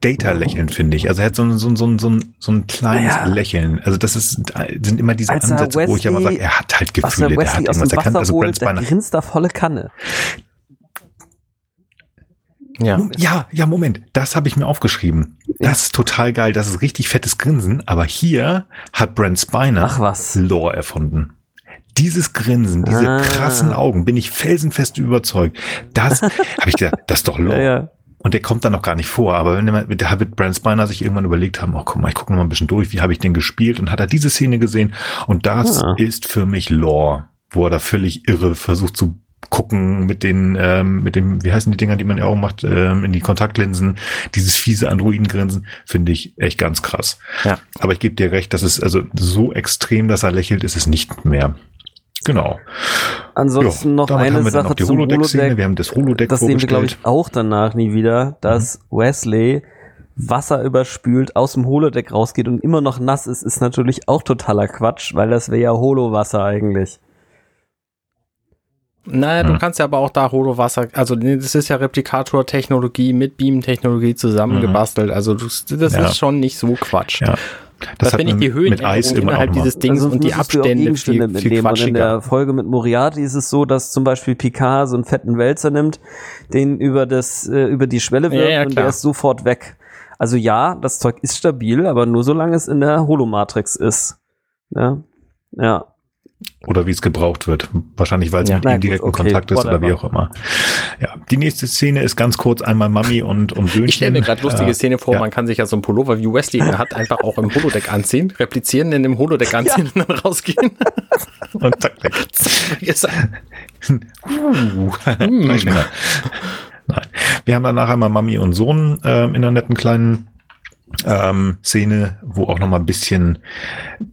Data-Lächeln, finde ich. Also er hat so ein, so ein, so ein, so ein, so ein kleines ja. Lächeln. Also das ist, sind immer diese Als Ansätze, Wesley, wo ich aber sage, er hat halt Gefühle, der hat irgendwas erkannt. Also Brent Spiner. Der grinst da volle Kanne. Ja. ja, ja, Moment. Das habe ich mir aufgeschrieben. Das ist total geil. Das ist richtig fettes Grinsen. Aber hier hat Brent Spiner Ach was. Lore erfunden. Dieses Grinsen, diese ah. krassen Augen, bin ich felsenfest überzeugt. Das *laughs* habe ich gedacht, das ist doch Lore. Ja, ja. Und der kommt dann noch gar nicht vor. Aber wenn der, der wird Brand Spiner sich irgendwann überlegt haben, oh guck mal, ich gucke noch mal ein bisschen durch, wie habe ich den gespielt? Und hat er diese Szene gesehen. Und das ah. ist für mich Lore, wo er da völlig irre versucht zu gucken mit den, ähm, mit dem, wie heißen die Dinger, die man ja auch macht, ähm, in die Kontaktlinsen, dieses fiese Androidengrinsen, finde ich echt ganz krass. Ja. Aber ich gebe dir recht, dass es also so extrem, dass er lächelt, ist es nicht mehr. Genau. Ansonsten jo, noch eine Sache noch zum Holodeck. Wir haben das Holodeck Das sehen wir, glaube ich, auch danach nie wieder, dass mhm. Wesley Wasser überspült, aus dem Holodeck rausgeht und immer noch nass ist, ist natürlich auch totaler Quatsch, weil das wäre ja Holowasser eigentlich. Naja, hm. du kannst ja aber auch da Holowasser, also das ist ja Replikator-Technologie mit Beam-Technologie zusammengebastelt. Mhm. Also das, das ja. ist schon nicht so Quatsch. Ja. Das, das wenn ich die Höhen mit Eis innerhalb dieses Dings also und die Abstände viel, viel Und in der Folge mit Moriarty ist es so, dass zum Beispiel Picard so einen fetten Wälzer nimmt, den über das äh, über die Schwelle wirft ja, ja, und der ist sofort weg. Also ja, das Zeug ist stabil, aber nur solange es in der Holomatrix ist. Ja. Ja. Oder wie es gebraucht wird. Wahrscheinlich, weil es ja, mit ihm direkten okay, Kontakt ist whatever. oder wie auch immer. Ja, die nächste Szene ist ganz kurz einmal Mami und, und Söhnchen. Ich stelle mir gerade lustige Szene vor, ja. man kann sich ja so ein Pullover wie Wesley hat einfach auch im Holodeck anziehen, replizieren, in dem Holodeck anziehen ja. und dann rausgehen. *laughs* und zack, weg. uh, *laughs* Nein. Wir haben danach einmal Mami und Sohn äh, in einer netten kleinen ähm, Szene, wo auch noch mal ein bisschen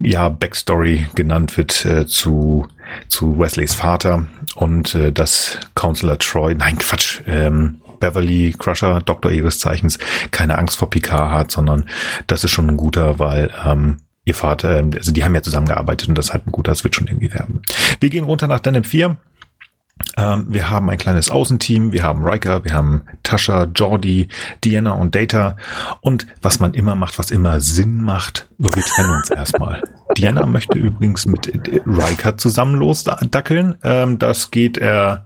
ja Backstory genannt wird äh, zu zu Wesleys Vater und äh, dass Counselor Troy, nein Quatsch, ähm, Beverly Crusher, Doktor ihres Zeichens, keine Angst vor Picard hat, sondern das ist schon ein guter, weil ähm, ihr Vater, ähm, also die haben ja zusammengearbeitet und das hat ein guter, das wird schon irgendwie werden. Wir gehen runter nach Denim 4 ähm, wir haben ein kleines Außenteam, wir haben Riker, wir haben Tasha, Jordi, Diana und Data. Und was man immer macht, was immer Sinn macht, wir trennen uns *laughs* erstmal. Diana möchte übrigens mit Riker zusammen losdackeln. Ähm, das geht er,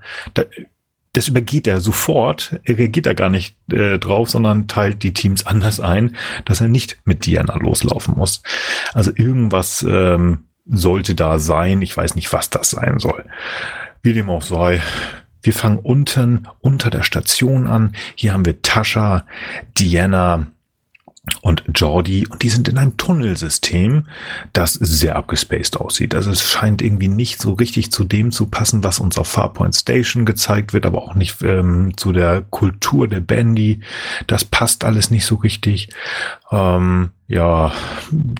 das übergeht er sofort. Er reagiert da gar nicht äh, drauf, sondern teilt die Teams anders ein, dass er nicht mit Diana loslaufen muss. Also irgendwas ähm, sollte da sein. Ich weiß nicht, was das sein soll. Wie dem auch sei. Wir fangen unten unter der Station an. Hier haben wir Tascha, Diana und Jordi und die sind in einem Tunnelsystem, das sehr abgespaced aussieht. Also es scheint irgendwie nicht so richtig zu dem zu passen, was uns auf Farpoint Station gezeigt wird, aber auch nicht ähm, zu der Kultur der Bandy. Das passt alles nicht so richtig. Ähm, ja,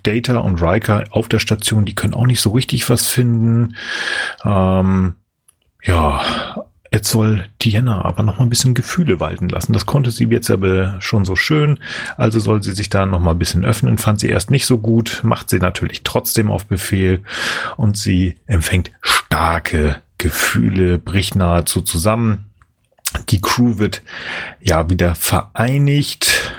Data und Riker auf der Station, die können auch nicht so richtig was finden. Ähm, ja, jetzt soll Diana aber noch mal ein bisschen Gefühle walten lassen. Das konnte sie jetzt aber schon so schön. Also soll sie sich da noch mal ein bisschen öffnen. Fand sie erst nicht so gut, macht sie natürlich trotzdem auf Befehl und sie empfängt starke Gefühle, bricht nahezu zusammen. Die Crew wird ja wieder vereinigt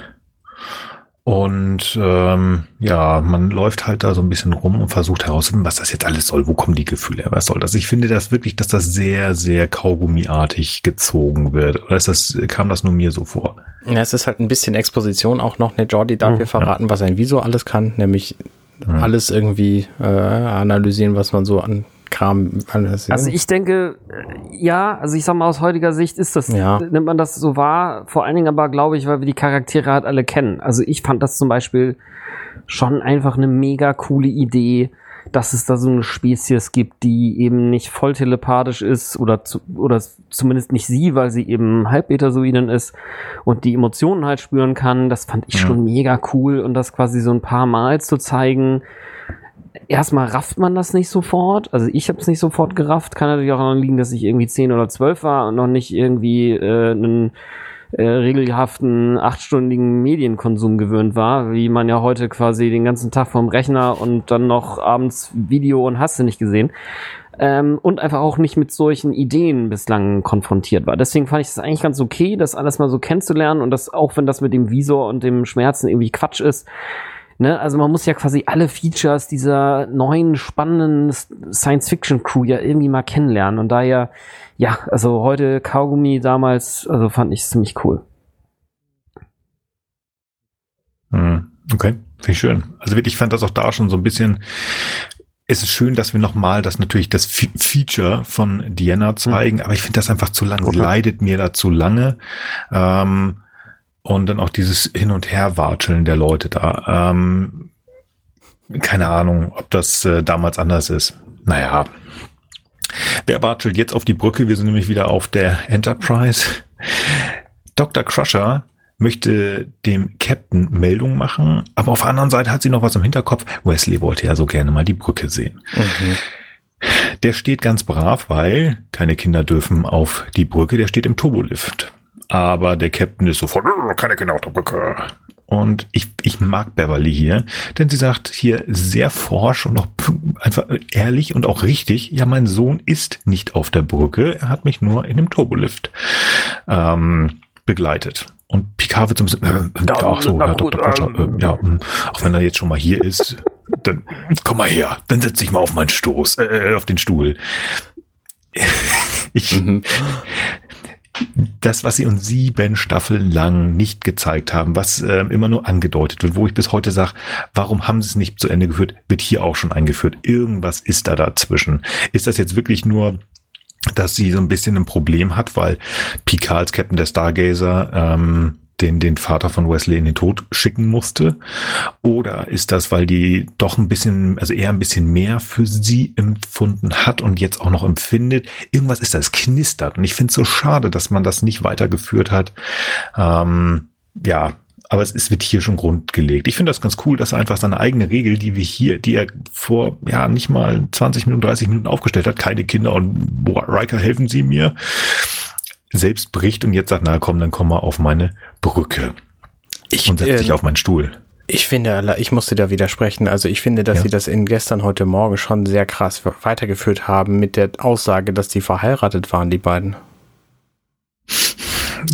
Und ähm, ja, man läuft halt da so ein bisschen rum und versucht herauszufinden, was das jetzt alles soll. Wo kommen die Gefühle her? Was soll das? Ich finde das wirklich, dass das sehr, sehr kaugummiartig gezogen wird. Oder ist das, kam das nur mir so vor? Ja, es ist halt ein bisschen Exposition auch noch. Ne, Jordi darf hier verraten, ja. was ein Visor alles kann, nämlich ja. alles irgendwie äh, analysieren, was man so an Kram alles. Also ich denke, äh, ja, also ich sag mal aus heutiger Sicht ist das, ja. nimmt man das so wahr, vor allen Dingen aber glaube ich, weil wir die Charaktere halt alle kennen. Also ich fand das zum Beispiel schon einfach eine mega coole Idee, dass es da so eine Spezies gibt, die eben nicht voll telepathisch ist oder, zu, oder zumindest nicht sie, weil sie eben halbbetasoiden ist und die Emotionen halt spüren kann. Das fand ich ja. schon mega cool und das quasi so ein paar Mal zu zeigen, erstmal rafft man das nicht sofort. Also ich habe es nicht sofort gerafft. Kann natürlich auch daran liegen, dass ich irgendwie 10 oder 12 war und noch nicht irgendwie äh, einen äh, regelhaften achtstündigen Medienkonsum gewöhnt war, wie man ja heute quasi den ganzen Tag vom Rechner und dann noch abends Video und hast du nicht gesehen. Ähm, und einfach auch nicht mit solchen Ideen bislang konfrontiert war. Deswegen fand ich es eigentlich ganz okay, das alles mal so kennenzulernen und das, auch wenn das mit dem Visor und dem Schmerzen irgendwie Quatsch ist, Ne? Also man muss ja quasi alle Features dieser neuen spannenden Science-Fiction-Crew ja irgendwie mal kennenlernen. Und daher, ja, also heute Kaugummi damals, also fand ich ziemlich cool. Hm, okay, finde ich schön. Also wirklich, ich fand das auch da schon so ein bisschen es ist schön, dass wir nochmal das natürlich das Feature von Diana zeigen, mhm. aber ich finde das einfach zu lang. Okay. Leidet mir da zu lange. Ähm, und dann auch dieses Hin- und Herwatscheln der Leute da. Ähm, keine Ahnung, ob das äh, damals anders ist. Naja. Wer watschelt jetzt auf die Brücke? Wir sind nämlich wieder auf der Enterprise. Dr. Crusher möchte dem Captain Meldung machen, aber auf der anderen Seite hat sie noch was im Hinterkopf. Wesley wollte ja so gerne mal die Brücke sehen. Mhm. Der steht ganz brav, weil keine Kinder dürfen auf die Brücke, der steht im Turbolift aber der Captain ist sofort, äh, keine Kinder auf der Brücke. Und ich, ich mag Beverly hier, denn sie sagt hier sehr forsch und auch einfach ehrlich und auch richtig, ja, mein Sohn ist nicht auf der Brücke, er hat mich nur in dem Turbolift ähm, begleitet. Und Picard wird so ein bisschen, äh, ja, auch so, ja, Dr. Crusher, äh, ja, hm, auch wenn er jetzt schon mal hier ist, dann komm mal her, dann setz dich mal auf meinen Stoß, äh, auf den Stuhl. *laughs* Ich, mhm das, was sie uns sieben Staffeln lang nicht gezeigt haben, was äh, immer nur angedeutet wird, wo ich bis heute sage, warum haben sie es nicht zu Ende geführt, wird hier auch schon eingeführt. Irgendwas ist da dazwischen. Ist das jetzt wirklich nur dass sie so ein bisschen ein Problem hat, weil Picard als Captain der Stargazer ähm, den, den Vater von Wesley in den Tod schicken musste? Oder ist das, weil die doch ein bisschen, also eher ein bisschen mehr für sie empfunden hat und jetzt auch noch empfindet? Irgendwas ist das, knistert. Und ich finde es so schade, dass man das nicht weitergeführt hat. Ähm, ja, aber es ist, wird hier schon grundgelegt. Ich finde das ganz cool, dass er einfach seine eigene Regel, die wir hier, die er vor, ja, nicht mal 20 Minuten, 30 Minuten aufgestellt hat, keine Kinder und Riker helfen Sie mir, selbst bricht und jetzt sagt, na komm, dann komm mal auf meine Brücke. Ich, und setzt äh, sich auf meinen Stuhl. Ich finde, ich musste da widersprechen. Also ich finde, dass ja. sie das in gestern heute Morgen schon sehr krass weitergeführt haben mit der Aussage, dass die verheiratet waren, die beiden.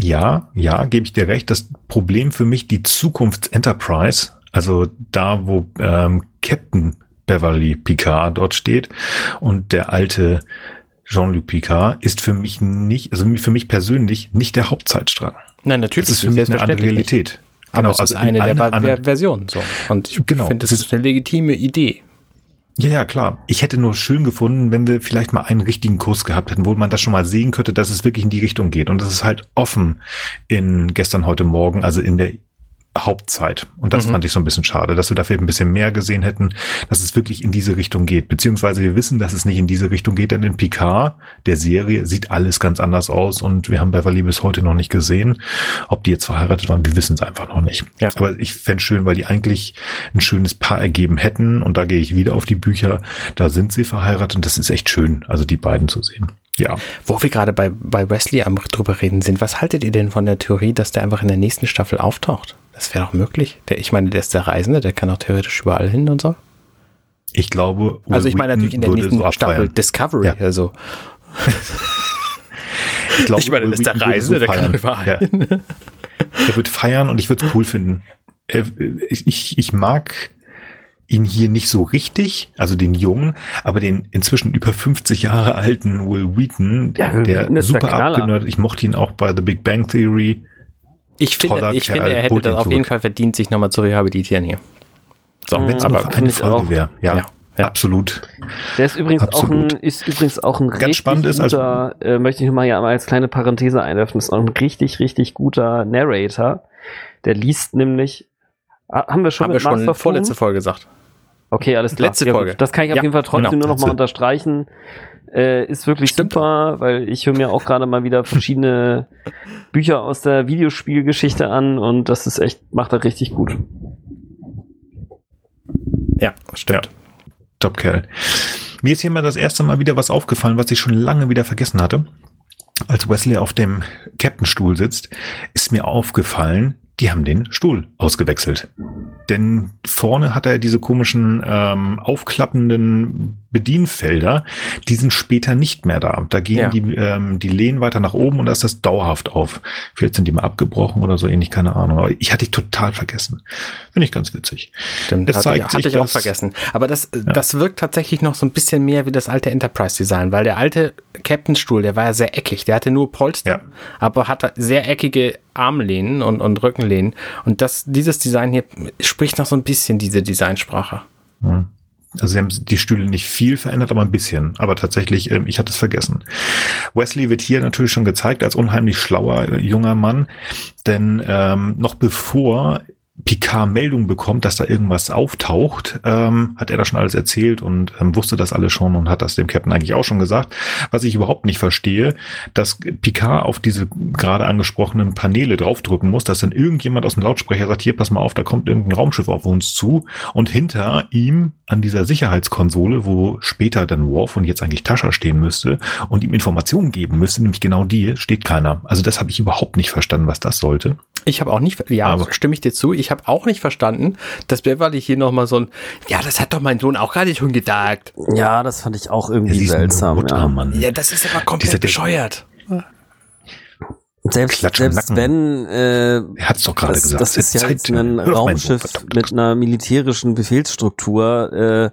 Ja, ja, gebe ich dir recht. Das Problem für mich, die Zukunft Enterprise, also da, wo ähm, Captain Beverly Picard dort steht und der alte Jean-Luc Picard ist für mich nicht, also für mich persönlich nicht der Hauptzeitstrang. Nein, natürlich. Das ist für mich eine andere Realität. Genau, es also ist eine der eine, Versionen. So. Und ich genau, finde, das ist eine legitime Idee. Ja, ja, klar. Ich hätte nur schön gefunden, wenn wir vielleicht mal einen richtigen Kurs gehabt hätten, wo man das schon mal sehen könnte, dass es wirklich in die Richtung geht. Und das ist halt offen in gestern, heute Morgen, also in der Hauptzeit. Und das mhm. fand ich so ein bisschen schade, dass wir dafür ein bisschen mehr gesehen hätten, dass es wirklich in diese Richtung geht. Beziehungsweise wir wissen, dass es nicht in diese Richtung geht, denn in Picard, der Serie, sieht alles ganz anders aus und wir haben Beverly bis heute noch nicht gesehen. Ob die jetzt verheiratet waren, wir wissen es einfach noch nicht. Ja. Aber ich fände schön, weil die eigentlich ein schönes Paar ergeben hätten und da gehe ich wieder auf die Bücher. Da sind sie verheiratet und das ist echt schön, also die beiden zu sehen. Ja. Wo wir gerade bei, bei Wesley am drüber reden sind, was haltet ihr denn von der Theorie, dass der einfach in der nächsten Staffel auftaucht? Das wäre doch möglich. Der, ich meine, der ist der Reisende, der kann auch theoretisch überall hin und so. Ich glaube, Will also ich meine natürlich in der nächsten so Staffel Discovery, ja. also. *laughs* ich, glaube, ich meine, der ist der Reisende, so der kann überall ja. hin. Der wird feiern und ich würde es cool finden. äh, ich, ich mag ihn hier nicht so richtig, also den Jungen, aber den inzwischen über 50 Jahre alten Will Wheaton, Ja, der super abgenördet. Ich mochte ihn auch bei The Big Bang Theory. Ich finde, ich Kerl, finde, er hätte das auf jeden Fall verdient, sich nochmal zu rehabilitieren hier. So. Wenn es aber eine Folge wäre. Ja, Ja, ja. absolut. Der ist übrigens Absolut. auch ein, ist übrigens auch ein Ganz richtig spannend ist, also- guter, äh, möchte ich mal ja mal als kleine Parenthese einwerfen, ist auch ein richtig, richtig guter Narrator. Der liest nämlich, haben wir schon haben wir schon Master vorletzte? Folge gesagt. Okay, alles klar. Letzte Ja, gut. Folge. Das kann ich auf Ja, jeden Fall trotzdem genau. nur noch mal Letzte. unterstreichen. Äh, ist wirklich Stimmt. super, weil ich höre mir auch gerade mal wieder verschiedene Bücher aus der Videospielgeschichte an und das ist echt, macht er richtig gut. Ja, stimmt. Top Kerl. Mir ist hier mal das erste Mal wieder was aufgefallen, was ich schon lange wieder vergessen hatte. Als Wesley auf dem Captain-Stuhl sitzt, ist mir aufgefallen, die haben den Stuhl ausgewechselt. Denn vorne hat er diese komischen ähm, aufklappenden Bedienfelder, die sind später nicht mehr da. Da gehen Ja. die, ähm, die Lehnen weiter nach oben und da ist das dauerhaft auf. Vielleicht sind die mal abgebrochen oder so ähnlich, keine Ahnung. Aber ich hatte die total vergessen. Finde ich ganz witzig. Stimmt, Das hatte, zeigt hatte sich, ich auch dass- vergessen. Aber das, das wirkt tatsächlich noch so ein bisschen mehr wie das alte Enterprise-Design, weil der alte Captain-Stuhl, der war ja sehr eckig. Der hatte nur Polster, Ja. aber hatte sehr eckige Armlehnen und, und Rückenlehnen. Und das, dieses Design hier spricht noch so ein bisschen diese Designsprache. Ja. Also sie haben die Stühle nicht viel verändert, aber ein bisschen. Aber tatsächlich, ähm, ich hatte es vergessen. Wesley wird hier natürlich schon gezeigt als unheimlich schlauer äh, junger Mann, denn ähm, noch bevor Picard Meldung bekommt, dass da irgendwas auftaucht, ähm, hat er da schon alles erzählt und ähm, wusste das alles schon und hat das dem Captain eigentlich auch schon gesagt. Was ich überhaupt nicht verstehe, dass Picard auf diese gerade angesprochenen Paneele draufdrücken muss, dass dann irgendjemand aus dem Lautsprecher sagt, hier, pass mal auf, da kommt irgendein Raumschiff auf uns zu und hinter ihm an dieser Sicherheitskonsole, wo später dann Worf und jetzt eigentlich Tascha stehen müsste und ihm Informationen geben müsste, nämlich genau die, steht keiner. Also das habe ich überhaupt nicht verstanden, was das sollte. Ich habe auch nicht, ja, Aber- stimme ich dir zu. Ich habe auch nicht verstanden, dass Beverly hier nochmal so ein, ja, das hat doch mein Sohn auch gerade schon gedacht. Ja, das fand ich auch irgendwie ein seltsam. Mutter, Ja. Mann. Ja, das ist aber komplett Ding. bescheuert. Selbst, selbst wenn äh, Er hat es doch gerade das, gesagt. das ist ja jetzt ein auf mein Raumschiff mit einer militärischen Befehlsstruktur. Äh,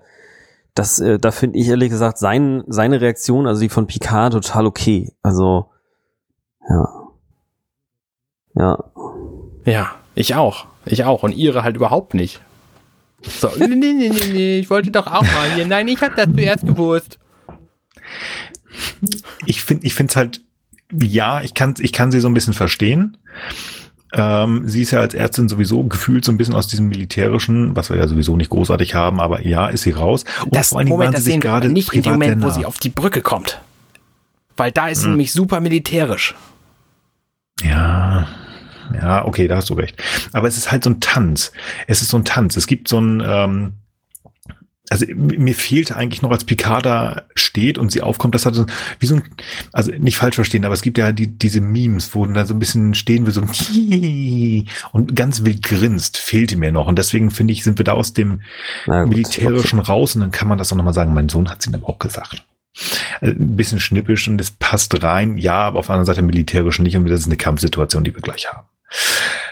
das, äh, da finde ich ehrlich gesagt sein, seine Reaktion, also die von Picard, total okay. Also, ja. Ja. Ja, ich auch. Ich auch. Und ihre halt überhaupt nicht. So, nee, nee, nee, nee, nee, ich wollte doch auch mal hier. Nein, ich habe das zuerst gewusst. ich finde ich finde es halt, ja, ich kann, ich kann sie so ein bisschen verstehen. Ähm, sie ist ja als Ärztin sowieso gefühlt so ein bisschen aus diesem militärischen, was wir ja sowieso nicht großartig haben, aber ja, ist sie raus. Und Das vor Dingen Moment, das sehen gerade nicht in dem Moment, wo sie auf die Brücke kommt. Weil da Hm. ist sie nämlich super militärisch. Ja, ja, okay, da hast du recht. Aber es ist halt so ein Tanz. Es ist so ein Tanz. Es gibt so ein, ähm, also mir fehlte eigentlich noch, als Picard da steht und sie aufkommt, das hat so, wie so ein, also nicht falsch verstehen, aber es gibt ja die, diese Memes, wo da so ein bisschen stehen wir so ein *laughs* und ganz wild grinst, fehlte mir noch. Und deswegen finde ich, sind wir da aus dem Na militärischen raus und dann kann man das auch nochmal sagen. Mein Sohn hat es ihm aber auch gesagt. Äh, Ein bisschen schnippisch und es passt rein, ja, aber auf der anderen Seite militärisch nicht und das ist eine Kampfsituation, die wir gleich haben.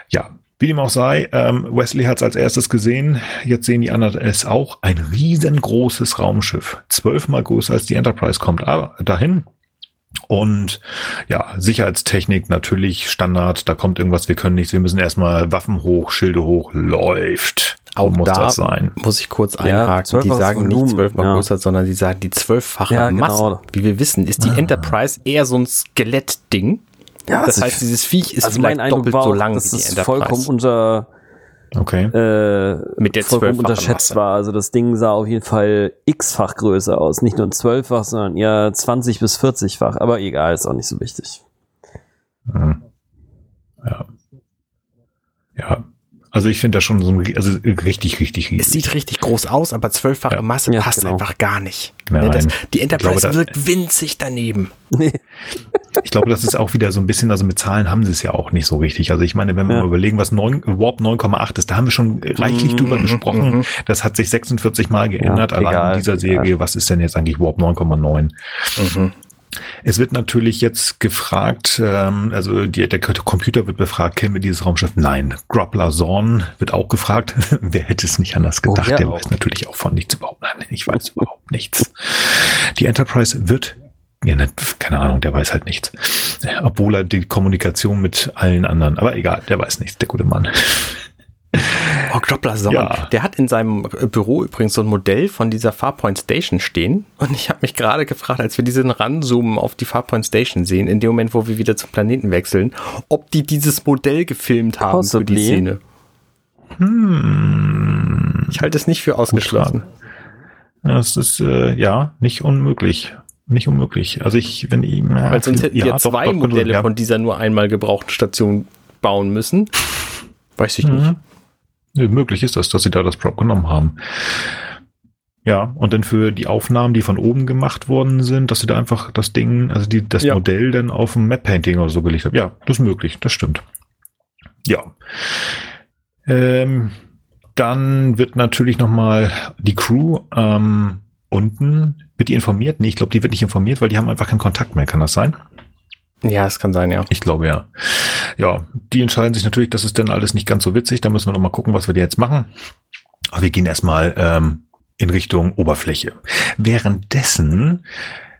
Ja, wie dem auch sei, ähm, Wesley hat es als erstes gesehen, jetzt sehen die anderen es auch. Ein riesengroßes Raumschiff, zwölfmal größer als die Enterprise kommt aber dahin. Und ja, Sicherheitstechnik natürlich Standard, da kommt irgendwas, wir können nichts, wir müssen erstmal Waffen hoch, Schilde hoch, läuft. Auch muss da das sein. muss ich kurz Ja, einhaken. die zwölffaches sagen Volumen, nicht zwölfmal ja. größer, sondern die sagen die zwölffache Ja, Masse. genau. Wie wir wissen, ist die Enterprise eher so ein Skelettding. Ja, Das also heißt, dieses Viech ist also mein Eindruck doppelt war so lang dass wie die es Enterprise. vollkommen unter Okay. äh, Mit der vollkommen unterschätzt Masse. war. Also das Ding sah auf jeden Fall x-fach größer aus. Nicht nur zwölffach, sondern eher 20 bis 40-fach. Aber egal, ist auch nicht so wichtig. Hm. Ja. Ja. Also ich finde das schon so ein, also richtig, richtig riesig. Es sieht richtig groß aus, aber zwölffache Ja. Masse Ja, passt genau. einfach gar nicht. Nein. Ne, das, die Enterprise glaube, da- wirkt winzig daneben. *laughs* Ich glaube, das ist auch wieder so ein bisschen, also mit Zahlen haben sie es ja auch nicht so richtig. Also ich meine, wenn wir Ja. mal überlegen, was 9, Warp 9,8 ist, da haben wir schon reichlich Mhm, drüber gesprochen. mhm. Das hat sich 46 Mal geändert, Ja, allein egal, in dieser Serie. egal. Was ist denn jetzt eigentlich Warp 9,9? Mhm. Es wird natürlich jetzt gefragt, ähm, also die, der Computer wird befragt, kennen wir dieses Raumschiff? Nein. Groppler Zorn wird auch gefragt. *laughs* Wer hätte es nicht anders gedacht? Oh, ja, der auch. weiß natürlich auch von nichts überhaupt. Nein, ich weiß überhaupt nichts. Die Enterprise wird ja, ne, keine Ahnung, der weiß halt nichts. Obwohl er die Kommunikation mit allen anderen, aber egal, der weiß nichts, der gute Mann. Oh, Groppler ja. der hat in seinem Büro übrigens so ein Modell von dieser Farpoint Station stehen. Und ich habe mich gerade gefragt, als wir diesen Ranzoomen auf die Farpoint Station sehen, in dem Moment, wo wir wieder zum Planeten wechseln, ob die dieses Modell gefilmt haben Possibly. für die Szene. Hm. Ich halte es nicht für ausgeschlossen. Das ist äh, ja nicht unmöglich nicht unmöglich. Also ich, wenn ich, ja, Weil sonst hätten ja, wir zwei doch, Modelle ja. von dieser nur einmal gebrauchten Station bauen müssen. Weiß ich mhm. nicht. Möglich ist das, dass sie da das Prop genommen haben. Ja, und dann für die Aufnahmen, die von oben gemacht worden sind, dass sie da einfach das Ding, also die, das ja. Modell dann auf dem Map-Painting oder so gelegt haben. Ja, das ist möglich, das stimmt. Ja. Ähm, dann wird natürlich nochmal die Crew ähm, unten wird die informiert? Nee, ich glaube, die wird nicht informiert, weil die haben einfach keinen Kontakt mehr. Kann das sein? Ja, es kann sein, ja. Ich glaube, ja. Ja, die entscheiden sich natürlich, das ist dann alles nicht ganz so witzig. Da müssen wir noch mal gucken, was wir jetzt machen. Aber wir gehen erstmal ähm, in Richtung Oberfläche. Währenddessen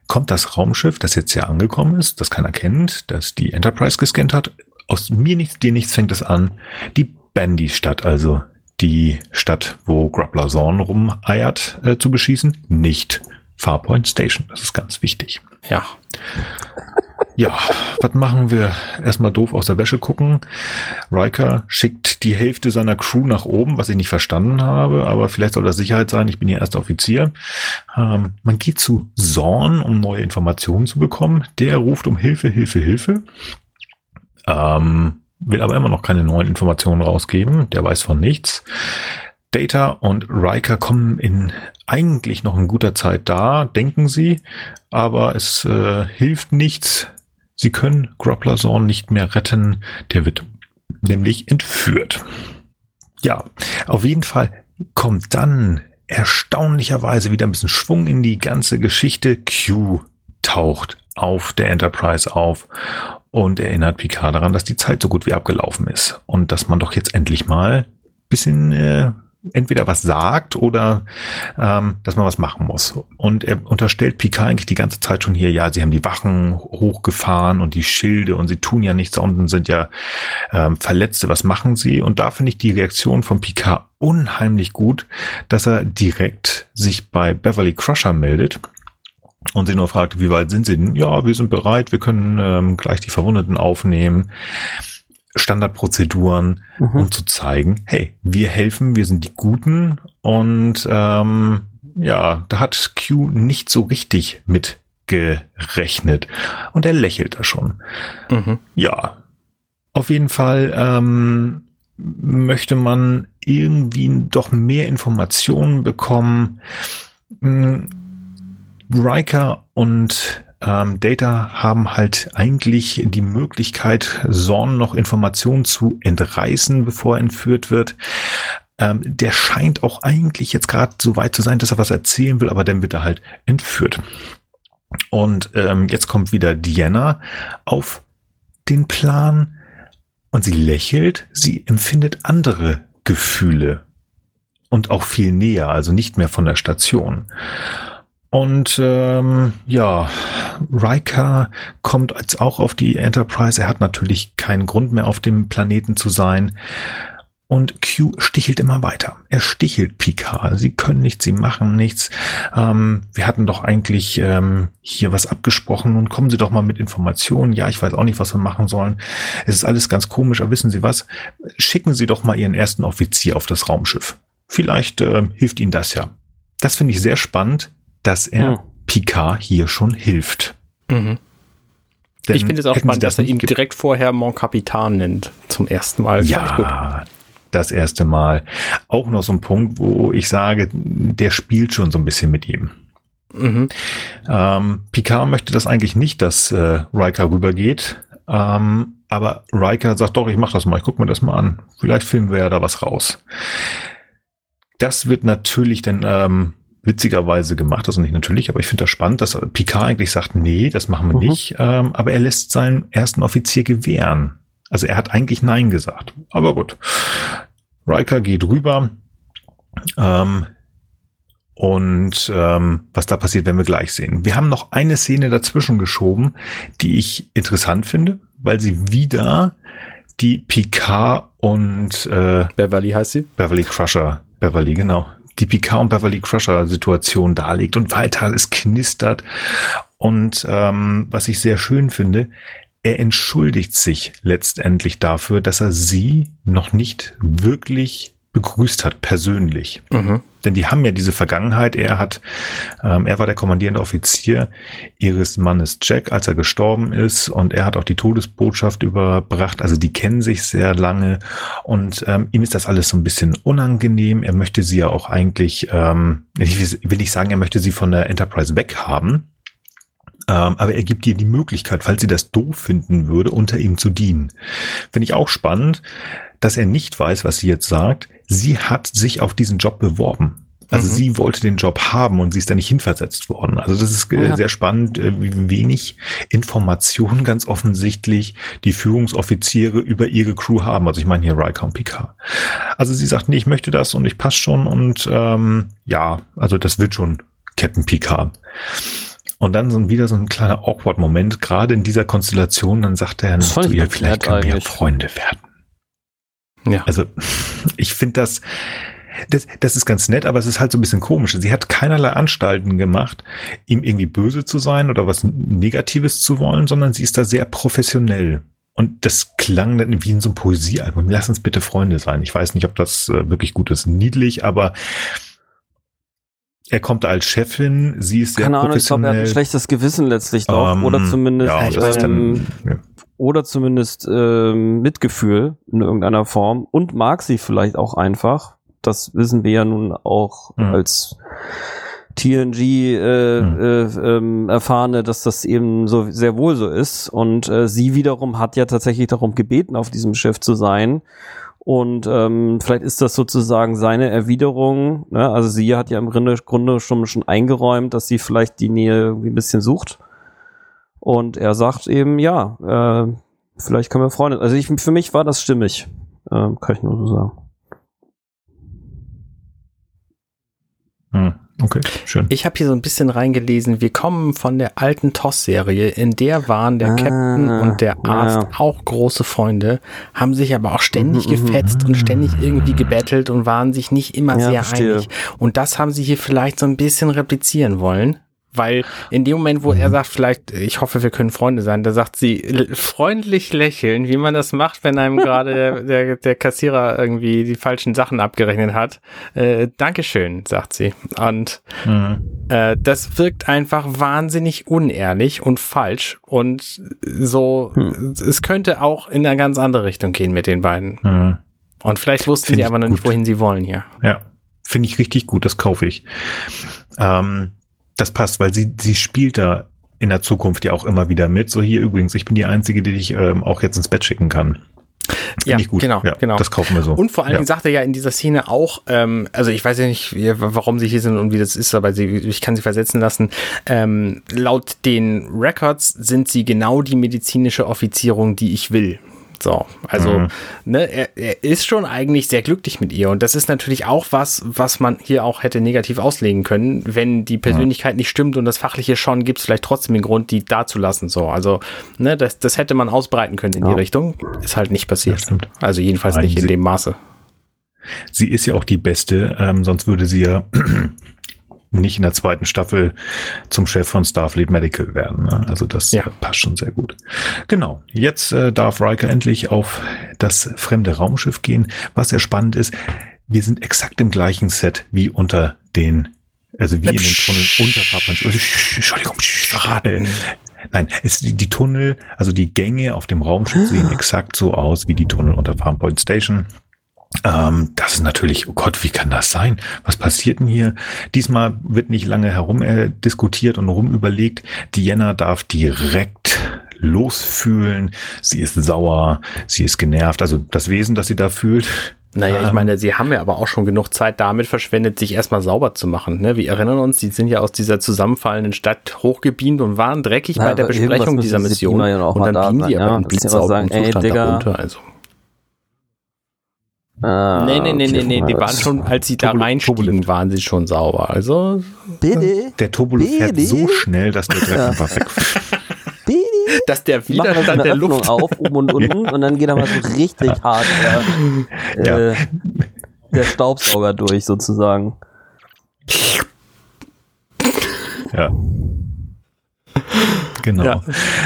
kommt das Raumschiff, das jetzt ja angekommen ist, das keiner kennt, das die Enterprise gescannt hat. Aus mir nichts, dir nichts fängt es an. Die Bandy-Stadt, also die Stadt, wo Grappler Zorn rumeiert, äh, zu beschießen, nicht Farpoint Station. Das ist ganz wichtig. Ja. Ja, was machen wir? Erstmal doof aus der Wäsche gucken. Riker schickt die Hälfte seiner Crew nach oben, was ich nicht verstanden habe, aber vielleicht soll das Sicherheit sein. Ich bin hier erster Offizier. Ähm, man geht zu Zorn, um neue Informationen zu bekommen. Der ruft um Hilfe, Hilfe, Hilfe. Ähm, will aber immer noch keine neuen Informationen rausgeben. Der weiß von nichts. Data und Riker kommen in eigentlich noch in guter Zeit da, denken sie, aber es äh, hilft nichts. Sie können Groppler Zorn nicht mehr retten. Der wird nämlich entführt. Ja, auf jeden Fall kommt dann erstaunlicherweise wieder ein bisschen Schwung in die ganze Geschichte. Q taucht auf der Enterprise auf und erinnert Picard daran, dass die Zeit so gut wie abgelaufen ist und dass man doch jetzt endlich mal bisschen äh, entweder was sagt oder ähm, dass man was machen muss. Und er unterstellt Picard eigentlich die ganze Zeit schon hier, ja, sie haben die Wachen hochgefahren und die Schilde und sie tun ja nichts unten sind ja ähm, Verletzte, was machen sie? Und da finde ich die Reaktion von Picard unheimlich gut, dass er direkt sich bei Beverly Crusher meldet und sie nur fragt, wie weit sind sie denn? Ja, wir sind bereit, wir können ähm, gleich die Verwundeten aufnehmen. Standardprozeduren, mhm. um zu zeigen, hey, wir helfen, wir sind die Guten und ähm, ja, da hat Q nicht so richtig mit gerechnet und er lächelt da schon. Mhm. Ja, auf jeden Fall ähm, möchte man irgendwie doch mehr Informationen bekommen. Hm, Riker und ähm, Data haben halt eigentlich die Möglichkeit, Zorn noch Informationen zu entreißen, bevor er entführt wird. Ähm, der scheint auch eigentlich jetzt gerade so weit zu sein, dass er was erzählen will, aber dann wird er halt entführt. Und ähm, jetzt kommt wieder Diana auf den Plan und sie lächelt, sie empfindet andere Gefühle und auch viel näher, also nicht mehr von der Station. Und ähm, ja, Riker kommt jetzt auch auf die Enterprise. Er hat natürlich keinen Grund mehr auf dem Planeten zu sein. Und Q stichelt immer weiter. Er stichelt Picard. Sie können nichts, sie machen nichts. Ähm, wir hatten doch eigentlich ähm, hier was abgesprochen und kommen Sie doch mal mit Informationen. Ja, ich weiß auch nicht, was wir machen sollen. Es ist alles ganz komisch, aber wissen Sie was? Schicken Sie doch mal Ihren ersten Offizier auf das Raumschiff. Vielleicht äh, hilft Ihnen das ja. Das finde ich sehr spannend dass er hm. Picard hier schon hilft. Mhm. ich finde es auch spannend, das dass er ihn direkt vorher Mon Capitan nennt. Zum ersten Mal. Ja, das erste Mal. Auch noch so ein Punkt, wo ich sage, der spielt schon so ein bisschen mit ihm. Mhm. Ähm, Picard möchte das eigentlich nicht, dass äh, Riker rübergeht. Ähm, aber Riker sagt doch, ich mach das mal, ich guck mir das mal an. Vielleicht filmen wir ja da was raus. Das wird natürlich dann ähm, witzigerweise gemacht, also nicht natürlich, aber ich finde das spannend, dass Picard eigentlich sagt, nee, das machen wir mhm. nicht, ähm, aber er lässt seinen ersten Offizier gewähren. Also er hat eigentlich Nein gesagt. Aber gut. Riker geht rüber. Ähm, und ähm, was da passiert, werden wir gleich sehen. Wir haben noch eine Szene dazwischen geschoben, die ich interessant finde, weil sie wieder die Picard und äh, Beverly heißt sie? Beverly Crusher. Beverly, genau. Die Picard und Beverly Crusher Situation darlegt und weiter es knistert. Und ähm, was ich sehr schön finde, er entschuldigt sich letztendlich dafür, dass er sie noch nicht wirklich begrüßt hat, persönlich. Mhm. Denn die haben ja diese Vergangenheit. Er hat, ähm, er war der kommandierende Offizier ihres Mannes Jack, als er gestorben ist, und er hat auch die Todesbotschaft überbracht. Also die kennen sich sehr lange und ähm, ihm ist das alles so ein bisschen unangenehm. Er möchte sie ja auch eigentlich, ähm, ich will nicht sagen, er möchte sie von der Enterprise weghaben. Ähm, aber er gibt ihr die Möglichkeit, falls sie das doof finden würde, unter ihm zu dienen. Finde ich auch spannend, dass er nicht weiß, was sie jetzt sagt. Sie hat sich auf diesen Job beworben. Also mhm. sie wollte den Job haben und sie ist da nicht hinversetzt worden. Also das ist äh, ja. sehr spannend, äh, wie wenig Informationen ganz offensichtlich die Führungsoffiziere über ihre Crew haben. Also ich meine hier und Picard. Also sie sagt, nee, ich möchte das und ich passe schon und ähm, ja, also das wird schon Captain Picard. Und dann so wieder so ein kleiner awkward Moment, gerade in dieser Konstellation, dann sagt er ihr, vielleicht können wir Freunde werden. Ja. Also ich finde das, das, das ist ganz nett, aber es ist halt so ein bisschen komisch. Sie hat keinerlei Anstalten gemacht, ihm irgendwie böse zu sein oder was Negatives zu wollen, sondern sie ist da sehr professionell. Und das klang dann wie in so einem Poesiealbum. Lass uns bitte Freunde sein. Ich weiß nicht, ob das äh, wirklich gut ist. Niedlich, aber er kommt als Chefin, sie ist sehr Keine Ahnung, ich glaube, er hat ein schlechtes Gewissen letztlich doch. Um, oder ähm, zumindest ja, ähm, ja oder zumindest äh, Mitgefühl in irgendeiner Form und mag sie vielleicht auch einfach. Das wissen wir ja nun auch mhm. als TNG äh, mhm. äh, ähm, erfahrene, dass das eben so sehr wohl so ist. Und äh, sie wiederum hat ja tatsächlich darum gebeten, auf diesem Schiff zu sein. Und ähm, vielleicht ist das sozusagen seine Erwiderung. Ne? Also sie hat ja im Grunde, Grunde schon, schon eingeräumt, dass sie vielleicht die Nähe irgendwie ein bisschen sucht. Und er sagt eben, ja, äh, vielleicht können wir Freunde. Also ich, für mich war das stimmig, äh, kann ich nur so sagen. Hm, okay, schön. Ich habe hier so ein bisschen reingelesen, wir kommen von der alten TOS-Serie, in der waren der ah, Captain und der Arzt ja. auch große Freunde, haben sich aber auch ständig mhm, mhm gefetzt und ständig irgendwie gebettelt und waren sich nicht immer ja, sehr verstehe. einig. Und das haben sie hier vielleicht so ein bisschen replizieren wollen. Weil in dem Moment, wo er mhm. sagt, vielleicht, ich hoffe, wir können Freunde sein, da sagt sie freundlich lächeln, wie man das macht, wenn einem gerade der, *laughs* der, der, Kassierer irgendwie die falschen Sachen abgerechnet hat. Äh, Dankeschön, sagt sie. Und mhm. äh, das wirkt einfach wahnsinnig unehrlich und falsch. Und so, mhm. es könnte auch in eine ganz andere Richtung gehen mit den beiden. Mhm. Und vielleicht wussten Find sie aber noch nicht, wohin sie wollen hier. Ja, finde ich richtig gut, das kaufe ich. Ähm das passt, weil sie, sie spielt da in der Zukunft ja auch immer wieder mit. So hier übrigens, ich bin die Einzige, die dich ähm, auch jetzt ins Bett schicken kann. Ja, genau, ja, genau. Das kaufen wir so. Und vor allen Dingen sagt er ja in dieser Szene auch, ähm, also ich weiß ja nicht, warum sie hier sind und wie das ist, aber sie, ich kann sie versetzen lassen. Ähm, laut den Records sind sie genau die medizinische Offizierung, die ich will. So, also, mhm. ne, er, er ist schon eigentlich sehr glücklich mit ihr. Und das ist natürlich auch was, was man hier auch hätte negativ auslegen können, wenn die Persönlichkeit mhm. nicht stimmt und das Fachliche schon, gibt es vielleicht trotzdem den Grund, die da zu lassen. So, also, ne, das, das hätte man ausbreiten können in ja. die Richtung. Ist halt nicht passiert. Also jedenfalls Nein, nicht in dem Maße. Sie ist ja auch die Beste, ähm, sonst würde sie ja nicht in der zweiten Staffel zum Chef von Starfleet Medical werden. Ne? Also das ja. passt schon sehr gut. Genau. Jetzt äh, darf Riker endlich auf das fremde Raumschiff gehen. Was sehr spannend ist, wir sind exakt im gleichen Set wie unter den, also wie in den Tunneln unter Fahrplan. Entschuldigung, verraten. Nein, es, die Tunnel, also die Gänge auf dem Raumschiff sehen exakt so aus wie die Tunnel unter Farmpoint Station. Ähm, das ist natürlich, oh Gott, wie kann das sein? Was passiert denn hier? Diesmal wird nicht lange herum äh, diskutiert und rumüberlegt. Diana darf direkt losfühlen. Sie ist sauer, sie ist genervt. Also das Wesen, das sie da fühlt, Naja, ich meine, sie haben ja aber auch schon genug Zeit damit verschwendet, sich erstmal sauber zu machen. Ne? Wir erinnern uns, die sind ja aus dieser zusammenfallenden Stadt hochgebeamt und waren dreckig Na, bei der Besprechung dieser Mission. Ja und dann beamen die aber ja, in blitzsauberen Zustand ey, darunter. Also. Ah, nee, nee, nee, okay, nee, nee, die waren schon, als sie da reinstiegen, waren sie schon sauber. Also. Bitte? Der Turbulent fährt so schnell, dass der Dreck einfach weg. dass der Widerstand der Luft auf, oben und unten ja. und dann geht aber so richtig hart der, ja. äh, der Staubsauger durch sozusagen. Ja. *laughs* Genau. Ja.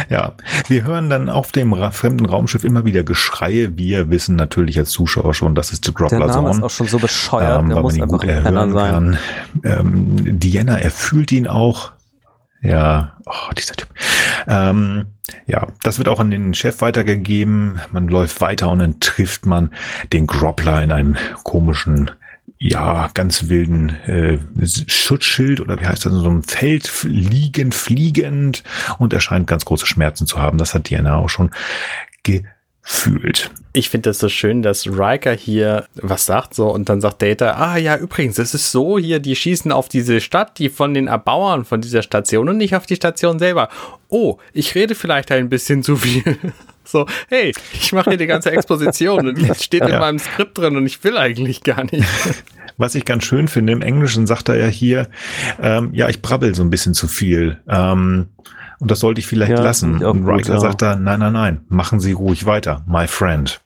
ja. Wir hören dann auf dem ra fremden Raumschiff immer wieder Geschreie. Wir wissen natürlich als Zuschauer schon, das ist The Dropper Der Name ist auch schon so bescheuert. Ähm, der muss einfach gut erhören sein. Kann. Ähm, Diana erfüllt ihn auch. Ja, oh, dieser Typ. Ähm, ja, das wird auch an den Chef weitergegeben. Man läuft weiter und dann trifft man den Groppler in einem komischen, ja, ganz wilden äh, Schutzschild oder wie heißt das, in so einem Feld liegend, fliegend und er scheint ganz große Schmerzen zu haben. Das hat Diana auch schon gefühlt. Ich finde das so schön, dass Riker hier was sagt so und dann sagt Data, ah ja, übrigens, es ist so hier, die schießen auf diese Stadt, die von den Erbauern von dieser Station und nicht auf die Station selber. Oh, ich rede vielleicht ein bisschen zu viel. *laughs* So, hey, ich mache hier die ganze Exposition und jetzt steht *laughs* ja. in meinem Skript drin und ich will eigentlich gar nicht. *laughs* Was ich ganz schön finde, im Englischen sagt er ja hier, ähm, ja, ich brabbel so ein bisschen zu viel. Ähm, und das sollte ich vielleicht ja, lassen. Und Riker ja. sagt da, nein, nein, nein, machen Sie ruhig weiter, my friend.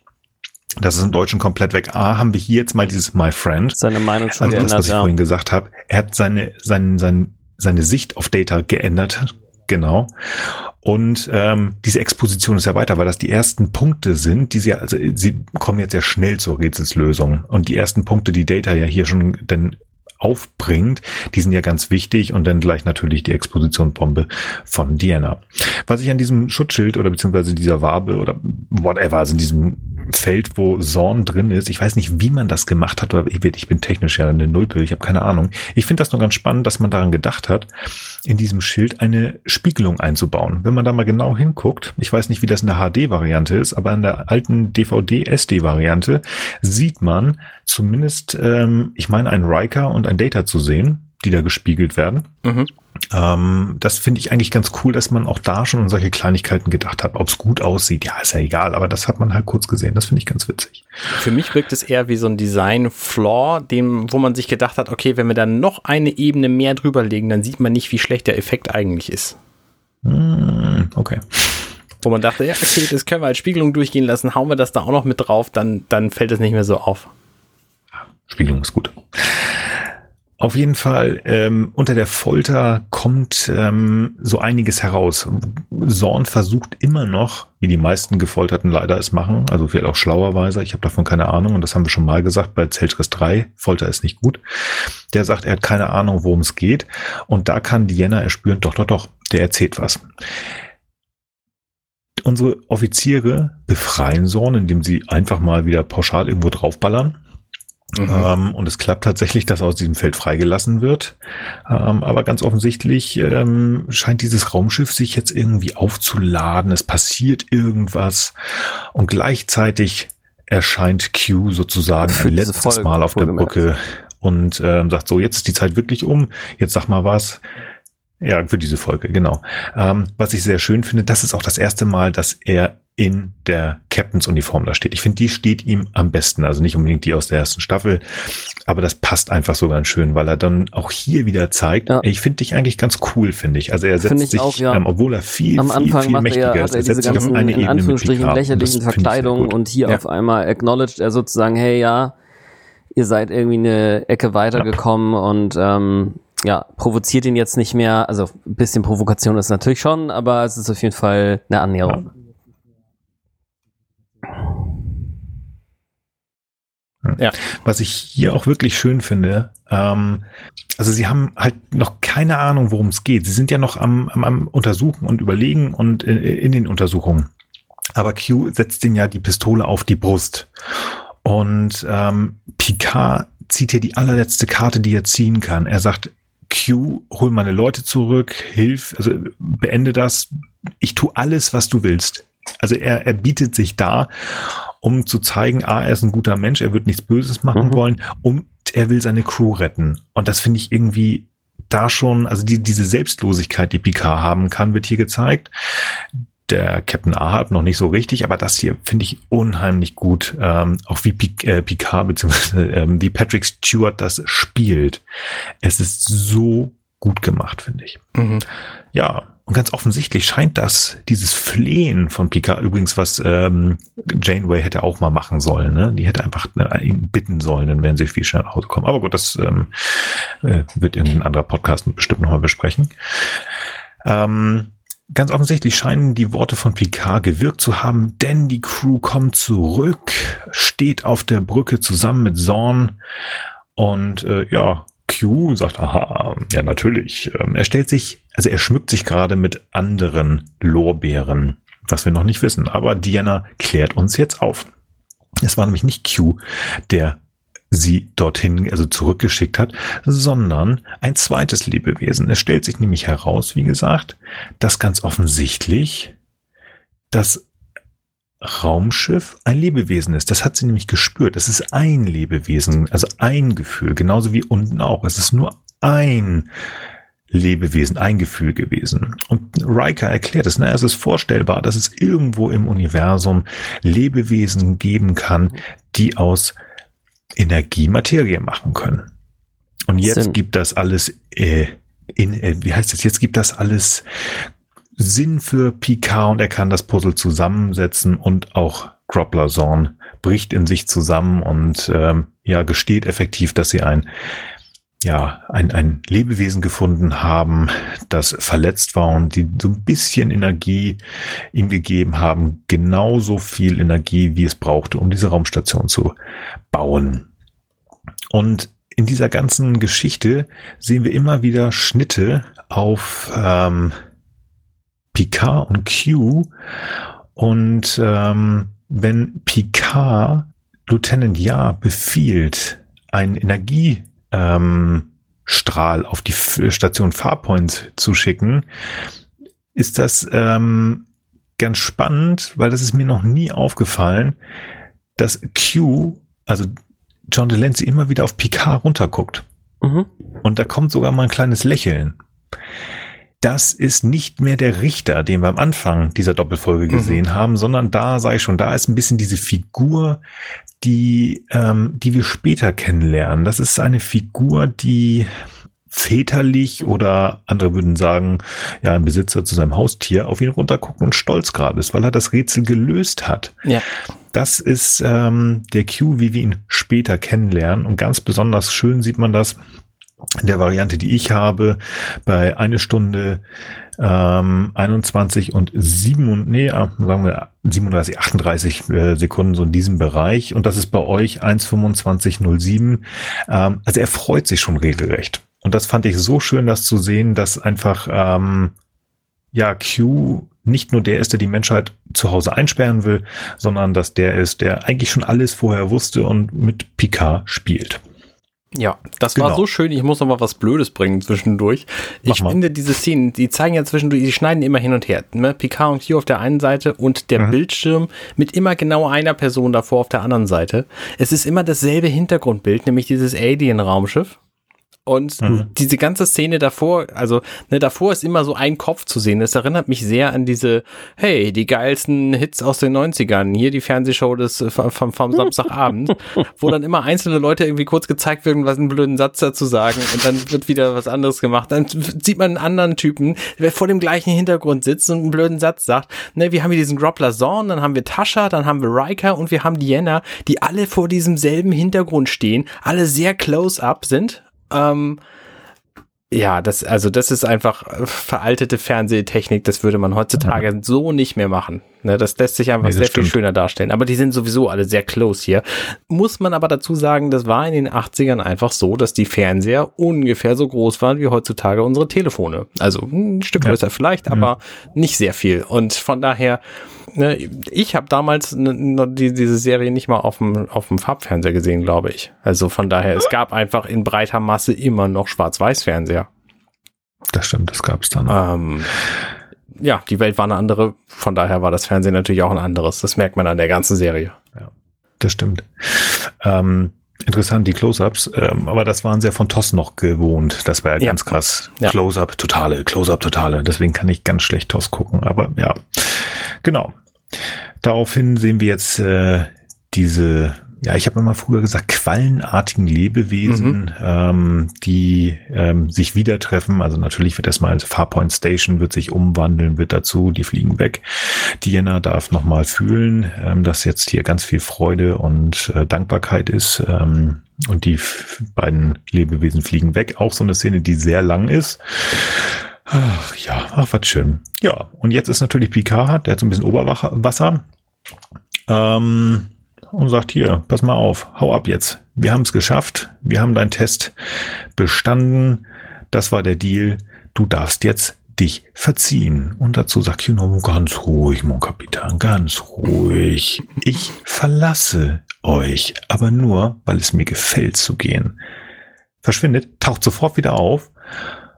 Das ist im Deutschen komplett weg. A, haben wir hier jetzt mal dieses My Friend. Seine Meinung schon also das, was ich ja. vorhin gesagt habe. Er hat seine, seine, seine, seine Sicht auf Data geändert. Genau. Und ähm, diese Exposition ist ja weiter, weil das die ersten Punkte sind, die sie, also sie kommen jetzt ja schnell zur Rätselslösung. Und die ersten Punkte, die Data ja hier schon denn aufbringt, die sind ja ganz wichtig und dann gleich natürlich die Expositionsbombe von Diana. Was ich an diesem Schutzschild oder beziehungsweise dieser Wabe oder whatever, also in diesem Feld, wo Zorn drin ist, ich weiß nicht, wie man das gemacht hat, oder ich, bin technisch ja eine Nullbild, ich habe keine Ahnung. Ich finde das nur ganz spannend, dass man daran gedacht hat, in diesem Schild eine Spiegelung einzubauen. Wenn man da mal genau hinguckt, ich weiß nicht, wie das in der HD-Variante ist, aber in der alten DVD-SD-Variante sieht man zumindest, ähm, ich meine, ein Riker und ein Data zu sehen, die da gespiegelt werden. Mhm. Ähm, das finde ich eigentlich ganz cool, dass man auch da schon an solche Kleinigkeiten gedacht hat. Ob es gut aussieht, ja, ist ja egal, aber das hat man halt kurz gesehen. Das finde ich ganz witzig. Für mich wirkt es eher wie so ein Design-Flaw, dem, wo man sich gedacht hat, okay, wenn wir dann noch eine Ebene mehr drüber legen, dann sieht man nicht, wie schlecht der Effekt eigentlich ist. Mm, okay. Wo man dachte, ja, okay, das können wir als Spiegelung durchgehen lassen, hauen wir das da auch noch mit drauf, dann, dann fällt es nicht mehr so auf. Spiegelung ist gut. Auf jeden Fall, ähm, unter der Folter kommt ähm, so einiges heraus. Zorn versucht immer noch, wie die meisten Gefolterten leider es machen, also vielleicht auch schlauerweise, ich habe davon keine Ahnung und das haben wir schon mal gesagt bei Zeltris 3, Folter ist nicht gut. Der sagt, er hat keine Ahnung, worum es geht und da kann Diana erspüren, doch, doch, doch, der erzählt was. Unsere Offiziere befreien Zorn, indem sie einfach mal wieder pauschal irgendwo draufballern Mhm. Ähm, und es klappt tatsächlich, dass aus diesem Feld freigelassen wird. Ähm, aber ganz offensichtlich ähm, scheint dieses Raumschiff sich jetzt irgendwie aufzuladen. Es passiert irgendwas. Und gleichzeitig erscheint Q sozusagen ein letztes Mal auf der Brücke und sagt so, jetzt ist die Zeit wirklich um. Jetzt sag mal was. Ja, für diese Folge, genau. Ähm, was ich sehr schön finde, das ist auch das erste Mal, dass er in der Captains-Uniform da steht. Ich finde, die steht ihm am besten. Also nicht unbedingt die aus der ersten Staffel, aber das passt einfach so ganz schön, weil er dann auch hier wieder zeigt, ja. ich finde dich eigentlich ganz cool, finde ich. Also er setzt sich, auch, ja. ähm, obwohl er viel, am Anfang viel, viel mächtiger er, ist, er, er setzt sich auf eine in Ebene Anführungsstrichen mit lächerlichen Verkleidung und hier ja. auf einmal acknowledged er sozusagen, hey, ja, ihr seid irgendwie eine Ecke weitergekommen und ähm, ja, provoziert ihn jetzt nicht mehr. Also ein bisschen Provokation ist natürlich schon, aber es ist auf jeden Fall eine Annäherung. Ja. Was ich hier auch wirklich schön finde, ähm, also sie haben halt noch keine Ahnung, worum es geht. Sie sind ja noch am, am, am Untersuchen und überlegen und in, in den Untersuchungen. Aber Q setzt den ja die Pistole auf die Brust. Und ähm, Picard zieht hier die allerletzte Karte, die er ziehen kann. Er sagt, Q, hol meine Leute zurück, hilf, also beende das. Ich tue alles, was du willst. also er, er bietet sich da, um zu zeigen, ah, er ist ein guter Mensch, er wird nichts Böses machen mhm. wollen und er will seine Crew retten. Und das finde ich irgendwie da schon, also die, diese Selbstlosigkeit, die Picard haben kann, wird hier gezeigt. Der Captain Ahab noch nicht so richtig, aber das hier finde ich unheimlich gut, ähm, auch wie Pic, äh, Picard beziehungsweise *laughs* ähm, wie Patrick Stewart das spielt. Es ist so gut gemacht, finde ich. Mhm. Ja, und ganz offensichtlich scheint das, dieses Flehen von Picard, übrigens, was ähm, Janeway hätte auch mal machen sollen, ne? Die hätte einfach äh, ihn bitten sollen, dann wären sie viel schneller nach Hause kommen. Aber gut, das ähm, äh, wird irgendein anderer Podcast bestimmt nochmal besprechen. Ähm, ganz offensichtlich scheinen die Worte von Picard gewirkt zu haben, denn die Crew kommt zurück, steht auf der Brücke zusammen mit Zorn und äh, ja, Q sagt, aha, ja natürlich. Ähm, er stellt sich, also er schmückt sich gerade mit anderen Lorbeeren, was wir noch nicht wissen. Aber Diana klärt uns jetzt auf. Es war nämlich nicht Q, der sie dorthin, also zurückgeschickt hat, sondern ein zweites Lebewesen. Es stellt sich nämlich heraus, wie gesagt, dass ganz offensichtlich das Raumschiff ein Lebewesen ist. Das hat sie nämlich gespürt. Es ist ein Lebewesen, also ein Gefühl, genauso wie unten auch. Es ist nur ein Lebewesen, ein Gefühl gewesen. Und Riker erklärt es, na, es ist vorstellbar, dass es irgendwo im Universum Lebewesen geben kann, die aus Energie Materie machen können. Und jetzt Sinn. gibt das alles äh, in, äh, wie heißt das? Jetzt gibt das alles Sinn für Picard und er kann das Puzzle zusammensetzen und auch Groppler Zorn bricht in sich zusammen und ähm, ja gesteht effektiv, dass sie ein ja ein, ein Lebewesen gefunden haben, das verletzt war und die so ein bisschen Energie ihm gegeben haben, genauso viel Energie, wie es brauchte, um diese Raumstation zu bauen. Und in dieser ganzen Geschichte sehen wir immer wieder Schnitte auf ähm, Picard und Q. Und ähm, wenn Picard Lieutenant Ja befiehlt, einen Energiestrahl ähm, auf die Station Farpoint zu schicken, ist das ähm, ganz spannend, weil das ist mir noch nie aufgefallen, dass Q, also John Delancey, immer wieder auf Picard runterguckt. Mhm. Und da kommt sogar mal ein kleines Lächeln das ist nicht mehr der Richter, den wir am Anfang dieser Doppelfolge mhm. gesehen mhm. haben, sondern da sei schon, da ist ein bisschen diese Figur, die, ähm, die wir später kennenlernen. Das ist eine Figur, die väterlich oder andere würden sagen, ja, ein Besitzer zu seinem Haustier auf ihn runtergucken und stolz gerade ist, weil er das Rätsel gelöst hat. Ja. Das ist ähm, der Q, wie wir ihn später kennenlernen. Und ganz besonders schön sieht man das der Variante, die ich habe, bei eine Stunde ähm, 21 und 7, nee, ah, sagen wir 37, 38 äh, Sekunden so in diesem Bereich. Und das ist bei euch 1,2507. Ähm, also er freut sich schon regelrecht. Und das fand ich so schön, das zu sehen, dass einfach ähm, ja Q nicht nur der ist, der die Menschheit zu Hause einsperren will, sondern dass der ist, der eigentlich schon alles vorher wusste und mit Picard spielt. Ja, das genau. war so schön. Ich muss noch mal was Blödes bringen zwischendurch. Ich finde diese Szenen, die zeigen ja zwischendurch, die schneiden immer hin und her. Ne? Picard und Q auf der einen Seite und der mhm. Bildschirm mit immer genau einer Person davor auf der anderen Seite. Es ist immer dasselbe Hintergrundbild, nämlich dieses Alien-Raumschiff. Und mhm. diese ganze Szene davor, also ne, davor ist immer so ein Kopf zu sehen. Das erinnert mich sehr an diese, hey, die geilsten Hits aus den 90ern. Hier die Fernsehshow des vom, vom Samstagabend, *laughs* wo dann immer einzelne Leute irgendwie kurz gezeigt werden, was einen blöden Satz dazu sagen und dann wird wieder was anderes gemacht. Dann sieht man einen anderen Typen, der vor dem gleichen Hintergrund sitzt und einen blöden Satz sagt. Ne, wir haben hier diesen Groppler Zorn, dann haben wir Tascha, dann haben wir Riker und wir haben Diana, die alle vor diesem selben Hintergrund stehen, alle sehr close up sind ähm, ja, das, also das ist einfach äh, veraltete Fernsehtechnik, das würde man heutzutage ja. so nicht mehr machen. Ne, das lässt sich einfach nee, sehr stimmt. viel schöner darstellen. Aber die sind sowieso alle sehr close hier. Muss man aber dazu sagen, das war in den 80ern einfach so, dass die Fernseher ungefähr so groß waren wie heutzutage unsere Telefone. Also ein Stück größer ja. vielleicht, aber mhm. nicht sehr viel. Und von daher, ne, ich habe damals ne, ne, die, diese Serie nicht mal auf dem, auf dem Farbfernseher gesehen, glaube ich. Also von daher, es gab einfach in breiter Masse immer noch Schwarz-Weiß-Fernseher. Das stimmt, das gab es dann. Ähm, ja, die Welt war eine andere, von daher war das Fernsehen natürlich auch ein anderes. Das merkt man an der ganzen Serie. Ja, das stimmt. Ähm, interessant, die Close-Ups, ähm, aber das waren sehr von Toss noch gewohnt. Das war ja, ja. ganz krass. Ja. Close-Up, totale, Close-Up, totale. Deswegen kann ich ganz schlecht Toss gucken, aber ja, genau. Daraufhin sehen wir jetzt äh, diese ja, ich habe immer früher gesagt, quallenartigen Lebewesen, mhm. ähm, die ähm, sich wieder treffen. Also natürlich wird erstmal Farpoint Station wird sich umwandeln, wird dazu, die fliegen weg. Diana darf nochmal fühlen, ähm, dass jetzt hier ganz viel Freude und äh, Dankbarkeit ist. Ähm, und die beiden Lebewesen fliegen weg. Auch so eine Szene, die sehr lang ist. Ach ja, ach, was schön. Ja, und jetzt ist natürlich Picard, der hat so ein bisschen Oberwasser. Ähm, und sagt hier, pass mal auf, hau ab jetzt. Wir haben es geschafft, wir haben deinen Test bestanden, das war der Deal, du darfst jetzt dich verziehen. Und dazu sagt Juno ganz ruhig, mon Kapitän, ganz ruhig. Ich verlasse euch, aber nur, weil es mir gefällt zu gehen. Verschwindet, taucht sofort wieder auf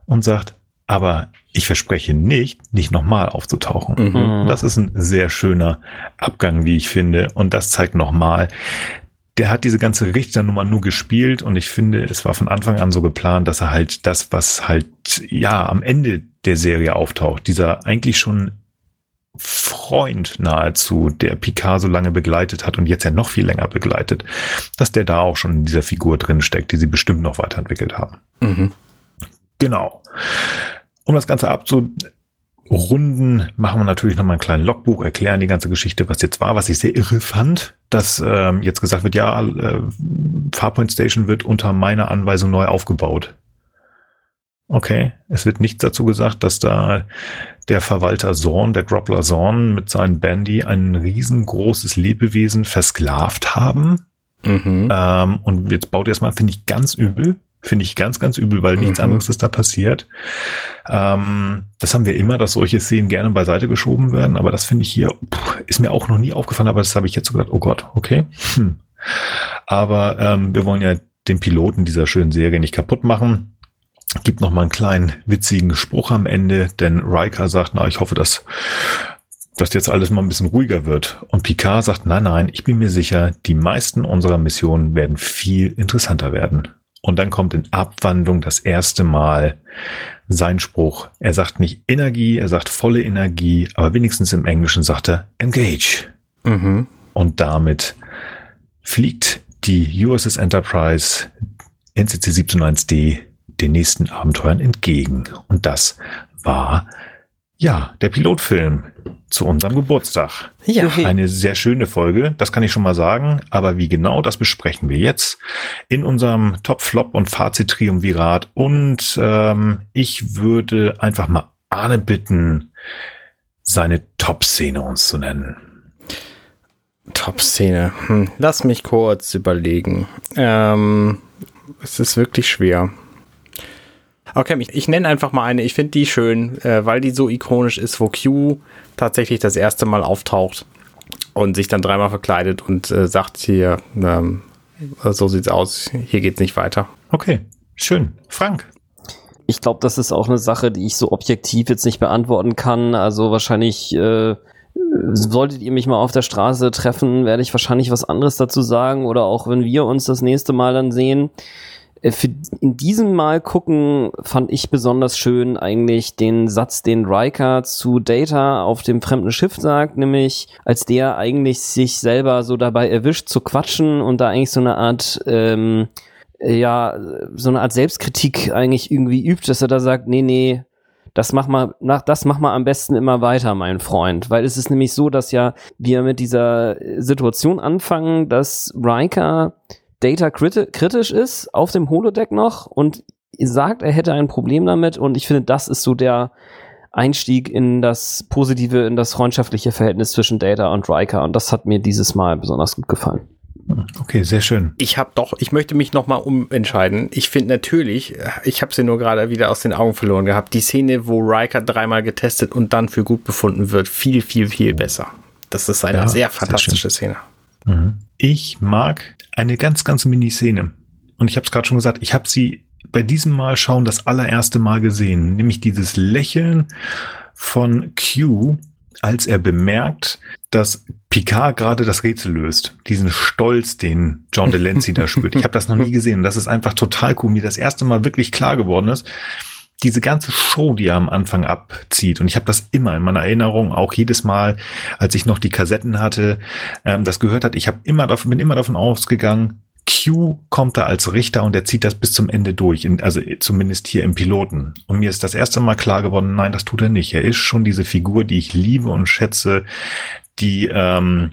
und sagt, aber ich verspreche nicht, nicht nochmal aufzutauchen. Mhm. Das ist ein sehr schöner Abgang, wie ich finde. Und das zeigt nochmal, der hat diese ganze Richternummer nur gespielt und ich finde, es war von Anfang an so geplant, dass er halt das, was halt, ja, am Ende der Serie auftaucht, dieser eigentlich schon Freund nahezu, der Picard so lange begleitet hat und jetzt ja noch viel länger begleitet, dass der da auch schon in dieser Figur drin steckt, die sie bestimmt noch weiterentwickelt haben. Mhm. Genau um das Ganze abzurunden, machen wir natürlich nochmal ein kleines Logbuch, erklären die ganze Geschichte, was jetzt war, was ich sehr irre fand, dass ähm, jetzt gesagt wird, ja, äh, Farpoint Station wird unter meiner Anweisung neu aufgebaut. Okay, es wird nichts dazu gesagt, dass da der Verwalter Zorn, der Groppler Zorn mit seinen Bandy ein riesengroßes Lebewesen versklavt haben. Mhm. Ähm, und jetzt baut er es mal, finde ich, ganz übel. Finde ich ganz, ganz übel, weil nichts mhm. anderes ist da passiert. Ähm, das haben wir immer, dass solche Szenen gerne beiseite geschoben werden, aber das finde ich hier, pff, ist mir auch noch nie aufgefallen, aber das habe ich jetzt so gedacht, oh Gott, okay. Hm. Aber ähm, wir wollen ja den Piloten dieser schönen Serie nicht kaputt machen. Gibt noch mal einen kleinen witzigen Spruch am Ende, denn Riker sagt, na, ich hoffe, dass dass jetzt alles mal ein bisschen ruhiger wird. Und Picard sagt, nein, nein, ich bin mir sicher, die meisten unserer Missionen werden viel interessanter werden. Und dann kommt in Abwandlung das erste Mal sein Spruch. Er sagt nicht Energie, er sagt volle Energie, aber wenigstens im Englischen sagt er Engage. Mhm. Und damit fliegt die USS Enterprise NCC 171D den nächsten Abenteuern entgegen. Und das war ja, der Pilotfilm zu unserem Geburtstag. Ja. Eine sehr schöne Folge, das kann ich schon mal sagen. Aber wie genau, das besprechen wir jetzt in unserem Top, Flop und Fazit-Triumvirat. Und ähm, ich würde einfach mal Arne bitten, seine Top-Szene uns zu nennen. Top-Szene. Hm, lass mich kurz überlegen. Ähm, es ist wirklich schwer. Okay, ich, ich nenne einfach mal eine. Ich finde die schön, äh, weil die so ikonisch ist, wo Q tatsächlich das erste Mal auftaucht und sich dann dreimal verkleidet und äh, sagt hier, ähm, so sieht's aus, hier geht's nicht weiter. Okay, schön. Frank. Ich glaube, das ist auch eine Sache, die ich so objektiv jetzt nicht beantworten kann. Also wahrscheinlich äh, solltet ihr mich mal auf der Straße treffen, werde ich wahrscheinlich was anderes dazu sagen oder auch wenn wir uns das nächste Mal dann sehen. Äh, für in diesem Mal gucken fand ich besonders schön eigentlich den Satz, den Riker zu Data auf dem fremden Schiff sagt, nämlich als der eigentlich sich selber so dabei erwischt zu quatschen und da eigentlich so eine Art ähm, äh, ja so eine Art Selbstkritik eigentlich irgendwie übt, dass er da sagt, nee nee das mach mal, nach, das mach mal am besten immer weiter, mein Freund. Weil es ist nämlich so, dass ja wir mit dieser Situation anfangen, dass Riker Data kritisch ist auf dem Holodeck noch und sagt, er hätte ein Problem damit und ich finde, das ist so der Einstieg in das positive, in das freundschaftliche Verhältnis zwischen Data und Riker und das hat mir dieses Mal besonders gut gefallen. Okay, sehr schön. Ich habe doch, ich möchte mich noch mal umentscheiden. Ich finde natürlich, ich habe sie nur gerade wieder aus den Augen verloren gehabt, die Szene, wo Riker dreimal getestet und dann für gut befunden wird, viel, viel, viel besser. Das ist eine ja, sehr fantastische sehr Szene. Mhm. Ich mag eine ganz, ganz Mini-Szene. Und ich habe es gerade schon gesagt, ich habe sie bei diesem Mal schauen das allererste Mal gesehen, nämlich dieses Lächeln von Q, als er bemerkt, dass Picard gerade das Rätsel löst. Diesen Stolz, den John Delancey da spürt. Ich habe das noch nie gesehen. Das ist einfach total cool. Mir das erste Mal wirklich klar geworden ist, diese ganze Show, die er am Anfang abzieht, und ich habe das immer in meiner Erinnerung, auch jedes Mal, als ich noch die Kassetten hatte, ähm, das gehört hat, ich habe immer davon, bin immer davon ausgegangen, Q kommt da als Richter und er zieht das bis zum Ende durch, in, also zumindest hier im Piloten. Und mir ist das erste Mal klar geworden, nein, das tut er nicht. Er ist schon diese Figur, die ich liebe und schätze, die ähm,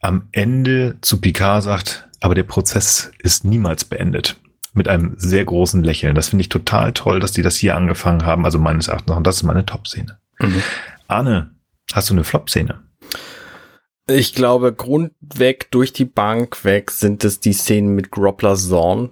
am Ende zu Picard sagt, aber der Prozess ist niemals beendet mit einem sehr großen Lächeln. Das finde ich total toll, dass die das hier angefangen haben. Also meines Erachtens. Und das ist meine Top-Szene. Mhm. Arne, hast du eine Flop-Szene? Ich glaube, grundweg durch die Bank weg sind es die Szenen mit Groppler Zorn,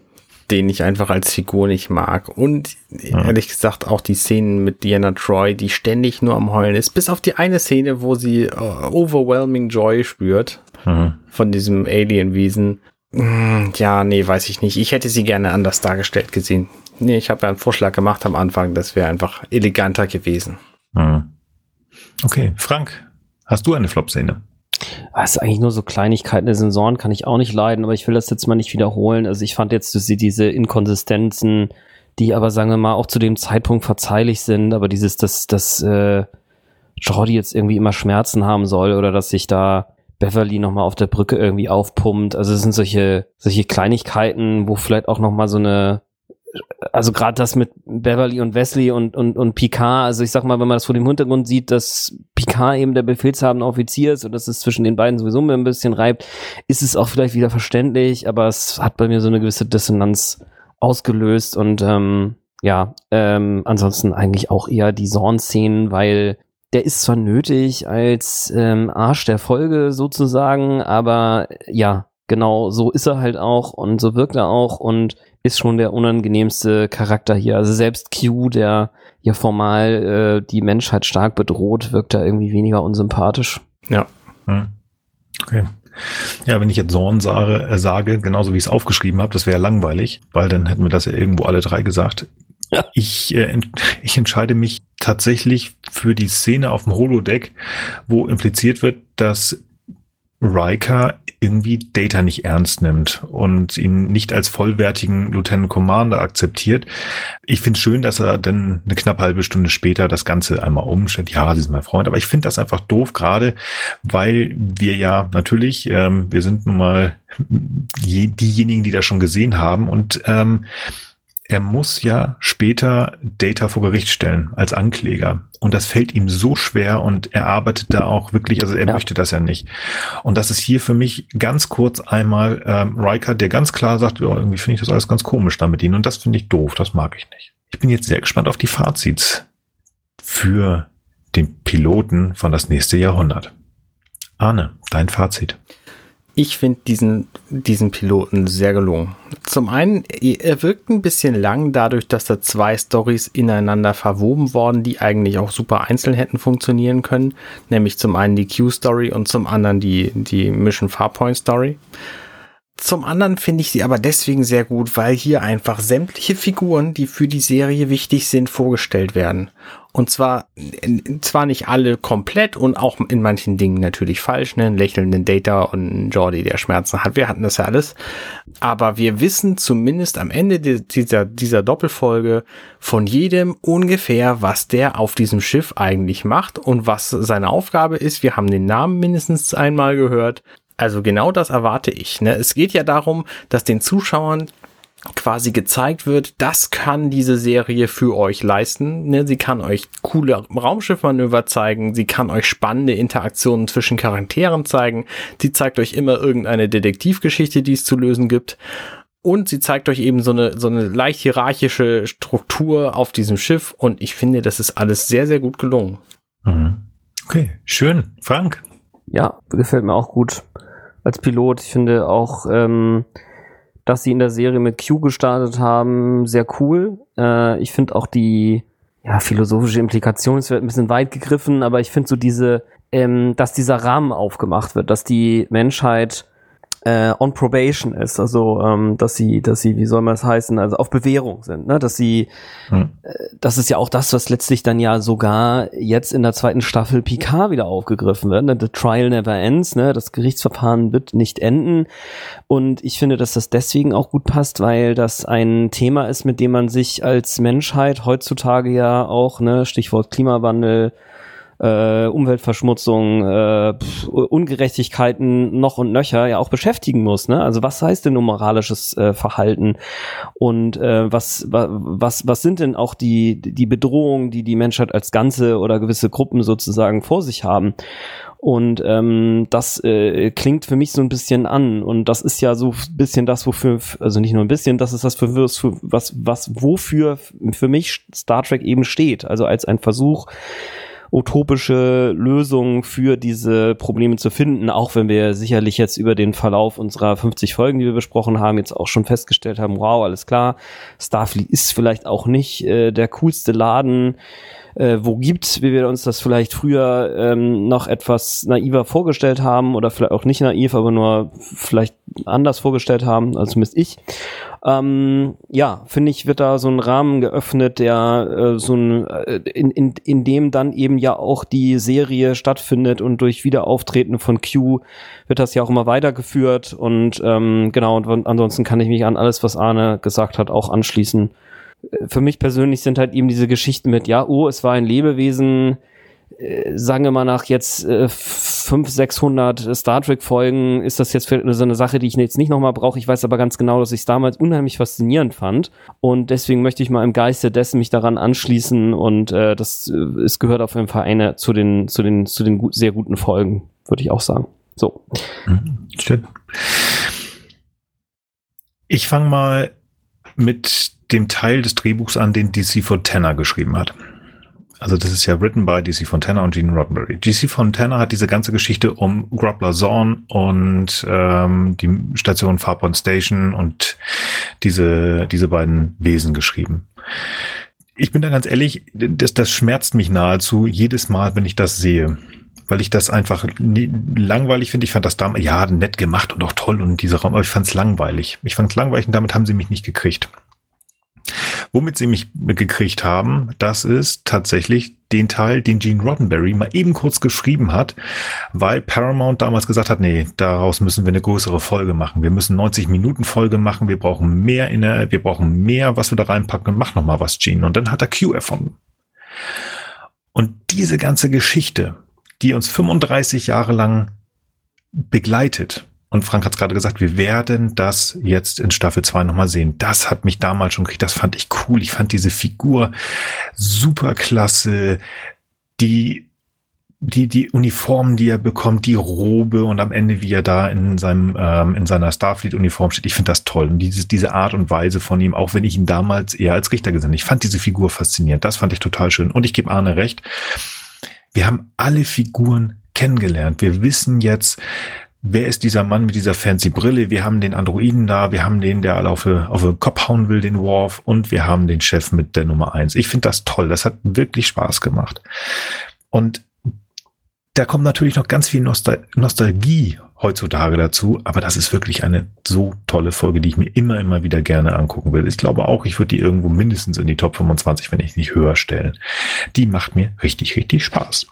den ich einfach als Figur nicht mag. Und ja. ehrlich gesagt auch die Szenen mit Diana Troy, die ständig nur am Heulen ist. Bis auf die eine Szene, wo sie uh, overwhelming Joy spürt mhm. von diesem Alien-Wesen. Hm, ja, nee, weiß ich nicht. Ich hätte sie gerne anders dargestellt gesehen. Nee, ich habe ja einen Vorschlag gemacht am Anfang, das wäre einfach eleganter gewesen. Hm. Okay, Frank, hast du eine Flop-Szene? Das ist eigentlich nur so Kleinigkeiten. Der Sensoren kann ich auch nicht leiden, aber ich will das jetzt mal nicht wiederholen. Also ich fand jetzt diese Inkonsistenzen, die aber, sagen wir mal, auch zu dem Zeitpunkt verzeihlich sind, aber dieses, dass, dass äh, Jordi jetzt irgendwie immer Schmerzen haben soll oder dass sich da Beverly nochmal auf der Brücke irgendwie aufpumpt. Also es sind solche, solche Kleinigkeiten, wo vielleicht auch nochmal so eine, also gerade das mit Beverly und Wesley und, und, und Picard, also ich sag mal, wenn man das vor dem Hintergrund sieht, dass Picard eben der befehlshabende Offizier ist und dass es zwischen den beiden sowieso ein bisschen reibt, ist es auch vielleicht wieder verständlich, aber es hat bei mir so eine gewisse Dissonanz ausgelöst und ähm, ja, ähm, ansonsten eigentlich auch eher die Zorn-Szenen, weil der ist zwar nötig als ähm, Arsch der Folge sozusagen, aber ja, genau so ist er halt auch und so wirkt er auch und ist schon der unangenehmste Charakter hier. Also selbst Q, der ja formal äh, die Menschheit stark bedroht, wirkt da irgendwie weniger unsympathisch. Ja. Hm. Okay. Ja, wenn ich jetzt Zorn sage, äh, sage genauso wie ich es aufgeschrieben habe, das wäre langweilig, weil dann hätten wir das ja irgendwo alle drei gesagt. Ich, äh, ich entscheide mich tatsächlich für die Szene auf dem Holodeck, wo impliziert wird, dass Riker irgendwie Data nicht ernst nimmt und ihn nicht als vollwertigen Lieutenant Commander akzeptiert. Ich finde schön, dass er dann eine knappe halbe Stunde später das Ganze einmal umstellt. Ja, sie ist mein Freund, aber ich finde das einfach doof, gerade weil wir ja natürlich, ähm, wir sind nun mal diejenigen, die das schon gesehen haben und ähm, er muss ja später Data vor Gericht stellen als Ankläger. Und das fällt ihm so schwer und er arbeitet da auch wirklich, also er ja. möchte das ja nicht. Und das ist hier für mich ganz kurz einmal ähm, Riker, der ganz klar sagt, ja, irgendwie finde ich das alles ganz komisch da mit ihnen. Und das finde ich doof, das mag ich nicht. Ich bin jetzt sehr gespannt auf die Fazits für den Piloten von das nächste Jahrhundert. Arne, dein Fazit. Ich finde diesen, diesen Piloten sehr gelungen. Zum einen, er wirkt ein bisschen lang, dadurch, dass da zwei Stories ineinander verwoben worden, die eigentlich auch super einzeln hätten funktionieren können. Nämlich zum einen die Q-Story und zum anderen die, die Mission Farpoint Story. Zum anderen finde ich sie aber deswegen sehr gut, weil hier einfach sämtliche Figuren, die für die Serie wichtig sind, vorgestellt werden. Und zwar, zwar nicht alle komplett und auch in manchen Dingen natürlich falsch, ne? Einen lächelnden Data und Jordi, der Schmerzen hat. Wir hatten das ja alles. Aber wir wissen zumindest am Ende dieser, dieser Doppelfolge von jedem ungefähr, was der auf diesem Schiff eigentlich macht und was seine Aufgabe ist. Wir haben den Namen mindestens einmal gehört. Also genau das erwarte ich. Ne? Es geht ja darum, dass den Zuschauern quasi gezeigt wird, das kann diese Serie für euch leisten. Ne? Sie kann euch coole Raumschiffmanöver zeigen, sie kann euch spannende Interaktionen zwischen Charakteren zeigen, sie zeigt euch immer irgendeine Detektivgeschichte, die es zu lösen gibt. Und sie zeigt euch eben so eine, so eine leicht hierarchische Struktur auf diesem Schiff. Und ich finde, das ist alles sehr, sehr gut gelungen. Mhm. Okay, schön. Frank? Ja, gefällt mir auch gut als Pilot. Ich finde auch, ähm, dass sie in der Serie mit Q gestartet haben, sehr cool. Äh, ich finde auch die ja, philosophische Implikation, wird ein bisschen weit gegriffen, aber ich finde so diese, ähm, dass dieser Rahmen aufgemacht wird, dass die Menschheit äh, on probation ist, also ähm, dass sie, dass sie, wie soll man es heißen, also auf Bewährung sind, ne? Dass sie, hm. äh, das ist ja auch das, was letztlich dann ja sogar jetzt in der zweiten Staffel Picard wieder aufgegriffen wird. Ne? The Trial never ends, ne? Das Gerichtsverfahren wird nicht enden. Und ich finde, dass das deswegen auch gut passt, weil das ein Thema ist, mit dem man sich als Menschheit heutzutage ja auch, ne, Stichwort Klimawandel, äh, Umweltverschmutzung, äh, pf, Ungerechtigkeiten noch und nöcher ja auch beschäftigen muss. Ne? Also was heißt denn nun moralisches äh, Verhalten und äh, was, was, was sind denn auch die, die Bedrohungen, die die Menschheit als Ganze oder gewisse Gruppen sozusagen vor sich haben? Und ähm, das äh, klingt für mich so ein bisschen an. Und das ist ja so ein bisschen das, wofür, also nicht nur ein bisschen, das ist das, für, was, was, wofür für mich Star Trek eben steht. Also als ein Versuch, utopische Lösungen für diese Probleme zu finden, auch wenn wir sicherlich jetzt über den Verlauf unserer 50 Folgen, die wir besprochen haben, jetzt auch schon festgestellt haben, wow, alles klar, Starfleet ist vielleicht auch nicht äh, der coolste Laden, äh, wo gibt, wie wir uns das vielleicht früher ähm, noch etwas naiver vorgestellt haben oder vielleicht auch nicht naiv, aber nur vielleicht anders vorgestellt haben, also zumindest ich. Ähm, ja, finde ich, wird da so ein Rahmen geöffnet, der äh, so ein, äh, in, in, in dem dann eben ja auch die Serie stattfindet und durch Wiederauftreten von Q wird das ja auch immer weitergeführt und ähm, genau, und ansonsten kann ich mich an alles, was Arne gesagt hat, auch anschließen. Für mich persönlich sind halt eben diese Geschichten mit, ja, oh, es war ein Lebewesen, äh, sagen wir mal nach jetzt äh, 500, 600 Star Trek Folgen ist das jetzt so eine Sache, die ich jetzt nicht nochmal brauche. Ich weiß aber ganz genau, dass ich es damals unheimlich faszinierend fand und deswegen möchte ich mal im Geiste dessen mich daran anschließen und äh, das äh, es gehört auf jeden Fall eine zu den zu den zu den gut, sehr guten Folgen, würde ich auch sagen. So. Mhm, schön. Ich fange mal mit dem Teil des Drehbuchs an, den DC Fontana geschrieben hat. Also das ist ja written by DC Fontana und Gene Roddenberry. DC Fontana hat diese ganze Geschichte um Groppler Zorn und ähm, die Station Farpoint Station und diese, diese beiden Wesen geschrieben. Ich bin da ganz ehrlich, das, das schmerzt mich nahezu jedes Mal, wenn ich das sehe. Weil ich das einfach nie, langweilig finde. Ich fand das damals, ja, nett gemacht und auch toll und dieser Raum, aber ich fand es langweilig. Ich fand es langweilig und damit haben sie mich nicht gekriegt. Womit sie mich gekriegt haben, das ist tatsächlich den Teil, den Gene Roddenberry mal eben kurz geschrieben hat, weil Paramount damals gesagt hat, nee, daraus müssen wir eine größere Folge machen. Wir müssen 90 Minuten Folge machen. Wir brauchen mehr in der, wir brauchen mehr, was wir da reinpacken und mach noch mal was, Gene. Und dann hat er Q erfunden. Und diese ganze Geschichte, die uns 35 Jahre lang begleitet, und Frank hat es gerade gesagt, wir werden das jetzt in Staffel 2 nochmal sehen. Das hat mich damals schon gekriegt. Das fand ich cool. Ich fand diese Figur super klasse. Die, die, die Uniformen, die er bekommt, die Robe und am Ende, wie er da in seinem, ähm, in seiner Starfleet-Uniform steht. Ich finde das toll. Und diese, diese Art und Weise von ihm, auch wenn ich ihn damals eher als Richter gesehen habe. Ich fand diese Figur faszinierend. Das fand ich total schön. Und ich gebe Arne recht. Wir haben alle Figuren kennengelernt. Wir wissen jetzt, wer ist dieser Mann mit dieser fancy Brille? Wir haben den Androiden da, wir haben den, der alle auf, auf den Kopf hauen will, den Worf, und wir haben den Chef mit der Nummer eins. Ich finde das toll. Das hat wirklich Spaß gemacht. Und da kommt natürlich noch ganz viel Nostal Nostalgie heutzutage dazu, aber das ist wirklich eine so tolle Folge, die ich mir immer, immer wieder gerne angucken will. Ich glaube auch, ich würde die irgendwo mindestens in die Top 25, wenn ich nicht höher stellen. Die macht mir richtig, richtig Spaß.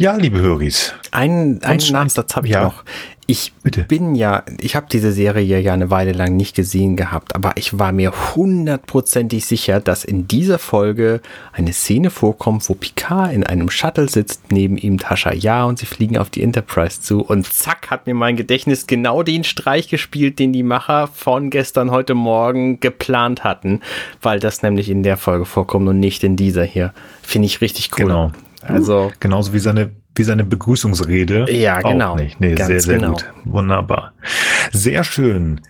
Ja, liebe Höris. Einen, einen Nachsatz habe ich ja. noch. Ich Bitte. bin ja, ich habe diese Serie ja eine Weile lang nicht gesehen gehabt, aber ich war mir hundertprozentig sicher, dass in dieser Folge eine Szene vorkommt, wo Picard in einem Shuttle sitzt, neben ihm Tascha Ja und sie fliegen auf die Enterprise zu und zack hat mir mein Gedächtnis genau den Streich gespielt, den die Macher von gestern heute Morgen geplant hatten, weil das nämlich in der Folge vorkommt und nicht in dieser hier. Finde ich richtig cool. Genau. Also genauso wie seine wie seine Begrüßungsrede. Ja, genau. Auch nicht. Nee, sehr sehr genau. gut. Wunderbar. Sehr schön.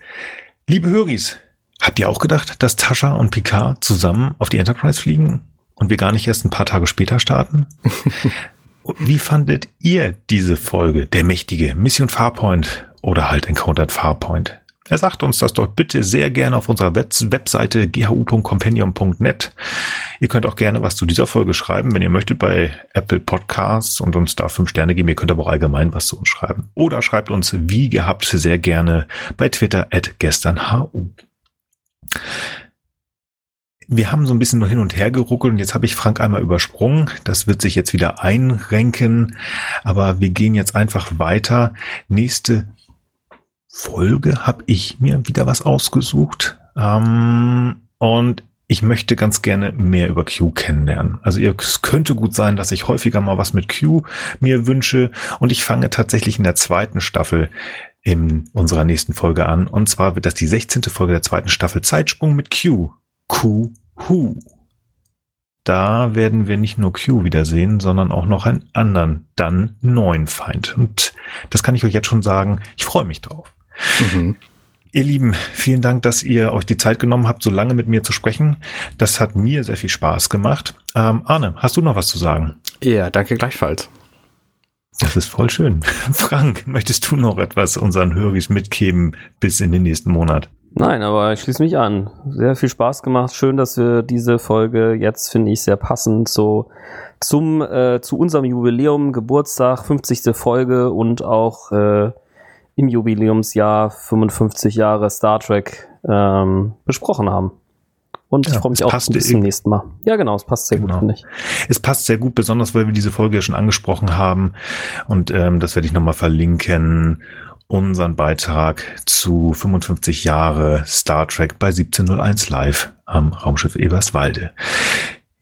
Liebe Höris, habt ihr auch gedacht, dass Tascha und Picard zusammen auf die Enterprise fliegen und wir gar nicht erst ein paar Tage später starten? *laughs* Wie fandet ihr diese Folge, der mächtige Mission Farpoint oder halt Encountered Farpoint? Er sagt uns das doch bitte sehr gerne auf unserer Webseite ghu.compendium.net. Ihr könnt auch gerne was zu dieser Folge schreiben, wenn ihr möchtet, bei Apple Podcasts und uns da fünf Sterne geben. Ihr könnt aber auch allgemein was zu uns schreiben. Oder schreibt uns wie gehabt sehr gerne bei Twitter at gesternhu. Wir haben so ein bisschen nur hin und her geruckelt und jetzt habe ich Frank einmal übersprungen. Das wird sich jetzt wieder einrenken, aber wir gehen jetzt einfach weiter. Nächste Folge habe ich mir wieder was ausgesucht. Ähm, und ich möchte ganz gerne mehr über Q kennenlernen. Also es könnte gut sein, dass ich häufiger mal was mit Q mir wünsche. Und ich fange tatsächlich in der zweiten Staffel in unserer nächsten Folge an. Und zwar wird das die 16. Folge der zweiten Staffel Zeitsprung mit Q. Q Who. Da werden wir nicht nur Q wiedersehen, sondern auch noch einen anderen, dann neuen Feind. Und das kann ich euch jetzt schon sagen. Ich freue mich drauf. Mhm. Ihr Lieben, vielen Dank, dass ihr euch die Zeit genommen habt, so lange mit mir zu sprechen. Das hat mir sehr viel Spaß gemacht. Ähm, Arne, hast du noch was zu sagen? Ja, danke gleichfalls. Das ist voll schön. *laughs* Frank, möchtest du noch etwas unseren Höris mitgeben bis in den nächsten Monat? Nein, aber ich schließe mich an. Sehr viel Spaß gemacht. Schön, dass wir diese Folge jetzt, finde ich, sehr passend so zum, äh, zu unserem Jubiläum, Geburtstag, 50. Folge und auch äh, im Jubiläumsjahr 55 Jahre Star Trek ähm, besprochen haben. Und ja, ich freue mich auch bis zum nächsten Mal. Ja, genau, es passt sehr genau. gut, finde ich. Es passt sehr gut, besonders weil wir diese Folge ja schon angesprochen haben. Und ähm, das werde ich nochmal verlinken. Unseren Beitrag zu 55 Jahre Star Trek bei 1701 Live am Raumschiff Eberswalde.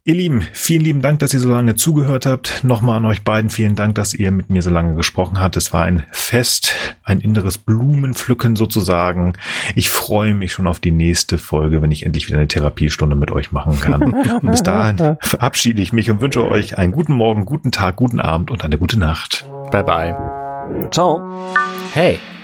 Ihr Lieben, vielen lieben Dank, dass ihr so lange zugehört habt. Nochmal an euch beiden vielen Dank, dass ihr mit mir so lange gesprochen habt. Es war ein Fest, ein inneres Blumenpflücken sozusagen. Ich freue mich schon auf die nächste Folge, wenn ich endlich wieder eine Therapiestunde mit euch machen kann. Und bis dahin *laughs* verabschiede ich mich und wünsche euch einen guten Morgen, guten Tag, guten Abend und eine gute Nacht. Bye bye. Ciao. Hey,